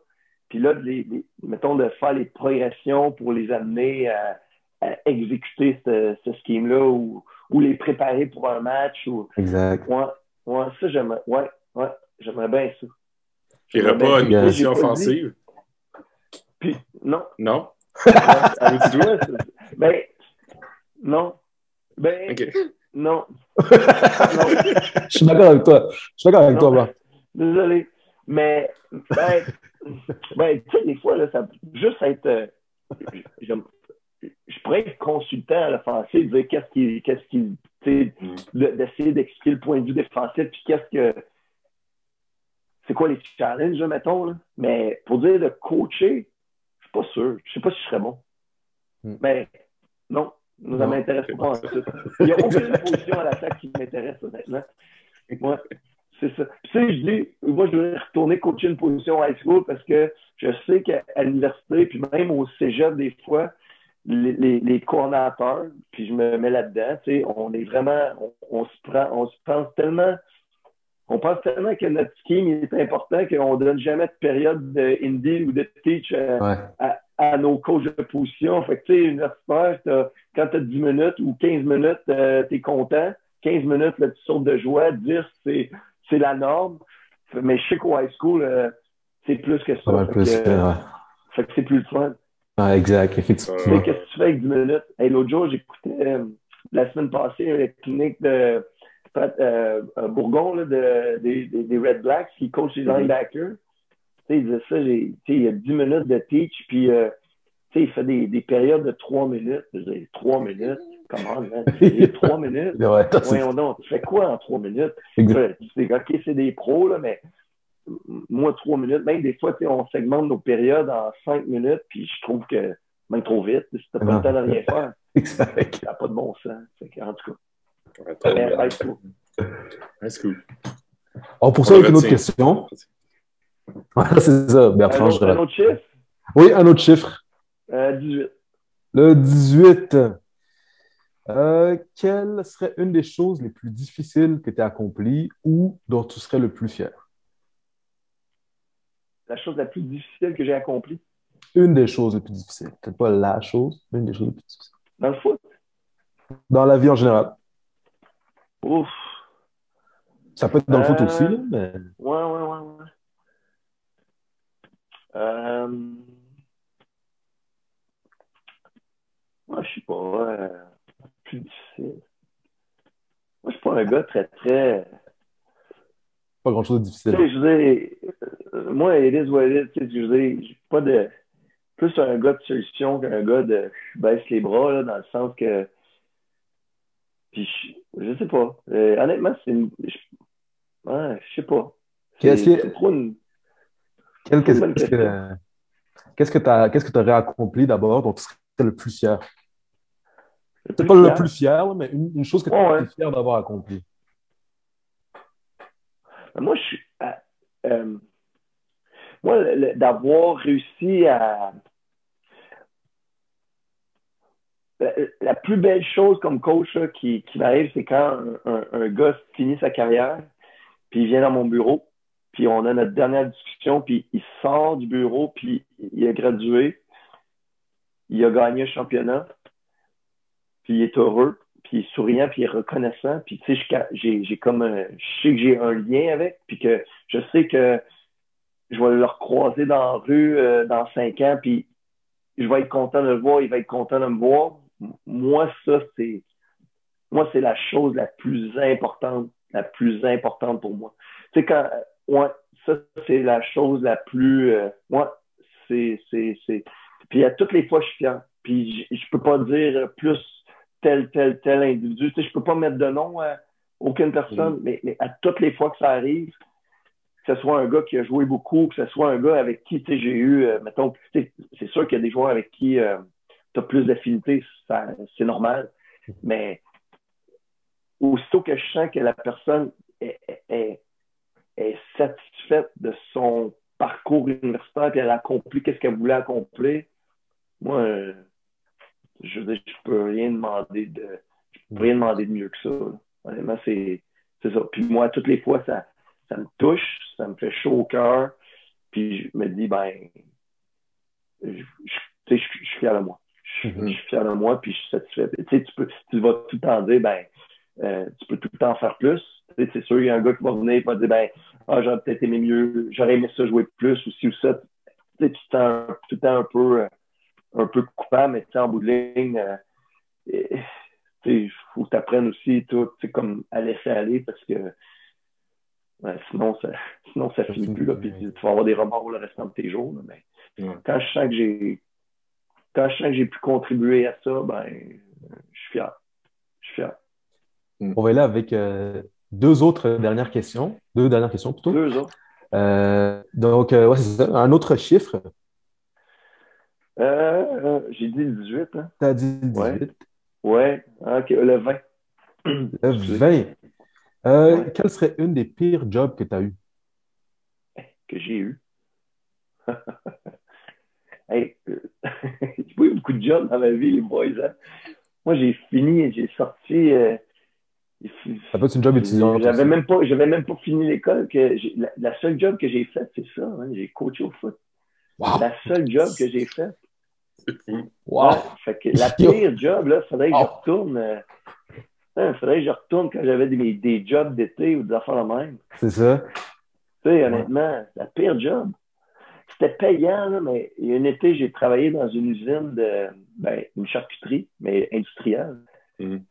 puis là, de les, les- mettons, de faire les progressions pour les amener à, à exécuter ce, ce scheme-là ou, ou les préparer pour un match ou Exact. Ouais, ouais, ça, j'aimerais. Ouais, ouais, j'aimerais bien ça. Il n'y aurait Ben, pas une j'ai- position offensive? Puis, non. Non? Ben, non. Ben, non. Je suis d'accord avec toi. Je suis d'accord avec Non. toi, Bart. Désolé. Mais, ben, ben tu sais, des fois, là, ça juste être. euh, je, je pourrais être consultant à l'offensive, dire qu'est-ce qui. Qu'est-ce qui d'essayer d'expliquer le point de vue défensif, puis qu'est-ce que. C'est quoi les challenges, mettons, là. Mais pour dire de coacher, pas sûr. Je sais pas si je serais bon. Mm. Mais, non. Ça Non. m'intéresse pas. Il n'y a aucune position à l'attaque qui m'intéresse, honnêtement. Ouais. C'est ça. Puis, tu sais, je dis, moi, je voudrais retourner coacher une position high school parce que je sais qu'à l'université, puis même au cégep, des fois, les, les, les coordonnateurs, puis je me mets là-dedans, tu sais, on est vraiment, on, on se prend, on se pense tellement, on pense tellement que notre scheme est important qu'on donne jamais de période de indie ou de teach Ouais. à, à nos coachs de position. Fait que, tu sais, universitaire, t'as- quand tu as 10 minutes ou 15 minutes, euh, tu es content. 15 minutes, là, tu sautes de joie. 10, c'est, c'est la norme. Mais je sais qu'au high school, euh, c'est plus que ça. Mal Fait plus. que, euh, ouais. fait que c'est plus le fun. Ouais, exact, Tu effectivement. sais, qu'est-ce que tu fais avec 10 minutes? Hey, L'autre jour, j'écoutais euh, la semaine passée une clinique de euh, euh, Bourgon là, de, des, des, Red Blacks qui coach les Mhm. linebackers. Il disait ça, il y a 10 minutes de teach, puis euh, il fait des, des périodes de 3 minutes. Je dis, 3 minutes? Comment, man? 3 minutes? Ouais, Voyons donc, tu fais quoi en 3 minutes? exact. Sais, OK, c'est des pros, là, mais moi, trois minutes, même des fois, on segmente nos périodes en cinq minutes, puis je trouve que même trop vite, si t'as pas le temps de rien faire, ça n'a pas de bon sens. Fait en tout cas, Cool. On poursuit On avec une autre question. Voilà, c'est ça, Un Bertrand. autre, un dirais. autre chiffre, Oui, un autre chiffre. euh, 18. Le 18. Euh, quelle serait une des choses les plus difficiles que tu as accomplies ou dont tu serais le plus fier? La chose la plus difficile que j'ai accomplie? Une des choses les plus difficiles. Peut-être pas la chose, mais une des choses les plus difficiles. dans le foot? Dans la vie en général. Ouf. Ça peut être dans le foot Euh, aussi, là, mais Ouais, ouais, ouais, ouais. Euh... Moi, je sais pas. euh, Plus difficile. Moi, je suis pas un gars très, très. pas grand-chose de Tu difficile. sais, je dire, euh, moi, it is what it is. Tu sais, je veux dire, j'ai pas de. plus un gars de solution qu'un gars de baisse les bras, là, dans le sens que. Puis, je, je sais pas. Euh, honnêtement, c'est une. Je, ouais, je sais pas. Qu'est-ce C'est que- c'est trop une. Quel- C'est une bonne Qu'est-ce que tu as, qu'est-ce que aurais accompli d'abord dont tu serais le plus fier? C'est pas le plus fier, mais une, une chose que tu es ouais. fier d'avoir accompli. Moi, je suis. euh, euh, moi, d'avoir réussi à. La, plus belle chose comme coach là, qui, qui m'arrive, c'est quand un, un- un gars finit sa carrière, puis il vient dans mon bureau, puis on a notre dernière discussion, puis il sort du bureau, puis il a gradué, il a gagné un championnat, puis il est heureux, puis il est souriant, puis il est reconnaissant, puis tu sais, j'ai j'ai comme un- je sais que j'ai un lien avec, puis que je sais que je vais le recroiser dans la rue euh, dans cinq ans, puis je vais être content de le voir, il va être content de me voir. Moi, ça, c'est moi, c'est la chose la plus importante, la plus importante pour moi. Tu sais, quand ouais, ça, c'est la chose la plus euh, ouais, c'est, c'est, c'est. Puis à toutes les fois, je suis fier. Puis je, je peux pas dire plus tel, tel, tel individu. Tu sais, je peux pas mettre de nom à aucune personne, mais, mais à toutes les fois que ça arrive, que ce soit un gars qui a joué beaucoup, que ce soit un gars avec qui tu sais, j'ai eu, euh, mettons, tu sais, c'est sûr qu'il y a des joueurs avec qui tu as plus d'affinité, ça- c'est normal, mais aussitôt que je sens que la personne est, satisfaite de son parcours universitaire et elle a accompli qu'est-ce qu'elle voulait accomplir, moi, je dire, je peux rien demander de, peux rien demander de mieux que ça. Honnêtement, c'est, ça. Puis moi, toutes les fois, ça, me touche, ça me fait chaud au cœur. Puis je me dis, ben, je, je suis fier de moi. Je, Mhm. je suis fier de moi, puis je suis satisfait. Tu sais, tu peux, tu vas tout le temps dire, ben, euh, tu peux tout le temps faire plus. Tu sais, c'est sûr, il y a un gars qui va venir et va dire, ben, ah, j'aurais peut-être aimé mieux, j'aurais aimé ça jouer plus ou ci ou ça. Tu sais, tu te sens tout le temps un peu, euh, un peu coupable, mais tu sais, en bout de ligne, euh, et- il faut que tu apprennes aussi tout, comme à laisser aller parce que ouais, sinon, ça, sinon ça finit plus. Là, puis tu vas avoir des remords le restant de tes jours. là, mais Ouais. quand je sens que j'ai quand je sens que j'ai pu contribuer à ça, ben je suis fier. Je suis fier. On va aller avec euh, deux autres dernières questions. Deux dernières questions plutôt. Deux autres. Euh, donc, euh, ouais, c'est ça. Un autre chiffre. J'ai dit le 18, hein? Tu as dit le 18. Ouais. Ouais, ok, le 20. Le 20. Euh, Ouais. Quelle serait une des pires jobs que tu as eu? que j'ai eu. hey, euh, j'ai pas eu beaucoup de jobs dans ma vie, les boys. hein. Moi, j'ai fini, j'ai sorti. euh, Ça peut être une job étudiante. J'avais même pas, j'avais même pas fini l'école. Que la, la seule job que j'ai faite, c'est ça. hein, j'ai coaché au foot. Wow. La seule job que j'ai faite. Wow. Ouais, fait que la pire job, là, faudrait que je Wow. retourne. euh, hein, faudrait que je retourne quand j'avais des, des jobs d'été ou des affaires de même. C'est ça. Tu sais, honnêtement, la pire job. C'était payant, là, mais il y a un été, j'ai travaillé dans une usine de, ben, une charcuterie, mais industrielle. Mhm.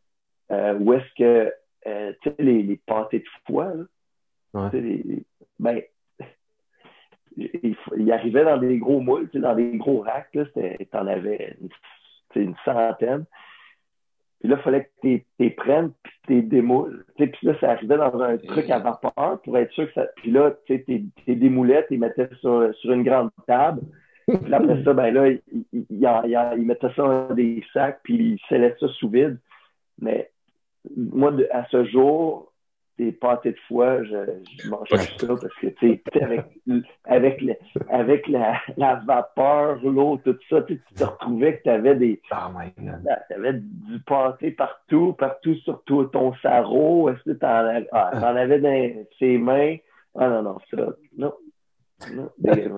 Euh, où est-ce que, euh, tu sais, les, les pâtés de foie, là, Ouais. les- ben, il, faut- il arrivait dans des gros moules, dans des gros racks, là, t'en avais une centaine. Puis là, il fallait que tu les prennes, puis tu les démoules. Puis là, ça arrivait dans un truc à vapeur pour être sûr que ça. Puis là, tu tes démoulais, tu les mettais sur, sur une grande table. Puis après ça, ben là, il, il, il, il en- il mettait ça dans des sacs, puis il scellait ça sous vide. Mais moi, de- à ce jour, des pâtés de foie, je, je mange pas ça parce que, tu sais, avec, avec, le- avec la, la vapeur, l'eau, tout ça, tu tu te retrouvais que tu avais des, Oh my God. tu avais du pâté partout, partout sur tout ton sarrau. Est-ce que t'en avais, ah, t'en avais dans ses mains? Ah non, non, ça, non. Non, des-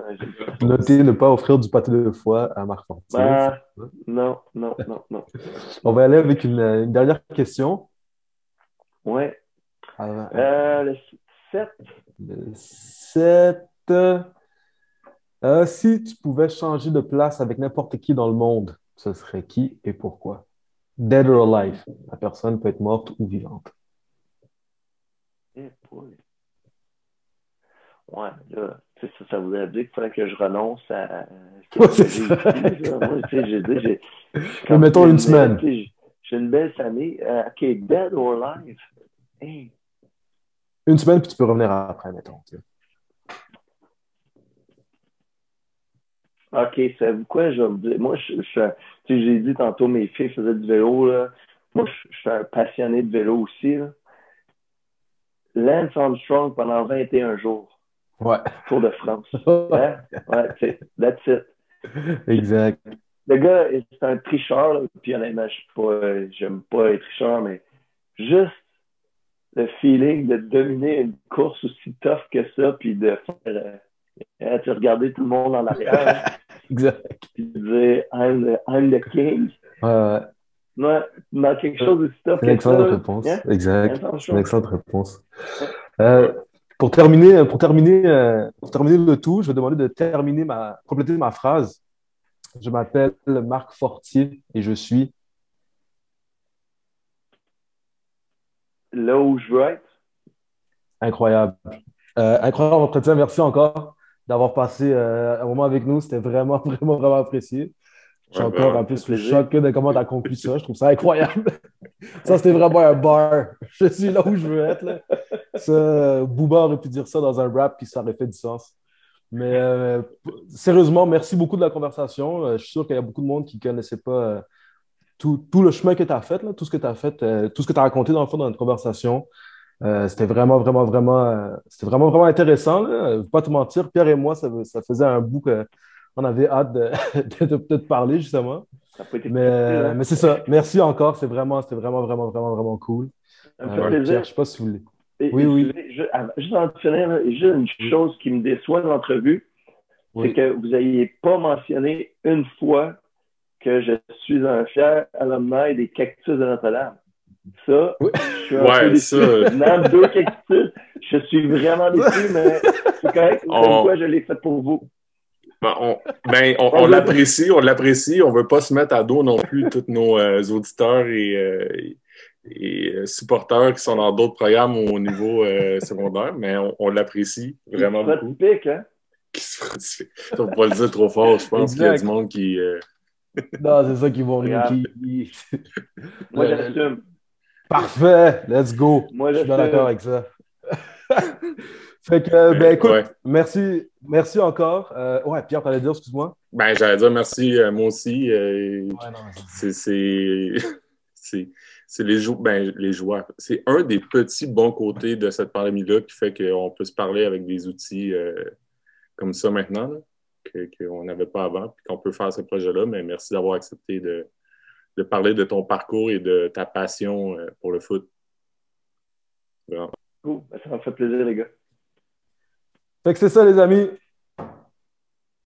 Notez ne pas offrir du pâté de foie à Marc. Ah, non, non, non, non. On va aller avec une, une dernière question. Ouais. Euh, le 7, Le 7. Euh, si tu pouvais changer de place avec n'importe qui dans le monde, ce serait qui et pourquoi? Dead or alive. La personne peut être morte ou vivante. Eh. Ouais, là, ça, ça voudrait dire qu'il fallait que je renonce à. Ouais, c'est ça. Moi, tu sais, j'ai dit, mettons une semaine. J'ai une belle famille. Euh, OK, dead or alive? Hey. Une semaine, puis tu peux revenir après, mettons. tu sais. OK, savez-vous quoi, je vais vous dire? Moi, je, je, suis un- tu sais, j'ai dit tantôt, mes filles faisaient du vélo, là. Moi, je, je suis un passionné de vélo aussi, là. Lance Armstrong pendant 21 jours, Ouais. Tour de France. Hein? Ouais, tu sais, that's it. exact. Le gars, c'est un tricheur, là, puis honnêtement, je suis pas, j'aime pas être tricheur, mais juste le feeling de dominer une course aussi tough que ça, puis de faire, euh, euh, tu sais, regarder tout le monde en arrière, Exact. puis de dire I'm the, I'm the king. Ouais, ouais. Dans quelque chose aussi tough que ça. réponse. hein? Exact. Une excellente réponse. Euh, pour terminer, pour terminer, euh, pour terminer le tout, je vais demander de terminer ma, compléter ma phrase. Je m'appelle Marc Fortier et je suis. Là où je veux être. Incroyable. Euh, incroyable entretien. Merci encore d'avoir passé euh, un moment avec nous. C'était vraiment, vraiment, vraiment apprécié. Je suis Ouais, encore ben, un peu ça fait plaisir. choqué de comment tu as conclu ça. Je trouve ça incroyable. ça, c'était vraiment un bar. Je suis là où je veux être. Là. Ça, Booba aurait pu dire ça dans un rap, puis ça aurait fait du sens. Mais euh, sérieusement, merci beaucoup de la conversation. Euh, je suis sûr qu'il y a beaucoup de monde qui ne connaissait pas euh, tout, tout le chemin que tu as fait, là, tout ce que tu as fait, euh, tout ce que tu as raconté dans le fond dans notre conversation. Euh, c'était vraiment, vraiment, vraiment, euh, c'était vraiment, vraiment intéressant. Là. Euh, Pas te mentir, Pierre et moi, ça, ça faisait un bout qu'on avait hâte de, de, de- de te parler, justement. Ça n'a pas été Mais, hein? mais c'est ça. Merci encore. C'était vraiment, c'était vraiment, vraiment, vraiment, vraiment cool. Ça me fait Pierre, plaisir. je sais pas si vous voulez. Et- Oui, et oui. je- juste en finir, juste une chose qui me déçoit de l'entrevue, c'est que vous n'ayez pas mentionné une fois que je suis un fier alumni des cactus de Notre-Dame. Ça, Oui. je suis un Ouais, peu déçu. ça. Deux cactus, je suis vraiment déçu, mais c'est correct. Savez On- quoi, je l'ai fait pour vous. Ben, on, ben, on, on l'apprécie, on l'apprécie. On veut pas se mettre à dos non plus tous nos euh, auditeurs et, euh, et euh, supporters qui sont dans d'autres programmes au niveau euh, secondaire, mais on, on l'apprécie vraiment Ça beaucoup. pique, hein? Qui se Faut pas le dire trop fort. Je pense qu'il y a du monde qui. Euh, Non, c'est ça qui vont qui- Moi, Le- j'assume. Parfait, let's go. Moi, Je suis d'accord avec ça. fait que, euh, ben écoute, Ouais. merci, merci encore. Euh, ouais, Pierre, t'allais dire, excuse-moi. Ben, j'allais dire merci, euh, moi aussi. euh, Ouais, non, c'est c'est c'est c'est les jou- ben, les joueurs c'est un des petits bons côtés de cette pandémie là qui fait qu'on peut se parler avec des outils euh, comme ça maintenant là, qu'on n'avait pas avant puis qu'on peut faire ce projet là mais merci d'avoir accepté de de parler de ton parcours et de ta passion euh, pour le foot Vraiment. Cool. Ben, Ça m'a fait plaisir, les gars. Fait que c'est ça, les amis.